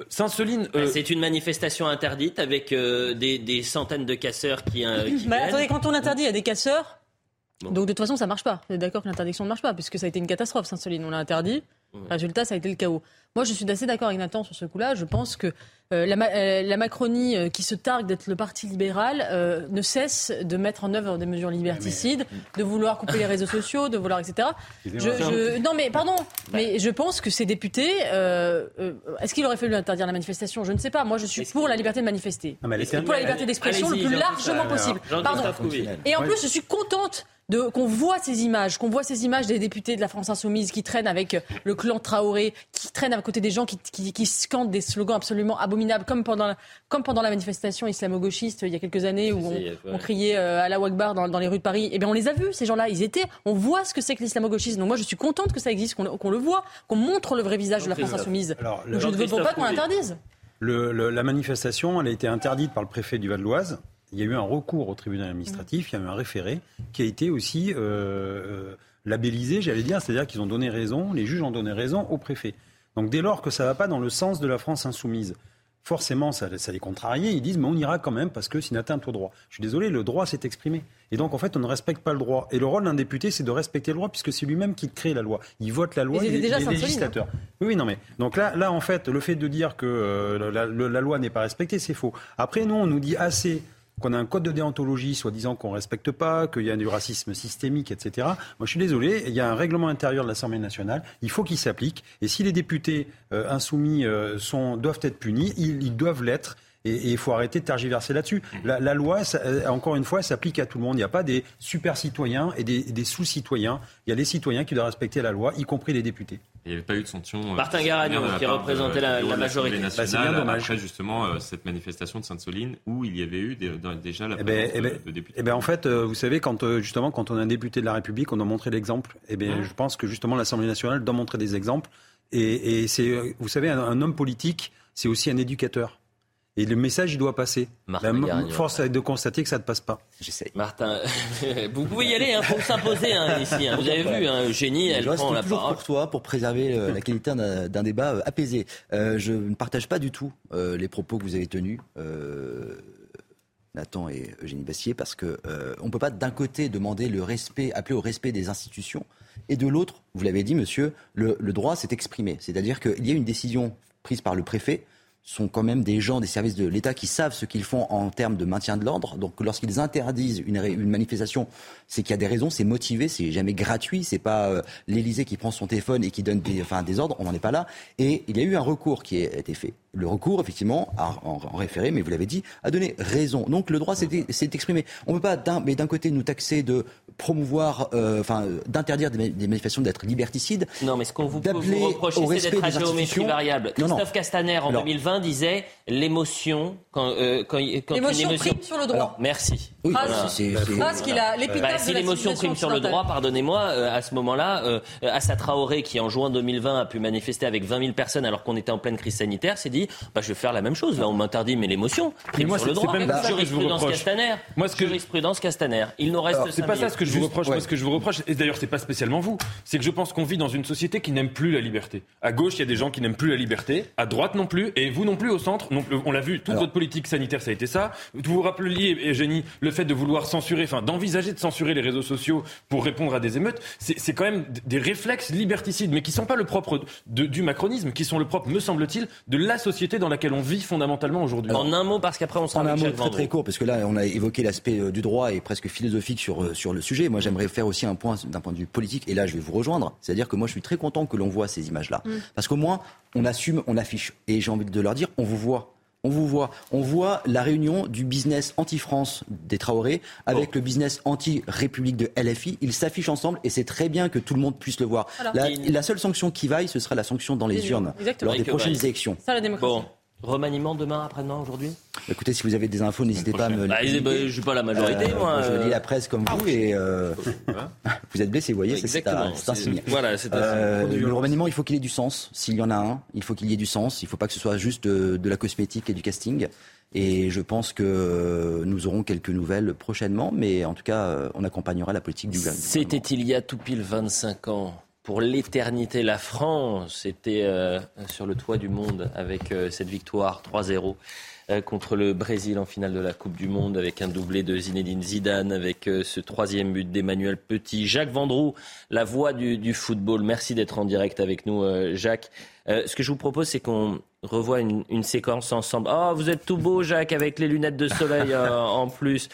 Saint-Soline. Euh, c'est une manifestation interdite avec des, centaines de casseurs qui. qui bah, attendez, quand on interdit, il y a des casseurs donc de toute façon, ça marche pas. Vous êtes d'accord que l'interdiction ne marche pas, puisque ça a été une catastrophe, Saint-Soline. On l'a interdit. Résultat, ça a été le chaos. Moi, je suis assez d'accord avec Nathan sur ce coup-là. Je pense que euh, euh, la, Macronie, euh, qui se targue d'être le parti libéral, ne cesse de mettre en œuvre des mesures liberticides, de vouloir couper les réseaux sociaux, de vouloir, etc. Je, non, mais pardon, mais je pense que ces députés, est-ce qu'il aurait fallu interdire la manifestation? Je ne sais pas. Moi, je suis pour la liberté de manifester. pour la liberté d'expression le plus largement possible. Pardon. Et en plus, je suis contente qu'on voit ces images, qu'on voit ces images des députés de la France insoumise qui traînent avec le clan Traoré, qui traînent côté des gens qui, scandent des slogans absolument abominables, comme pendant, comme pendant la manifestation islamo-gauchiste il y a quelques années où on, criait à la Wakbar dans, les rues de Paris. Eh bien, on les a vus, ces gens-là. Ils étaient. On voit ce que c'est que l'islamo-gauchisme. Donc moi, je suis contente que ça existe, qu'on le voit, qu'on montre le vrai visage de la France insoumise. je ne veux pas qu'on l'interdise. la manifestation, elle a été interdite par le préfet du Val-d'Oise. Il y a eu un recours au tribunal administratif, il y a eu un référé qui a été aussi euh, euh, labellisé, j'allais dire, c'est-à-dire qu'ils ont donné raison, les juges ont donné raison au préfet. Donc dès lors que ça ne va pas dans le sens de la France insoumise, forcément, ça, les contrarie. Ils disent, mais on ira quand même parce que c'est une atteinte au droit. Je suis désolé, le droit s'est exprimé. Et donc, en fait, on ne respecte pas le droit. Et le rôle d'un député, c'est de respecter le droit puisque c'est lui-même qui crée la loi. Il vote la loi, il, est, législateur. Oui, oui, non, mais. Donc là, là, en fait, le fait de dire que euh, la, la loi n'est pas respectée, c'est faux. Après, nous, on nous dit assez qu'on a un code de déontologie, soi-disant qu'on ne respecte pas, qu'il y a du racisme systémique, etc. Moi, je suis désolé, il y a un règlement intérieur de l'Assemblée nationale, il faut qu'il s'applique. Et si les députés euh, insoumis euh, doivent être punis, ils, doivent l'être. Et il faut arrêter de tergiverser là-dessus. La, loi, euh, encore une fois, s'applique à tout le monde. Il n'y a pas des super citoyens et des, des sous-citoyens. Il y a des citoyens qui doivent respecter la loi, y compris les députés. Il n'y avait pas eu de sanction. Euh, Martin Garagnon, qui représentait la, majorité. Bah, c'est bien dommage. Après, justement, euh, cette manifestation de Sainte-Soline, où il y avait eu déjà la eh ben, présence eh ben, de, députés. Eh ben, en fait, euh, vous savez, quand, justement, quand on est un député de la République, on doit montrer l'exemple. Eh bien, je pense que, justement, l'Assemblée nationale doit montrer des exemples. Et, et c'est, vous savez, un homme politique, c'est aussi un éducateur. Et le message, il doit passer. Martin la force est de constater que ça ne passe pas. J'essaye. Martin, vous pouvez y aller, hein, pour s'imposer hein, ici. Hein. Vous avez vu, hein, Eugénie, elle prend la toujours parole. pour toi, pour préserver euh, la qualité d'un débat euh, apaisé. Euh, je ne partage pas du tout les propos que vous avez tenus. Nathan et Eugénie Bassier, parce qu'on on ne peut pas d'un côté demander le respect, appeler au respect des institutions, et de l'autre, vous l'avez dit, monsieur, le, le droit s'est exprimé. C'est-à-dire qu'il y a une décision prise par le préfet sont quand même des gens des services de l'État qui savent ce qu'ils font en termes de maintien de l'ordre. Donc lorsqu'ils interdisent une, manifestation, c'est qu'il y a des raisons, c'est motivé, c'est jamais gratuit, c'est pas euh, l'Élysée qui prend son téléphone et qui donne des, enfin, des ordres, on n'en est pas là. Et il y a eu un recours qui a été fait. Le recours, effectivement, en, référé, mais vous l'avez dit, a donné raison. Donc le droit s'est exprimé. On ne peut pas, d'un, mais d'un côté, nous taxer de promouvoir, euh, enfin, d'interdire des, manifestations d'être liberticides. Non, mais ce qu'on vous, peut vous reprocher, c'est d'être à géométrie variable. Christophe Castaner, en 2020, disait l'émotion, quand, euh, quand, quand l'émotion émotion... prime sur le droit. merci. Oui, phrase, qu'il a, bah, Si l'émotion prime sur le droit, pardonnez-moi, euh, à ce moment-là, euh, Assa Traoré, qui en juin 2020 a pu manifester avec 20 000 personnes alors qu'on était en pleine crise sanitaire, s'est dit bah, je vais faire la même chose. Là, on m'interdit, mais l'émotion prime sur le droit. jurisprudence Castaner. Moi, ce que jurisprudence Castaner. Il nous reste. C'est pas ça ce que je vous reproche. Moi, ce que je vous reproche, et d'ailleurs, c'est pas spécialement vous, c'est que je pense qu'on vit dans une société qui n'aime plus la liberté. À gauche, il y a des gens qui n'aiment plus la liberté. À droite non plus, et vous non plus au centre. Non On l'a vu. Toute votre politique sanitaire, ça a été ça. Vous vous rappeliez, Eugénie, le fait de vouloir censurer, enfin, d'envisager de censurer les réseaux sociaux pour répondre à des émeutes, c'est quand même des réflexes liberticides, mais qui sont pas le propre du macronisme, qui sont le propre, me semble-t-il, de la société dans laquelle on vit fondamentalement aujourd'hui. En un mot, parce qu'après on sera En un mot très très court, parce que là on a évoqué l'aspect euh, du droit et presque philosophique sur, euh, sur le sujet. Moi j'aimerais faire aussi un point d'un point de vue politique, et là je vais vous rejoindre. C'est-à-dire que moi je suis très content que l'on voit ces images-là. Mm. Parce qu'au moins on assume, on affiche. Et j'ai envie de leur dire, on vous voit. On vous voit. On voit la réunion du business anti-France des Traoré avec le business anti-République de LFI. Ils s'affichent ensemble et c'est très bien que tout le monde puisse le voir. La, seule sanction qui vaille, ce sera la sanction dans les urnes lors des prochaines élections. Ça, la démocratie. Remaniement demain, après-demain, aujourd'hui Écoutez, si vous avez des infos, n'hésitez pas à me. Bah, je suis pas la majorité, euh, moi. Je lis la presse comme vous et euh, vous êtes blessé, vous voyez, c'est un, signe. Voilà, euh, le remaniement, il faut qu'il ait du sens. S'il y en a un, il faut qu'il y ait du sens. Il ne faut pas que ce soit juste de, la cosmétique et du casting. Et je pense que nous aurons quelques nouvelles prochainement, mais en tout cas, on accompagnera la politique du gouvernement. C'était il y a tout pile 25 ans pour l'éternité. La France était euh, sur le toit du monde avec euh, cette victoire 3-0 euh, contre le Brésil en finale de la Coupe du Monde avec un doublé de Zinedine Zidane, avec ce troisième but d'Emmanuel Petit. Jacques Vendroux, la voix du, football. Merci d'être en direct avec nous, Jacques. ce que je vous propose, c'est qu'on revoie une, séquence ensemble. Oh, vous êtes tout beau, Jacques, avec les lunettes de soleil en plus.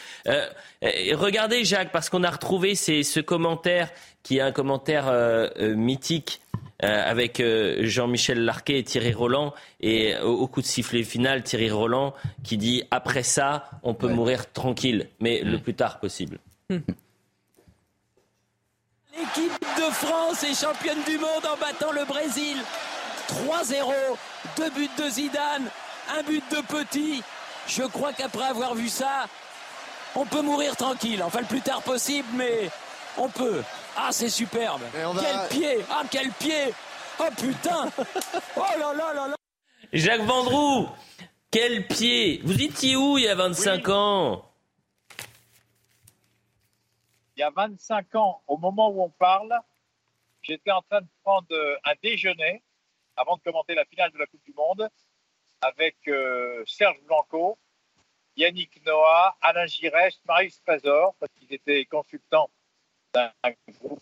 regardez, Jacques, parce qu'on a retrouvé ce commentaire qui a un commentaire euh, euh, mythique euh, avec Jean-Michel Larquet et Thierry Roland. Et au, coup de sifflet final, Thierry Roland qui dit Après ça, on peut mourir tranquille, mais le mm. plus tard possible. L'équipe de France est championne du monde en battant le Brésil 3-0, deux buts de Zidane, un but de Petit. Je crois qu'après avoir vu ça, on peut mourir tranquille. Enfin, le plus tard possible, mais on peut. Ah, c'est superbe. Quel pied. Ah, quel pied. Oh putain. Oh là là là là. Jacques Vendroux, quel pied. Vous étiez où il y a 25 ans? Il y a 25 ans, au moment où on parle, j'étais en train de prendre un déjeuner avant de commenter la finale de la Coupe du Monde avec euh, Serge Blanco, Yannick Noah, Alain Giresse, Marie Trésor, parce qu'ils étaient consultants d'un groupe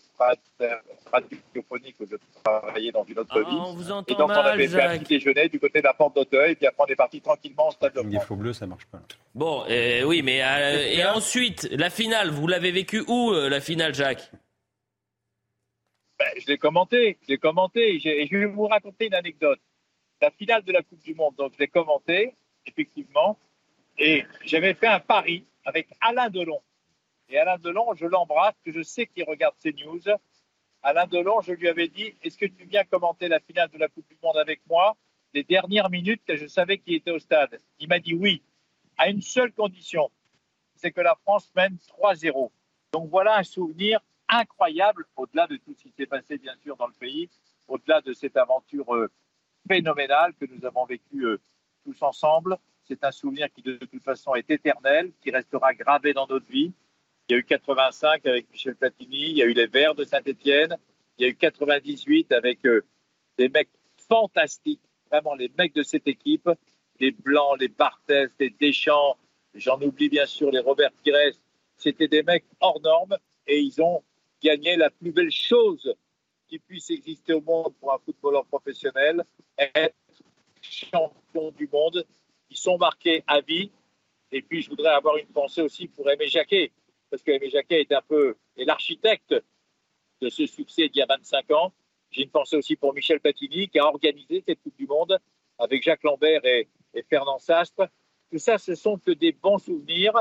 radiophonique où je travaillais dans une autre Ah, vie. on vous entend et donc on mal, avait fait un Jacques. petit déjeuner du côté de la porte d'Auteuil, et puis après on est parti tranquillement au stade de France. faux bleus, ça marche pas. Bon, euh, oui, mais euh, et ensuite, la finale, vous l'avez vécu où, euh, la finale, Jacques? Ben, je l'ai commenté, je l'ai commenté, et je vais vous raconter une anecdote. La finale de la Coupe du Monde, donc je l'ai commenté, effectivement, et j'avais fait un pari avec Alain Delon. Et Alain Delon, je l'embrasse, que je sais qu'il regarde ces news. Alain Delon, je lui avais dit, est-ce que tu viens commenter la finale de la Coupe du Monde avec moi? Les dernières minutes que je savais qu'il était au stade Il m'a dit oui, à une seule condition, c'est que la France mène 3-0. Donc voilà un souvenir incroyable, au-delà de tout ce qui s'est passé bien sûr dans le pays, au-delà de cette aventure euh, phénoménale que nous avons vécue euh, tous ensemble. C'est un souvenir qui de toute façon est éternel, qui restera gravé dans notre vie. Il y a eu 85 avec Michel Platini, il y a eu les Verts de Saint-Etienne, il y a eu 98 avec euh, des mecs fantastiques, vraiment les mecs de cette équipe, les Blancs, les Barthès, les Deschamps, j'en oublie bien sûr les Robert Pires. C'était des mecs hors normes et ils ont gagné la plus belle chose qui puisse exister au monde pour un footballeur professionnel, être champion du monde. Ils sont marqués à vie. Et puis, je voudrais avoir une pensée aussi pour Aimé Jacquet, parce que Aimé Jacquet est un peu est l'architecte de ce succès d'il y a 25 ans. J'ai une pensée aussi pour Michel Platini, qui a organisé cette Coupe du Monde avec Jacques Lambert et, et Fernand Sastre. Tout ça, ce sont que des bons souvenirs.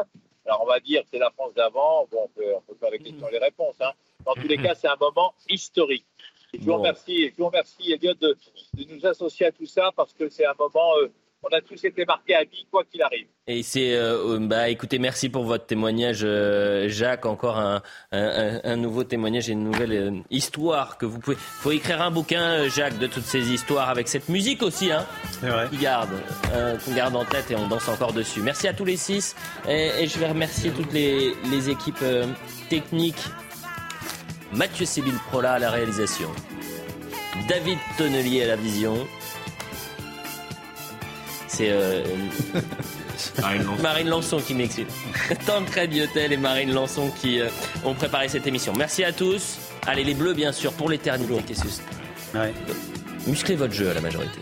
Alors, on va dire c'est la France d'avant. Bon, on peut, on peut faire les questions et les réponses. Hein. Dans tous les cas, c'est un moment historique. Et je vous remercie, je vous remercie, Elliot, de, de nous associer à tout ça parce que c'est un moment, euh, on a tous été marqués à vie, quoi qu'il arrive. Et c'est, euh, euh, bah, écoutez, merci pour votre témoignage, euh, Jacques. Encore un, un- un- nouveau témoignage et une nouvelle euh, histoire que vous pouvez. Faut écrire un bouquin, Jacques, de toutes ces histoires avec cette musique aussi, hein, qui garde, euh, qu'on garde en tête et on danse encore dessus. Merci à tous les six et, et je vais remercier toutes les, les équipes euh, techniques. Mathieu Sébil Prola à la réalisation, David Tonnelier à la vision. C'est euh, Marine Lançon qui m'excite. Tancred Yotel et Marine Lançon qui euh, ont préparé cette émission. Merci à tous. Allez, les bleus, bien sûr, pour l'éternité. Qu'est-ce que c'est Musclez votre jeu à la majorité.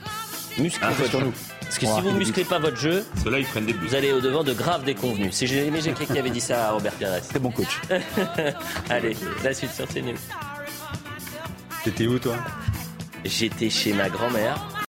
Musclez Ah, votre jeu. nous. Parce que si vous des musclez pas votre jeu, Ceux-là, ils prennent des buts. vous allez au-devant de graves déconvenus. C'est Jérémy Jacquet qui avait dit ça à Robert Pires. Très bon coach. Allez, la suite sur CNews. T'étais où, toi? J'étais chez ma grand-mère